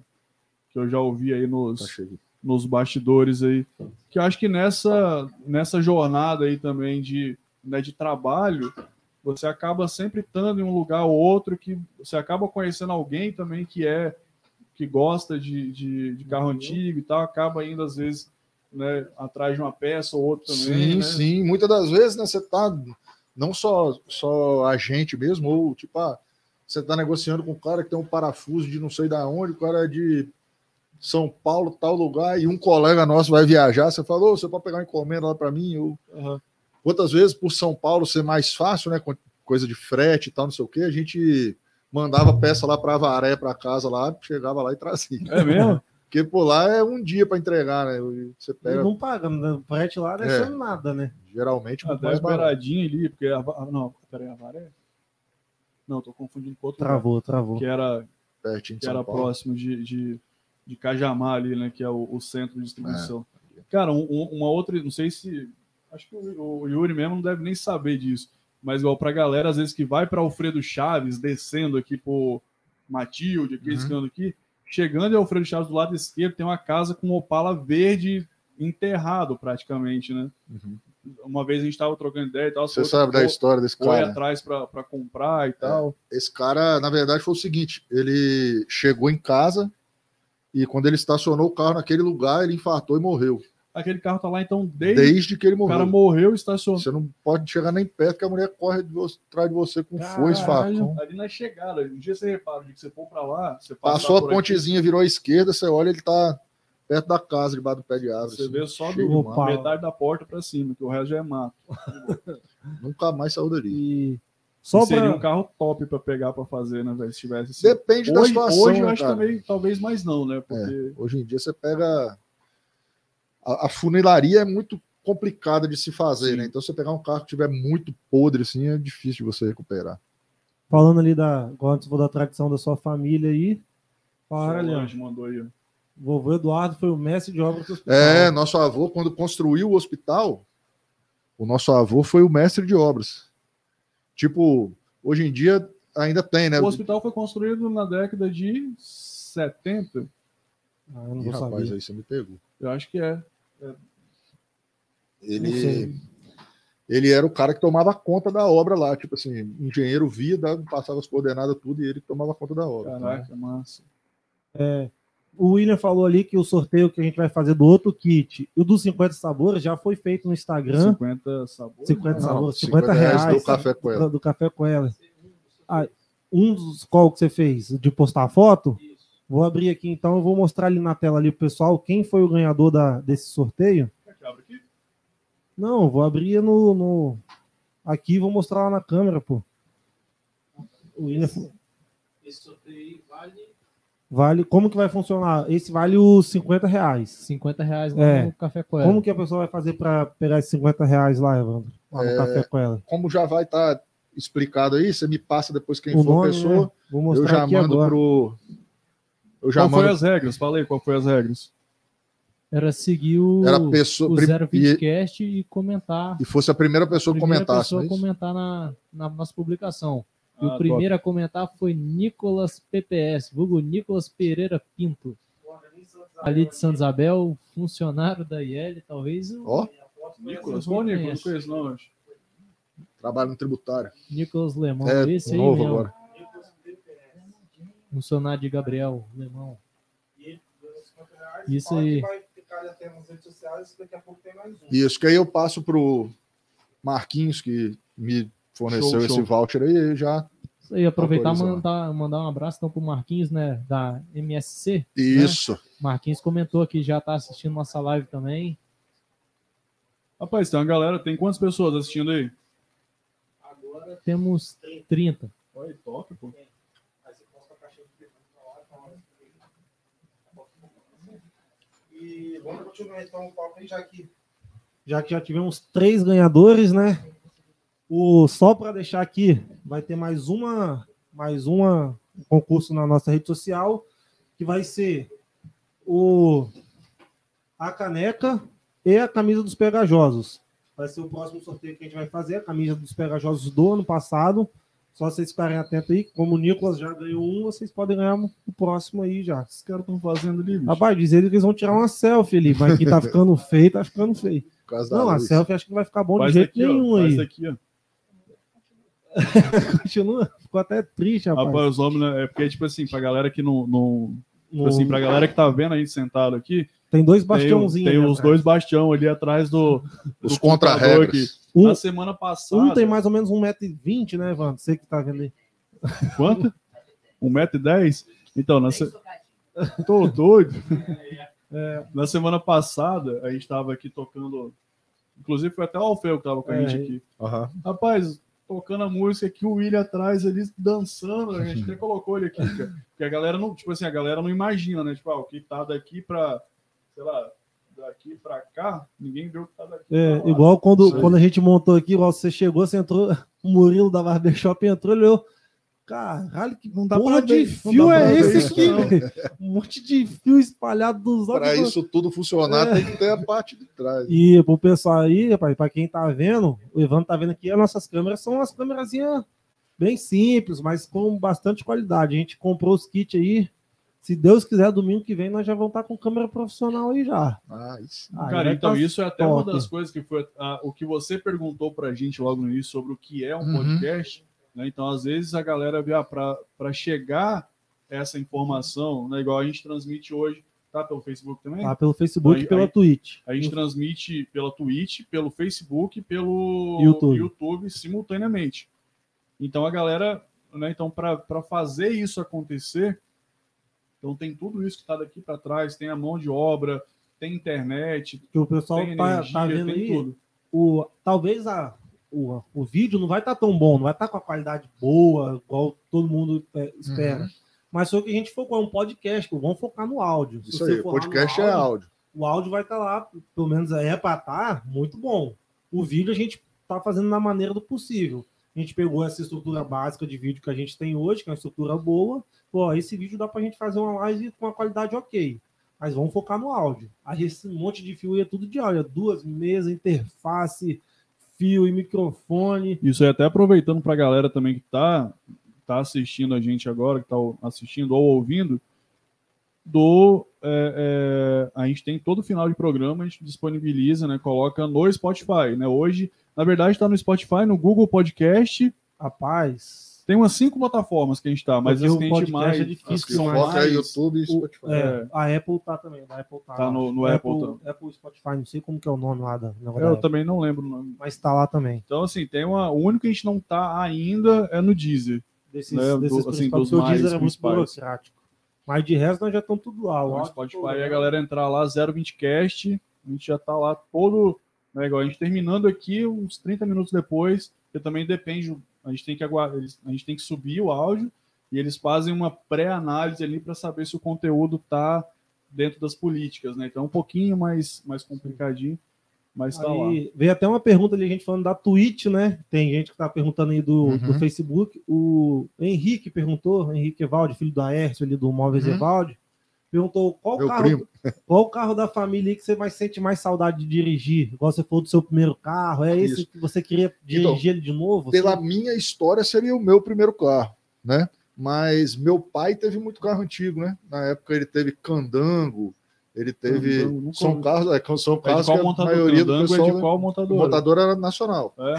que eu já ouvi aí Tá nos, cheio. nos bastidores aí. Que eu acho que nessa, nessa jornada aí também de, né, de trabalho, você acaba sempre estando em um lugar ou outro que você acaba conhecendo alguém também que é que gosta de, de, de carro antigo e tal, acaba indo às vezes né, atrás de uma peça ou outra também. Sim, né? sim. Muitas das vezes, né, você tá não só só a gente mesmo, ou tipo, ah, você tá negociando com um cara que tem um parafuso de não sei da onde, o cara é de São Paulo, tal lugar, e um colega nosso vai viajar, você falou, você pode pegar uma encomenda lá para mim, ou Aham. outras vezes por São Paulo ser mais fácil, né, coisa de frete e tal, não sei o que, a gente mandava peça lá para Avaré para casa lá, chegava lá e trazia. É mesmo? Porque por lá é um dia para entregar, né? Você pega não paga, né? o frete lá não é É. sendo nada, né? geralmente Até mais barato. beiradinha ali, porque. A, ah, não, peraí, Avaré? Não, tô confundindo com outro. lugar, Travou, travou. Que era, pertinho de que São era Paulo. próximo de, de, de Cajamar ali, né? Que é o, o centro de distribuição. Cara, um- um- uma outra, não sei se. Acho que o, o Yuri mesmo não deve nem saber disso. Mas igual pra galera, às vezes que vai pra Alfredo Chaves, descendo aqui por Matilde, aqui, Uhum. esse aqui, chegando em Alfredo Chaves do lado esquerdo, tem uma casa com um opala verde enterrado praticamente, né? Uhum. Uma vez a gente tava trocando ideia e tal. Você sabe da história desse Foi cara? atrás pra comprar e tal. Esse cara, na verdade, foi o seguinte: ele chegou em casa e quando ele estacionou o carro naquele lugar, ele infartou e morreu. Aquele carro tá lá, então, desde, Desde que ele o cara morreu. morreu, estacionou Você não pode chegar nem perto que a mulher corre de você- atrás de você com foice, facão. ali na chegada. Um dia você repara, de que você for pra lá, você passar Passou a por aqui, pontezinha, virou à esquerda, você olha, ele tá perto da casa, debaixo do pé de árvore. Você assim, vê só do. Opa. metade da porta pra cima, que o resto já é mato. Nunca mais saiu dali. E E só seria pra... um carro top pra pegar pra fazer, né, velho? Se tivesse assim. Depende da Hoje, situação. hoje eu né, acho cara? também, talvez mais não, né? Porque Hoje em dia você pega. A, a funilaria é muito complicada de se fazer, Sim. né? Então, você pegar um carro que tiver muito podre, assim, é difícil de você recuperar. Falando ali da. Agora antes vou da tradição da sua família aí. Solange mandou aí. ó. Vovô Eduardo foi o mestre de obras do hospital. É, nosso avô, quando construiu o hospital, o nosso avô foi o mestre de obras. Tipo, hoje em dia ainda tem, né? O hospital foi construído na década de 70. Ah, eu não Ih, vou rapaz, saber. aí você me pegou. Eu acho que é. Ele, ele era o cara que tomava conta da obra lá. Tipo assim, engenheiro via, dava- passava as coordenadas, tudo, e ele que tomava conta da obra. Caraca, massa. O William falou ali que o sorteio que a gente vai fazer do outro kit e o dos 50 sabores já foi feito no Instagram. 50 sabores. 50 Não, sabores, 50 50 reais reais. do café com ela. do café com ela. Ah, um dos qual que você fez? De postar foto? Vou abrir aqui então, eu vou mostrar ali na tela ali pro pessoal quem foi o ganhador da, desse sorteio. Quer que abra aqui? Não, vou abrir no, no aqui e vou mostrar lá na câmera, pô. O William Esse sorteio aí vale vale, como que vai funcionar? Esse vale os 50 reais. 50 reais lá É. no Café com ela. Como que a pessoa vai fazer para pegar esses 50 reais lá, Evandro? Lá no É, café com ela. Como já vai estar explicado aí, você me passa depois quem O for a nome, pessoa, né? Vou eu mostrar já aqui mando agora. pro. Eu já Qual foi mando. as regras? Falei qual foi as regras. Era seguir o, Era a pessoa. o 020cast e comentar. E, e fosse a primeira pessoa que primeira comentasse. pessoa não é comentar na, na nossa publicação. E Ah, o primeiro a comentar foi Nicolas PPS, vulgo Nicolas Pereira Pinto. Ali de Santa Isabel, funcionário da IL, talvez o Ó, top. Nicolas, não Nicolas? Não conheço, não, acho. trabalho no tributário. Nicolas Lemão. É, esse aí novo mesmo, agora. Funcionário de Gabriel Lemão. Isso aí. Vai ficar ali até nas redes sociais, daqui a pouco tem mais um. Isso, que aí eu passo pro Marquinhos, que me forneceu Show, esse show. voucher aí, e já. Isso aí, aproveitar e mandar, mandar um abraço então pro Marquinhos, né, da MSC. Isso. Marquinhos comentou que já tá assistindo nossa live também. Rapaz, tem uma galera, tem quantas pessoas assistindo aí? Agora temos 30. Olha, top, pô. Vamos continuar então o papo aí, já que já que já tivemos três ganhadores, né? O só para deixar aqui, vai ter mais uma mais uma um concurso na nossa rede social que vai ser o a caneca e a camisa dos pegajosos. Vai ser o próximo sorteio que a gente vai fazer, a camisa dos pegajosos do ano passado. Só vocês ficarem atentos aí, como o Nicolas já ganhou um, vocês podem ganhar o próximo aí já. Os caras estão fazendo ali. Rapaz, diz ele que eles vão tirar uma selfie ali, mas que tá ficando feio, tá ficando feio. Não, a luz. selfie acho que não vai ficar bom Faz de jeito daqui, ó, nenhum faz aí. daqui, ó. Continua, ficou até triste, rapaz. Rapaz, os homens, né, é porque, tipo assim, pra galera que não. não tipo assim, pra galera que tá vendo a gente sentado aqui, Tem dois tem, bastiãozinhos. tem ali os dois bastião ali atrás do. Os contra-regras. Um, Na semana passada. um tem mais ou menos 1,20m, né, Evandro? Você que tá vendo aí. Quanto? 1,10m? Então, na se... Tô doido. É, na semana passada, a gente tava aqui tocando. Inclusive, foi até o Alfeu que tava com a É. gente aqui. Aham. Rapaz, tocando a música aqui, o William atrás ali dançando. A gente até colocou ele aqui, cara. Porque a galera não, tipo assim, a galera não imagina, né? Tipo, ah, o que tá daqui pra, sei lá, daqui pra cá, ninguém viu o que tá daqui. É, pra lá. igual quando, quando a gente montou aqui, igual você chegou, você entrou, o Murilo da Barbershop entrou, ele olhou. Caralho, que Não dá porra pra de fio é esse aqui? Um monte de fio espalhado dos Para olhos. isso tudo funcionar, É. tem que ter a parte de trás. E pro pessoal aí, rapaz, pra quem tá vendo, o Evandro tá vendo aqui, as nossas câmeras são umas câmerazinhas bem simples, mas com bastante qualidade. A gente comprou os kits aí. Se Deus quiser, domingo que vem nós já vamos estar com câmera profissional aí já. Ah, isso. Aí Cara, vai então tá isso é até uma top. das coisas que foi ah, o que você perguntou pra gente logo no início sobre o que é um Uhum. podcast. né? Então, às vezes, a galera vê ah, para chegar essa informação, né, igual a gente transmite hoje, tá pelo Facebook também? Tá pelo Facebook e pela aí- Twitch. A gente transmite pela Twitch, pelo Facebook e pelo YouTube. YouTube simultaneamente. Então a galera, né, então para fazer isso acontecer, então tem tudo isso que está daqui para trás, tem a mão de obra, tem internet, Que o pessoal tem tá, energia, tá vendo tem aí. tudo. O, talvez a, o, o vídeo não vai estar tão bom, não vai estar com a qualidade boa, igual todo mundo é, espera. Uhum. Mas só que a gente focou, é um podcast, vamos focar no áudio. Isso aí, o for lá no podcast é áudio. o áudio vai estar lá, pelo menos é para estar muito bom. O vídeo a gente está fazendo na maneira do possível. A gente pegou essa estrutura básica de vídeo que a gente tem hoje, que é uma estrutura boa. Pô, esse vídeo dá para a gente fazer uma live com uma qualidade ok. Mas vamos focar no áudio. Aí esse monte de fio é tudo de áudio. Duas mesas, interface, fio e microfone. Isso aí, até aproveitando para a galera também que está tá assistindo a gente agora, que está assistindo ou ouvindo, do é, é, a gente tem todo final de programa, a gente disponibiliza, né? Coloca no Spotify, né? Hoje, na verdade, está no Spotify, no Google Podcast. Rapaz, Tem umas cinco plataformas que a gente está, mas as o que a gente mais. é difícil que são mais- YouTube e o- Spotify. é, a Apple tá também. A Apple tá, Tá no, no Apple, Apple. Apple Spotify, não sei como que é o nome lá da negócio da Eu Apple, também não lembro o nome. mas tá lá também. Então, assim, tem uma. O único que a gente não tá ainda é no Deezer. desses, né, do- desses assim, principais, dos porque o mais Deezer é muito burocrático. Mas de resto, nós já estamos tudo lá. O no áudio, Spotify, tudo, a galera entrar lá, 020cast, a gente já tá lá todo, né, igual a gente terminando aqui, uns 30 minutos depois, porque também depende, a gente tem que aguardar, a gente tem que subir o áudio, e eles fazem uma pré-análise ali para saber se o conteúdo tá dentro das políticas, né, então é um pouquinho mais, mais complicadinho, mas tá lá. Aí, veio até uma pergunta ali, a gente falando da Twitch, né? Tem gente que tá perguntando aí do, Uhum. do Facebook. O Henrique perguntou, Henrique Evaldi, filho do Aércio ali do Móveis Uhum. Evaldi, perguntou qual Meu carro, primo. qual carro da família que você mais sente mais saudade de dirigir? Igual você falou do seu primeiro carro, é esse Isso. que você queria dirigir ele de novo? Pela assim? minha história, seria o meu primeiro carro, né? Mas meu pai teve muito carro antigo, né? Na época ele teve Candango, ele teve. Candango, são carros, é, são É de carros qual que a montador? maioria do Candango pessoal. é de qual o montador? montador era nacional. É.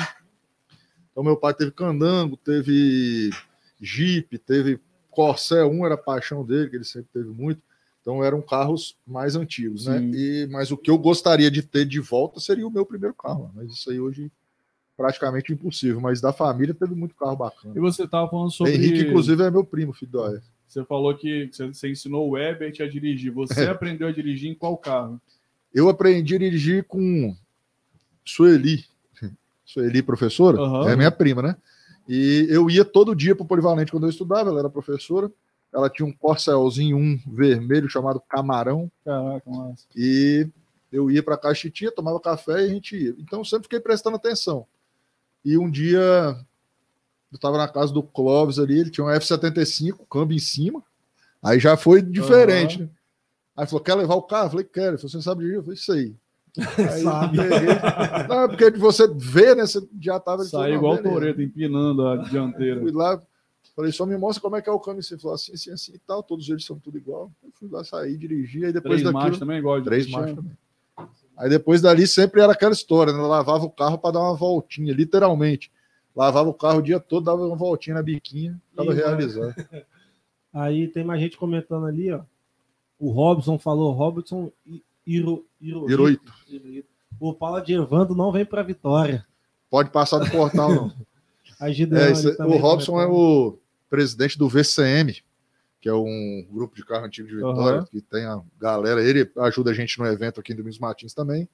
Então meu pai teve Candango, teve Jeep, teve Corsair 1, era a paixão dele, que ele sempre teve muito. Então eram carros mais antigos, né? Sim. E, mas o que eu gostaria de ter de volta seria o meu primeiro carro. Mas isso aí hoje praticamente impossível. Mas da família teve muito carro bacana. E você tava falando sobre... Henrique, inclusive, é meu primo, filho do. Você falou que você ensinou o Ebert a dirigir. Você aprendeu a dirigir em qual carro? Eu aprendi a dirigir com Sueli. Sueli, professora, Aham. é minha prima, né? E eu ia todo dia para o Polivalente quando eu estudava, ela era professora. Ela tinha um Corcelzinho um vermelho chamado Camarão. Caraca, massa. E eu ia para casa titia, tomava café e a gente ia. Então eu sempre fiquei prestando atenção. E um dia eu estava na casa do Clóvis ali, ele tinha um F75, câmbio em cima. Aí já foi diferente, né? Aí falou: quer levar o carro? Eu falei, quero. Ele falou, você sabe dirigir? Eu falei, isso aí. Aí Sabe. Não, é porque você vê, né? Você já tava. Saiu "Não, igual o beleza." Toreto, empinando a dianteira. Fui lá, falei, só me mostra como é que é o câmbio. Você falou assim, assim, assim e tal, todos eles são tudo igual. Eu fui lá sair, dirigir, aí depois Três daquilo. marchas também, igual de Três marchas também. Aí depois dali sempre era aquela história, né? Eu lavava o carro para dar uma voltinha, literalmente. Lavava o carro o dia todo, dava uma voltinha na biquinha, tava Ih, realizando. Aí tem mais gente comentando ali, ó. O Robson falou, Robson I- Iro, Iro, Hirohito. Hirohito. O Paulo de Evandro não vem para Vitória. Pode passar no portal, não. É, isso- o Robson é comentando. o presidente do VCM, que é um grupo de carro antigo de Vitória, Aham. que tem a galera. Ele ajuda a gente no evento aqui em Domingos Martins também.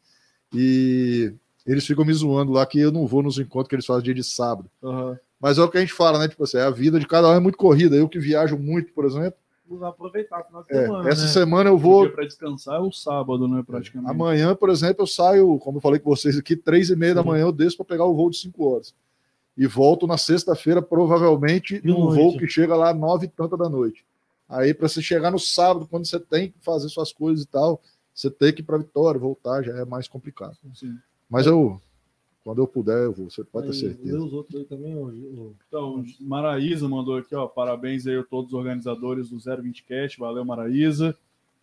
E eles ficam me zoando lá que eu não vou nos encontros que eles fazem dia de sábado. Aham. Mas é o que a gente fala, né? Tipo assim, a vida de cada um é muito corrida. Eu que viajo muito, por exemplo. Vamos aproveitar o final de é, semana, essa né? semana eu vou. para descansar é o sábado, né, praticamente. Amanhã, por exemplo, eu saio, como eu falei com vocês aqui, três e meia da manhã eu desço para pegar o voo de cinco horas. E volto na sexta-feira, provavelmente, De num noite. voo que chega lá nove e tanta da noite. Aí, para você chegar no sábado, quando você tem que fazer suas coisas e tal, você tem que ir para Vitória, voltar, já é mais complicado. Sim. Mas eu, quando eu puder, eu vou, você pode ter Aí, certeza. lê os outros aí também. Então, Maraísa mandou aqui, ó, parabéns aí a todos os organizadores do 020 Cast, valeu Maraísa.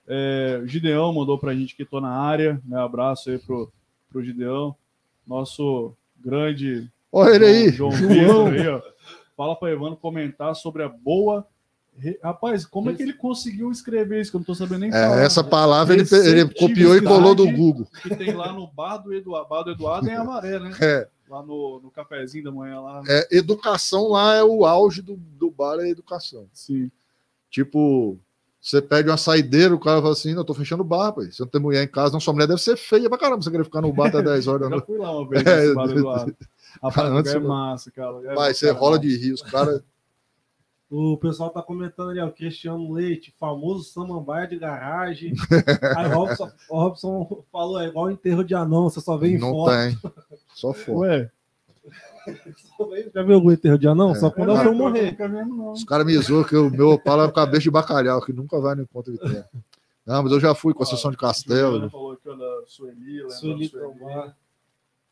É, o Gideão mandou pra gente que tô na área, né? Abraço aí pro, pro Gideão, nosso grande Olha ele aí, João, João. Aí, ó. Fala para Evandro comentar sobre a boa. Rapaz, como é que ele conseguiu escrever isso? Que eu não tô sabendo nem falar. É, essa palavra ele, ele copiou e colou do Google. Que tem lá no bar do Eduardo. Bar do Eduardo em Amaré, né? É, Lá no, no cafezinho da manhã lá. é, educação lá é o auge do, do bar, é educação. Sim. Tipo, você pede uma saideira, o cara fala assim: não, eu tô fechando o bar, pai. Você não tem mulher em casa, não, sua mulher deve ser feia pra caramba. Você querer ficar no bar até 10 horas da Eu noite. fui lá uma vez É, nesse bar do Eduardo. Rapaz, antes é massa, cara. É Pai, você rola de rir, os caras. O pessoal tá comentando ali, ó, Cristiano Leite, famoso samambaia de garagem. Aí o Robson, o Robson falou, é igual enterro de anão, você só vê em Não foto. tem. Só foto. Ué, Já viu algum enterro de anão? Só quando É, eu for morrer. não. Os caras me zoam que o meu Opala é um cabeça de bacalhau, que nunca vai no encontro de terra. Não, mas eu já fui com a sessão de castelo. Falou aqui, da Sueli, lembra Sueli Sueli? Trombar.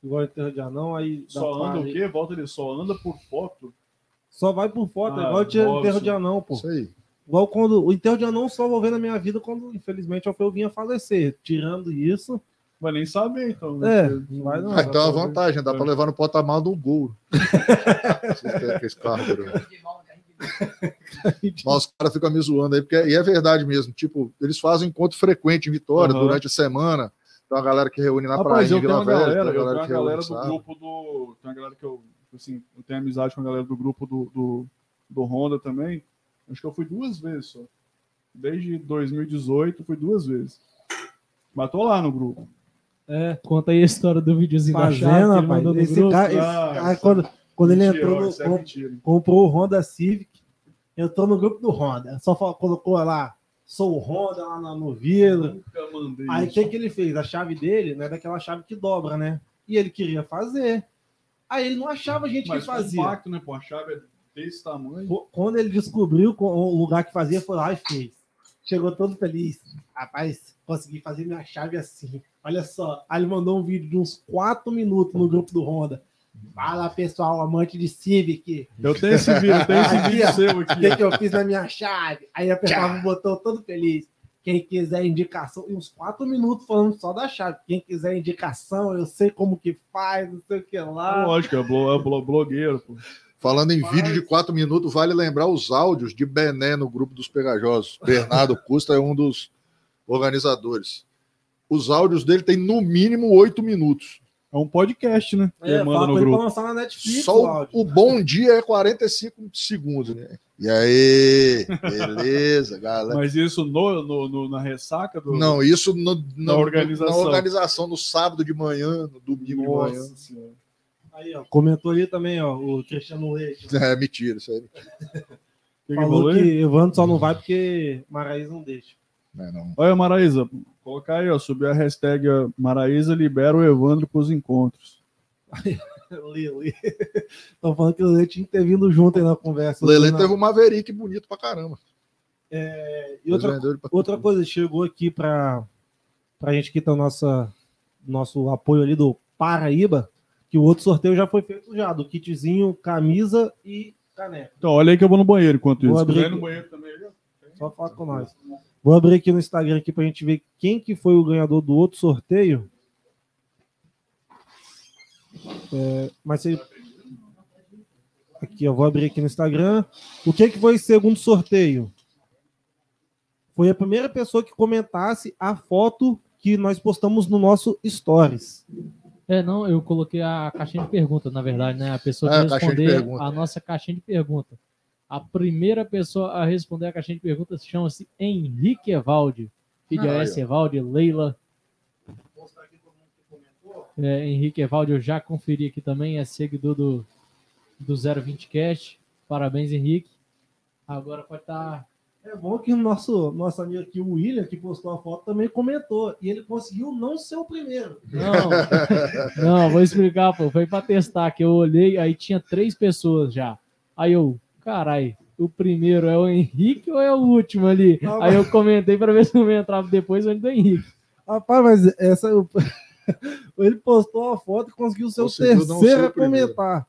Igual enterro de anão, aí dá Só anda o quê? Volta ele só anda por foto. Só vai por foto, é Ah, igual o enterro de anão, pô. Isso aí. Igual quando o enterro de anão só vou ver na minha vida quando, infelizmente, eu vinha falecer. Tirando isso, Vai nem saber, então. né? é, não vai não. Ah, então é uma vantagem, dá pra levar no porta-malas do gol. Mas os caras ficam me zoando aí, porque e é verdade mesmo. Tipo, eles fazem encontro frequente em Vitória Aham. durante a semana. Tem uma galera que reúne na Rapaz, praia eu em tenho Vila uma Velha, galera, tem eu tenho uma uma que reúne galera do grupo do. Tem uma galera que eu, assim, eu tenho amizade com a galera do grupo do, do, do Honda também. Acho que eu fui duas vezes só. Desde 2018 fui duas vezes. Mas tô lá no grupo. É, Conta aí a história do videozinho da chave rapaz. mandou no Esse grupo. cara, esse Ah, cara, isso quando, quando ele Mentira, entrou, no, é com- mentira. comprou o Honda Civic, entrou no grupo do Honda. Só colocou lá, sou o Honda lá. Nunca mandei Aí o que, que ele fez? A chave dele não é daquela chave que dobra, né? E ele queria fazer. Aí ele não achava gente Mas que fazia. compacto, né? Pô, a chave é desse tamanho. Qu- Quando ele descobriu co- o lugar que fazia, foi lá e fez. Chegou todo feliz. Rapaz, consegui fazer minha chave assim. Olha só. Aí ele mandou um vídeo de uns 4 minutos no grupo do Honda. Fala pessoal, amante de Civic. Eu tenho esse vídeo, eu tenho esse vídeo seu O aqui. que, que eu fiz na minha chave? Aí apertava o botão todo feliz. Quem quiser indicação, e uns 4 minutos falando só da chave. Quem quiser indicação, eu sei como que faz, não sei o que lá. Lógico, é, blo, é blo- blogueiro, pô. Falando em Mas- vídeo de quatro minutos, vale lembrar os áudios de Bené no grupo dos pegajosos. Bernardo Custa é um dos organizadores. Os áudios dele tem no mínimo oito minutos. É um podcast, né? É, manda fala no ele pra grupo. lançar na Netflix Só o o, áudio. o bom dia é 45 segundos. Né? E aí, beleza, galera. Mas isso no, no- no- na ressaca do. Não, isso no- no- Na organização. na organização, no sábado de manhã, no domingo de manhã. Nossa senhora. Aí, ó, comentou ali também, ó, o Cristiano Leite. É mentira, isso aí. é Falou que aí? Evandro só não vai porque Maraísa não deixa. Não é não. Olha, Maraísa, colocar aí, ó, subir a hashtag ó, Maraísa libera o Evandro pros encontros. Lê, lê. Estão falando que o Leite tinha que ter vindo junto aí na conversa. Lele Na- teve um Maverick bonito pra caramba. E outra, outra coisa, chegou aqui para a gente que tá o nossa, nosso apoio ali do Paraíba, que o outro sorteio já foi feito já, do kitzinho, camisa e caneca. Então, olha aí que eu vou no banheiro enquanto Vou isso. abrir no banheiro também, ó. Só fala com nós. Vou abrir aqui no Instagram aqui pra gente ver quem que foi o ganhador do outro sorteio. É, mas você... Aqui, eu vou abrir aqui no Instagram. O que que foi esse segundo sorteio? Foi a primeira pessoa que comentasse a foto que nós postamos no nosso Stories. É, não, eu coloquei a caixinha de pergunta, na verdade, né? A pessoa É, que a responder pergunta. a nossa caixinha de pergunta. A primeira pessoa a responder a caixinha de pergunta se chama-se Henrique Evaldi. Filho Ah, S. Evaldi, Leila. É, Henrique Evaldi, eu já conferi aqui também, é seguidor do, do 020 Cast. Parabéns, Henrique. Agora pode estar É bom que o nosso, nosso amigo aqui, o William, que postou a foto, também comentou. E ele conseguiu não ser o primeiro. Não, não, vou explicar, pô. Foi pra testar que eu olhei, aí tinha três pessoas já. Aí eu, carai, o primeiro é o Henrique ou é o último ali? Não, aí eu comentei pra ver se não entrava depois ou do Henrique. Rapaz, mas essa. Ele postou a foto e conseguiu ser o terceiro a comentar.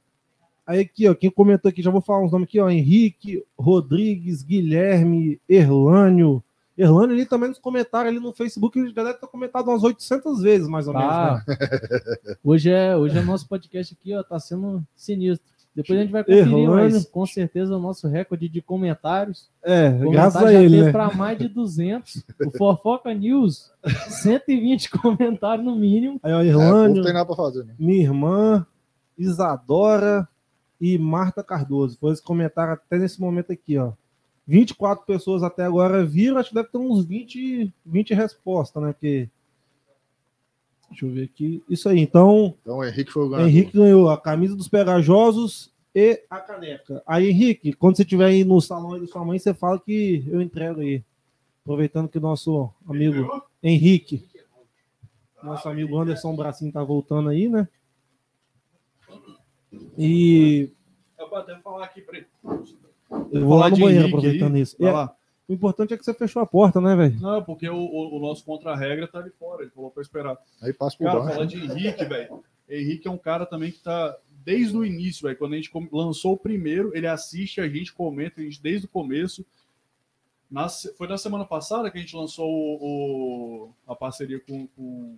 Aí aqui, ó, quem comentou aqui, já vou falar uns nomes aqui, ó. Henrique, Rodrigues, Guilherme, Erlânio. Erlânio ali também nos comentários ali no Facebook, ele já deve ter comentado umas 800 vezes, mais ou Tá. menos. Né? Hoje é, hoje é o nosso podcast aqui, ó, tá sendo sinistro. Depois a gente vai conferir, mas com certeza o nosso recorde de comentários. É, Comentários graças a ele, né? para mais de 200. O Fofoca News, 120 comentários no mínimo. Aí, ó, É, o Erlânio, povo tem nada pra fazer, né? minha irmã, Isadora e Marta Cardoso. Foi esse comentário até nesse momento aqui, ó. 24 pessoas até agora viram, acho que deve ter uns 20, 20 respostas, né? Porque... Deixa eu ver aqui. Isso aí, então, Então o Henrique foi o ganhador. Henrique ganhou a camisa dos pegajosos e a caneca. Aí, Henrique, quando você estiver aí no salão aí da sua mãe, você fala que eu entrego aí. Aproveitando que o nosso amigo Henrique, nosso amigo Anderson Bracinho tá voltando aí, né? E Eu vou até falar aqui pra ele. eu vou lá no banheiro aproveitando aí, isso. vai É, lá. O importante é que você fechou a porta, né, velho? Não, porque o, o- o nosso contra-regra tá ali fora. Ele falou pra esperar. Aí passa por Cara, baixo. falar de Henrique, velho. Henrique é um cara também que tá desde o início, velho. Quando a gente lançou o primeiro, ele assiste, a gente comenta, a gente desde o começo. Na foi na semana passada que a gente lançou o, o- a parceria com, com,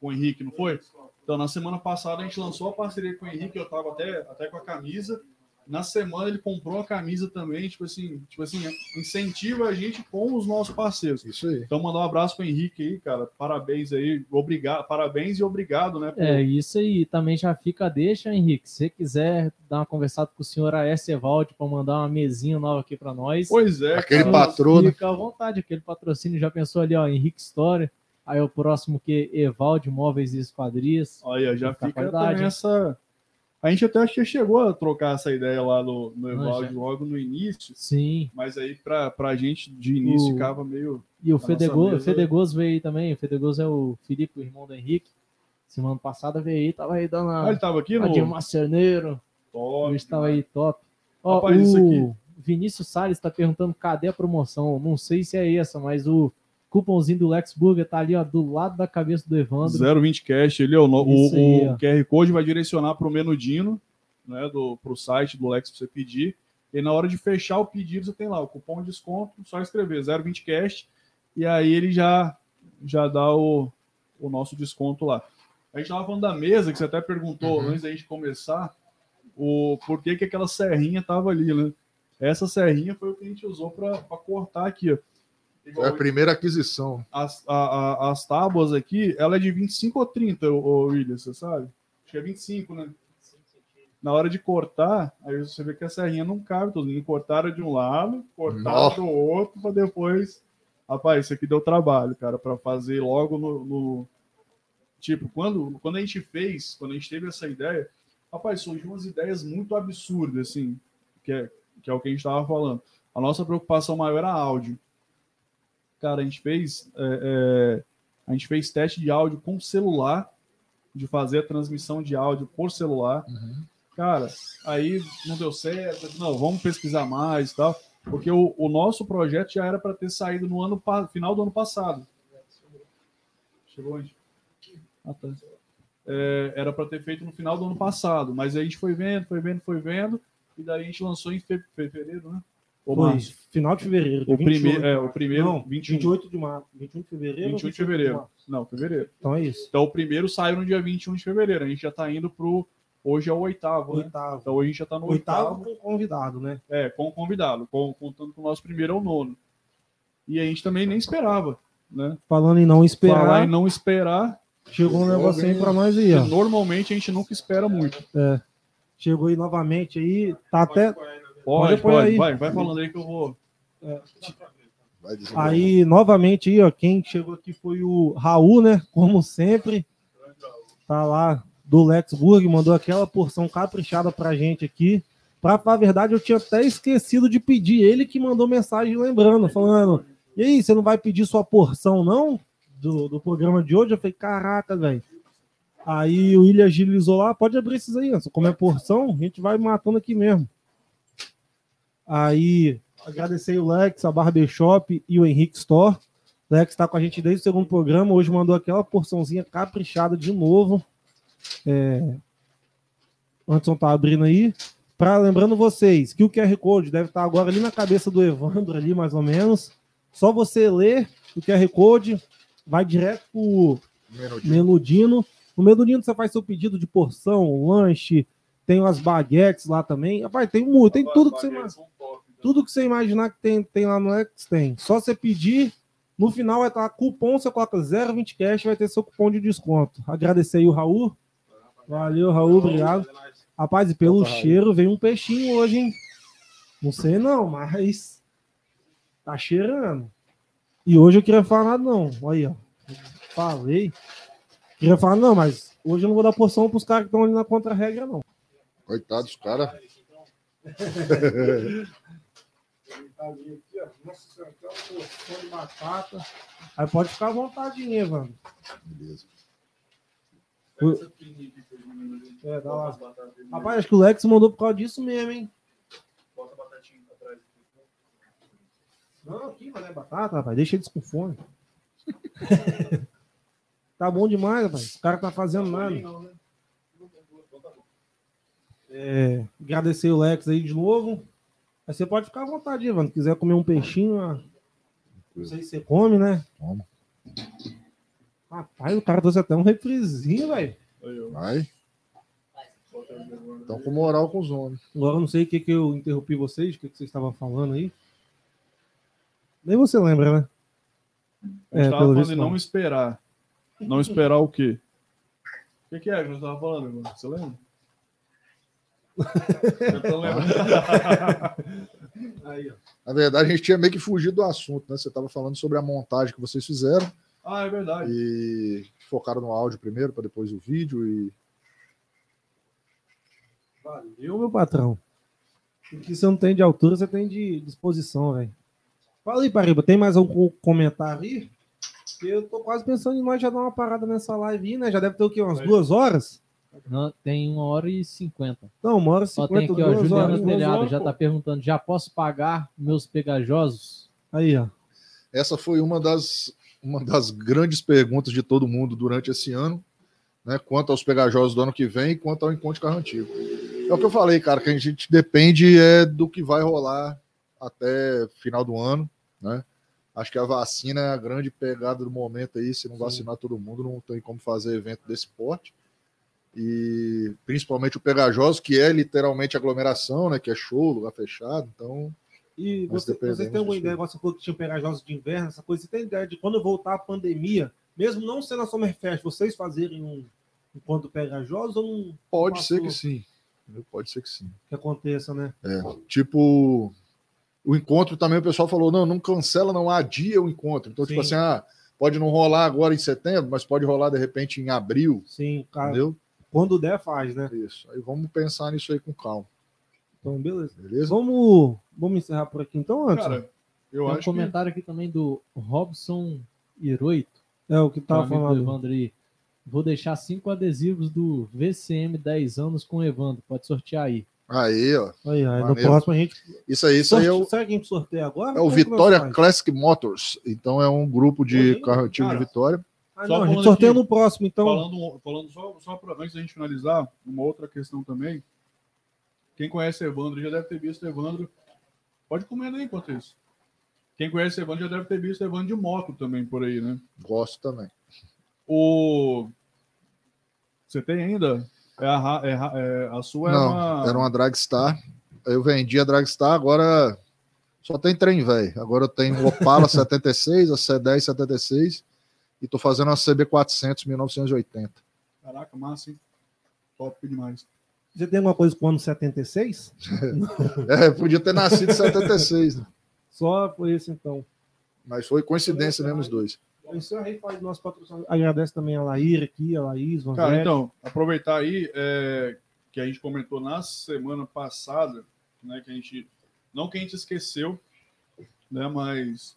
com o Henrique, não foi? Então, na semana passada a gente lançou a parceria com o Henrique, eu tava até, até com a camisa. Na semana ele comprou a camisa também, tipo assim, tipo assim, incentiva a gente com os nossos parceiros. Isso aí. Então, mandar um abraço pro Henrique aí, cara. Parabéns aí. Obrigado, parabéns e obrigado, né? por- É isso aí. Também já fica deixa, Henrique. Se você quiser dar uma conversada com o senhor Aécio Evaldi para mandar uma mesinha nova aqui para nós. Pois é, Aquele cara. patrão, né? Fica à vontade, aquele patrocínio. Já pensou ali, ó, Henrique Story. Aí o próximo que Evaldi Móveis e Esquadrias. Olha, já Fica também essa. A gente até acho que chegou a trocar essa ideia lá no, no Evaldo logo no início, Sim. mas aí pra, pra gente de início O- ficava meio. E o A Fedegoso, Fedegoso veio aí também. O Fedegoso é o Felipe, o irmão do Henrique. Semana passada veio aí, tava aí dando Ah, uma, ele tava aqui no. de. Top, Hoje estava aí top. Ó, Rapaz, o Vinícius Salles está perguntando cadê a promoção. Não sei se é essa, mas o cupomzinho do Lex Burger tá ali, ó, do lado da cabeça do Evandro. 020 Cash, ele, no- Isso o, aí, o ó. QR Code vai direcionar pro Menudino, né? Do, pro site do Lex pra você pedir. E na hora de fechar o pedido, você tem lá o cupom de desconto, só escrever 020 Cash, e aí ele já, já dá o, o nosso desconto lá. A gente tava falando da mesa, que você até perguntou Uhum. antes da gente começar, o por que, que aquela serrinha tava ali, né? Essa serrinha foi o que a gente usou para cortar aqui, ó. É a primeira aquisição. as, a- a- as tábuas aqui, ela é de 25 ou 30, ô, ô, William, você sabe? Acho que é 25, né? Na hora de cortar, aí você vê que a serrinha não cabe, todos mundo cortaram de um lado, cortaram Nossa. do outro, para depois. Rapaz, isso aqui deu trabalho, cara, para fazer logo no, no- Tipo, quando, quando a gente fez, quando a gente teve essa ideia, rapaz, surgiu umas ideias muito absurdas, assim, que é, que é o que a gente estava falando. A nossa preocupação maior era áudio. Cara, a gente fez é, é, a gente fez teste de áudio com celular, de fazer a transmissão de áudio por celular. Cara, aí não deu certo. Não, vamos pesquisar mais e tal, porque o, o nosso projeto já era para ter saído no ano final do ano passado. Chegou onde? Ah, tá. É, era para ter feito no final do ano passado, mas aí a gente foi vendo, foi vendo, foi vendo, e daí a gente lançou em fe- fevereiro, né? Ou Foi março. final de fevereiro. O 28. primeiro, é, o primeiro, Não, 21. 28 de março. 21 de fevereiro. 21 ou de fevereiro. março? Não, fevereiro. Então é isso. Então o primeiro saiu no dia 21 de fevereiro. A gente já tá indo pro. Hoje é o oitavo, né? Oitavo. Então hoje a gente já tá no Oitavo oitavo. com convidado, né? É, com o convidado. Com, contando que o nosso primeiro é o nono. E a gente também nem esperava, né? Falando em não esperar, Falar em não esperar, chegou um negocinho aí pra nós aí, ó. normalmente a gente nunca espera muito. Chegou aí novamente aí. Tá até. Pode, Pode pode. aí. Vai, vai falando aí que eu vou. Vai dizer. Aí, novamente aí, ó. Quem chegou aqui foi o Raul, né? Como sempre. Tá lá do Lexburg, mandou aquela porção caprichada pra gente aqui. Pra falar a verdade, eu tinha até esquecido de pedir. Ele que mandou mensagem lembrando, falando: E aí, você não vai pedir sua porção, não? Do, do programa de hoje? Eu falei: Caraca, velho. Aí o William agilizou lá: Pode abrir esses aí, ó. se comer porção, a gente vai matando aqui mesmo. Aí agradecer o Lex, a Barbershop e o Henrique Store. Lex está com a gente desde o segundo programa. Hoje mandou aquela porçãozinha caprichada de novo. É... Anderson tá abrindo aí. Pra, lembrando vocês que o QR Code deve estar agora ali na cabeça do Evandro, ali mais ou menos. Só você ler o QR Code, vai direto pro Menudinho. Menudino. No Menudino você faz seu pedido de porção, lanche, tem umas baguetes lá também. Rapaz, tem muito, tem tudo que você imagina. Tudo que você imaginar que tem, tem lá no X tem. Só você pedir, no final vai estar cupom, você coloca 0,20 cash vai ter seu cupom de desconto. Agradecer aí o Raul. Valeu, Raul, obrigado. Rapaz, e pelo cheiro, veio um peixinho hoje, hein? Não sei não, mas tá cheirando. E hoje eu queria falar nada não. Olha aí, ó. Falei. Queria falar, não, mas hoje eu não vou dar porção pros caras que estão ali na contra-regra, não. Coitados, cara. Nossa senhora, tem uma porção de batata. Aí pode ficar à vontade, Evandro. Beleza. É, dá lá. Rapaz, acho que o Lex mandou por causa disso mesmo, hein? Bota a batatinha atrás. Não, aqui, mas não é batata, rapaz. Deixa eles com fome. tá bom demais, rapaz. O cara tá fazendo nada. É, agradecer o Lex aí de novo. Aí você pode ficar à vontade, Evandro. Se quiser comer um peixinho, ah, não sei se você come, né? Como? Rapaz, o cara trouxe até um refrizinho, velho. Vai. Estão com moral com os homens. Agora eu não sei o que, que eu interrompi vocês, o que, que vocês estavam falando aí. Nem você lembra, né? A gente É, pelo falando visto, não. não esperar. Não esperar o quê? O que, que é que nós tava falando, irmão? Você lembra? Eu tô. Aí. Na verdade, a gente tinha meio que fugido do assunto, né? Você estava falando sobre a montagem que vocês fizeram Ah, é verdade. e focaram no áudio primeiro, para depois o vídeo. E Valeu, meu patrão. O que você não tem de altura, você tem de disposição, velho. Fala aí, Pariba, tem mais algum comentário aí? Eu tô quase pensando em nós já dar uma parada nessa live aí, né? Já deve ter o quê? Umas duas horas? Não, tem uma hora e cinquenta. Não, uma hora e Ó, tem cinquenta, aqui, ó, Juliana. Telhado já pô. tá perguntando, já posso pagar meus pegajosos? Aí, ó. essa foi uma das, uma das grandes perguntas de todo mundo durante esse ano, né? Quanto aos pegajosos do ano que vem e quanto ao encontro de carro antigo. É o que eu falei, cara, que a gente depende é do que vai rolar até final do ano, né? Acho que a vacina é a grande pegada do momento aí. Se não vacinar todo mundo, não tem como fazer evento desse porte. E principalmente o pegajoso, que é literalmente aglomeração, né? Que é show, lugar fechado. Então, E você, têm alguma disso. ideia, você falou que tinha pegajosos de inverno, essa coisa, você tem ideia de quando voltar a pandemia, mesmo não sendo a Summerfest, vocês fazerem um encontro pegajosos ou não pode ser que sim. Pode ser que sim. que aconteça, né? Tipo, o encontro também o pessoal falou: não, não cancela, não adia o encontro. Então, tipo Sim. assim, ah, pode não rolar agora em setembro, mas pode rolar de repente em abril, Sim, cara, entendeu? Quando der, faz, né? Isso. Aí vamos pensar nisso aí com calma, Então, beleza. beleza? Vamos, vamos encerrar por aqui então, Anderson? Cara, eu Tem um acho comentário aqui também do Robson Hiroito, é o que que é um tava falando. Evandro aí. Vou deixar cinco adesivos do VCM 10 anos com o Evandro. Pode sortear aí. Aí, ó. Aí, aí no próximo a gente. Isso aí, isso aí é o, Será que a gente sorteia agora? é o Como que nós Vitória? Classic Motors. Então é um grupo de Hoje, carro antigo cara, de Vitória. Ah, Só não, a gente sorteia aqui, no próximo, então. Falando, falando só, só pra, antes da gente finalizar, uma outra questão também. Quem conhece Evandro já deve ter visto Evandro. Pode comer aí enquanto isso. Quem conhece Evandro já deve ter visto Evandro de moto também por aí, né? Gosto também. O. Você tem ainda? É a, é ra- é- a sua é não, uma. era uma Dragstar. Eu vendi a Dragstar, agora só tem trem, velho. Agora eu tenho o Opala 76, a C10 76 e tô fazendo uma CB400 1980. Caraca, massa, hein? Top demais. Você tem alguma coisa com o ano 76? É, podia ter nascido em 76, né? Só foi esse então. mas foi coincidência mesmo os dois. Eu encerrei faz nosso patrocinador. Agradece também a Laíra aqui, a Laís, o Cara, então, aproveitar aí, é, que a gente comentou na semana passada, né, que a gente não que a gente esqueceu, né, mas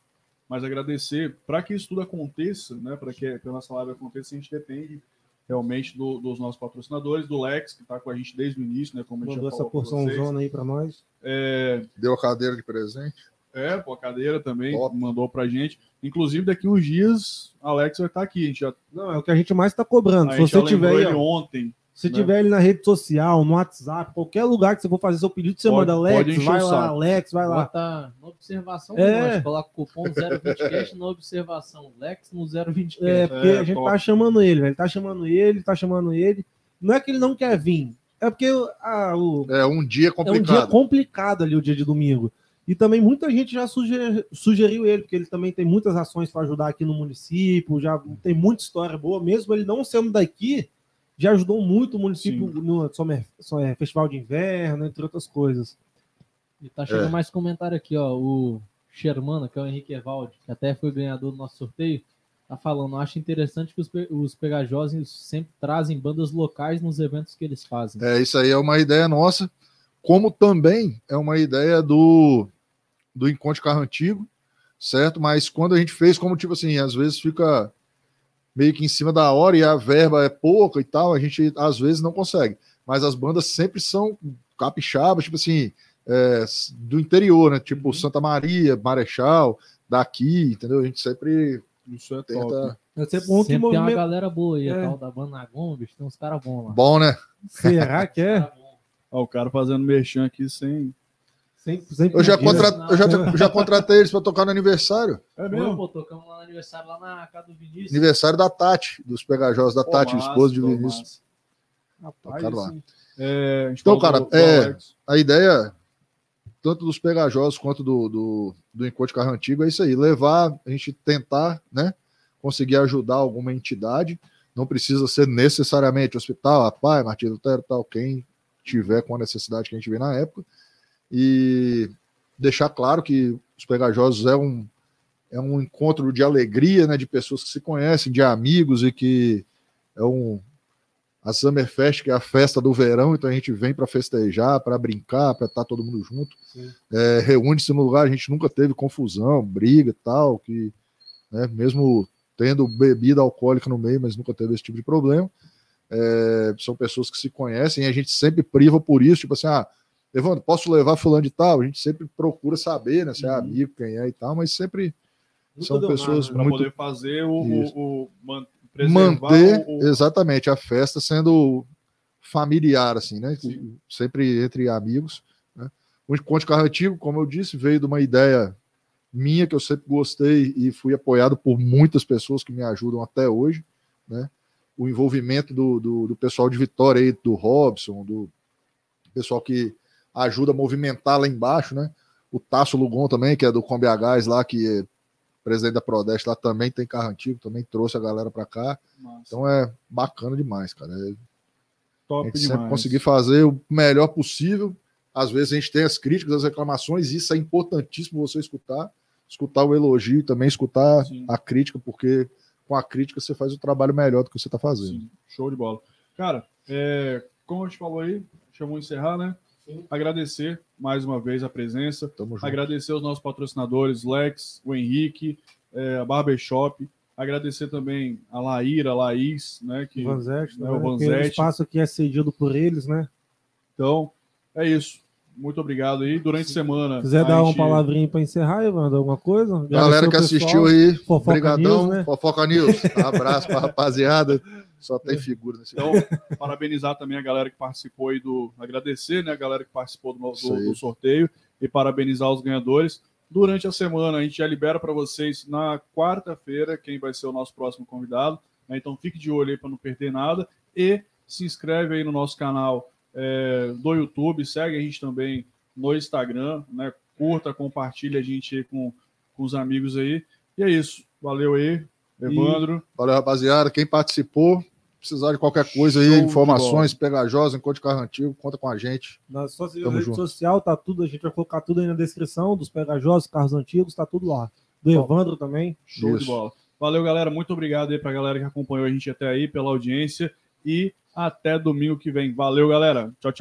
mas agradecer para que isso tudo aconteça, né, para que a nossa live aconteça, a gente depende realmente do, dos nossos patrocinadores, do Lex, que está com a gente desde o início, né, como a gente Mandou já essa porção zona aí pra nós. É, Deu a cadeira de presente. é, pô, a cadeira também Top. mandou pra gente. Inclusive, daqui uns dias, Alex vai estar aqui. A gente já, Não, é o que a gente mais tá cobrando. a Se gente você já tiver aí, ontem. Se né? tiver ele na rede social, no WhatsApp, qualquer lugar que você for fazer seu pedido, você Pode- manda Alex, vai lá. Alex, vai lá. Bota na observação É. nós, coloca o cupom 020cast na observação. Lex no 020cast. É, porque É, a gente top. tá chamando ele, velho. Tá chamando ele, tá chamando ele. Não é que ele não quer vir, é porque ah, o, É um dia é um dia complicado. complicado ali o dia de domingo. E também muita gente já suger- sugeriu ele, porque ele também tem muitas ações para ajudar aqui no município, já tem muita história boa, mesmo ele não sendo daqui, já ajudou muito o município no Summer- Summer- Festival de Inverno, entre outras coisas. E tá chegando É. mais comentário aqui, ó. O Shermano, que é o Henrique Evaldi, que até foi ganhador do nosso sorteio, tá falando. Acho interessante que os, pe- os pegajosos sempre trazem bandas locais nos eventos que eles fazem. É, isso aí é uma ideia nossa, como também é uma ideia do, do Encontro Carro Antigo, certo? Mas quando a gente fez, como tipo assim, às vezes fica meio que em cima da hora e a verba é pouca e tal, a gente às vezes não consegue. Mas as bandas sempre são capixabas, tipo assim, é, do interior, né? Tipo Santa Maria, Marechal, daqui, entendeu? A gente sempre Isso é top. tenta. É sempre bom que Sempre tem uma movimento. galera boa aí, É. a tal da banda Gomes, tem uns caras bons lá. Bom, né? Será que é? Ó, o cara fazendo merchan aqui sem. Sempre, sempre Eu já, contra... eu já, já contratei eles para tocar no aniversário. É Pô, pô, tocamos lá no aniversário lá na casa do Vinícius. Aniversário da Tati, dos Pegajosos da Pô, Tati, massa, esposa de Vinícius. Rapaz, lá. Aí sim. É, Então, cara, do- é-. A ideia, tanto dos Pegajosos quanto do, do, do Encontro Carro Antigo, é isso aí: levar, a gente tentar, né, conseguir ajudar alguma entidade. Não precisa ser necessariamente hospital, a pai, Martim Lutero, tal, quem tiver com a necessidade que a gente vê na época. E deixar claro que os Pegajosos é um, é um encontro de alegria, né, de pessoas que se conhecem, de amigos e que é um a Summerfest, que é a festa do verão, então a gente vem para festejar, para brincar, para estar todo mundo junto. É, Reúne-se no lugar, a gente nunca teve confusão, briga e tal, que né, mesmo tendo bebida alcoólica no meio, mas nunca teve esse tipo de problema. É, são pessoas que se conhecem e a gente sempre priva por isso, tipo assim, ah, Evandro, posso levar fulano de tal? A gente sempre procura saber, né, se é Uhum. amigo, quem é e tal, mas sempre Nunca são pessoas nada, Para muito poder fazer o, o, o manter o- exatamente a festa sendo familiar, assim, né? Sim. Sempre entre amigos. Né? O Encontro Carro Antigo, como eu disse, veio de uma ideia minha que eu sempre gostei e fui apoiado por muitas pessoas que me ajudam até hoje, né? O envolvimento do, do, do pessoal de Vitória aí, do Robson, do pessoal que ajuda a movimentar lá embaixo, né? O Tasso Lugon também, que é do Combi a Gás lá, que é presidente da Prodeste lá, também tem carro antigo, também trouxe a galera para cá. Massa. Então é bacana demais, cara. É, a top gente demais. sempre conseguir fazer o melhor possível. Às vezes a gente tem as críticas, as reclamações, e isso é importantíssimo você escutar. Escutar o elogio e também escutar Sim. a crítica, porque com a crítica você faz o trabalho melhor do que você está fazendo. Sim, show de bola. Cara, é, como a gente falou aí, chamou encerrar, né? Agradecer mais uma vez a presença. Tamo junto. Agradecer os nossos patrocinadores, Lex, o Henrique, é, a Barbershop. Agradecer também a Laíra, a Laís, né? Que, O Vanzetti, É, né? o Porque Vanzetti. O espaço aqui é cedido por eles, né? Então, é isso. Muito obrigado aí. Durante a semana. Se quiser a dar uma gente- palavra para encerrar, Evandro, alguma coisa? Galera que o assistiu pessoal. aí, Fofoca brigadão. News, né? Fofoca News. Abraço pra rapaziada. Só tem figura nesse Então, parabenizar também a galera que participou aí do. Agradecer, né? A galera que participou do, do, do sorteio e parabenizar os ganhadores. Durante a semana, a gente já libera para vocês na quarta-feira quem vai ser o nosso próximo convidado. né? Então, fique de olho aí para não perder nada. E se inscreve aí no nosso canal é, do YouTube, segue a gente também no Instagram, né? Curta, compartilha a gente aí com, com os amigos aí. E é isso. Valeu aí, Evandro. Valeu, rapaziada. Quem participou, precisar de qualquer coisa aí, Show de informações, pegajosas, encontro de carro antigo, conta com a gente. Na sua Tamo rede junto. social tá tudo, a gente vai colocar tudo aí na descrição dos pegajosos, carros antigos, tá tudo lá. Do Evandro também. Show de Isso. bola. Valeu, galera. Muito obrigado aí pra galera que acompanhou a gente até aí, pela audiência. E Até domingo que vem. Valeu, galera. Tchau, tchau.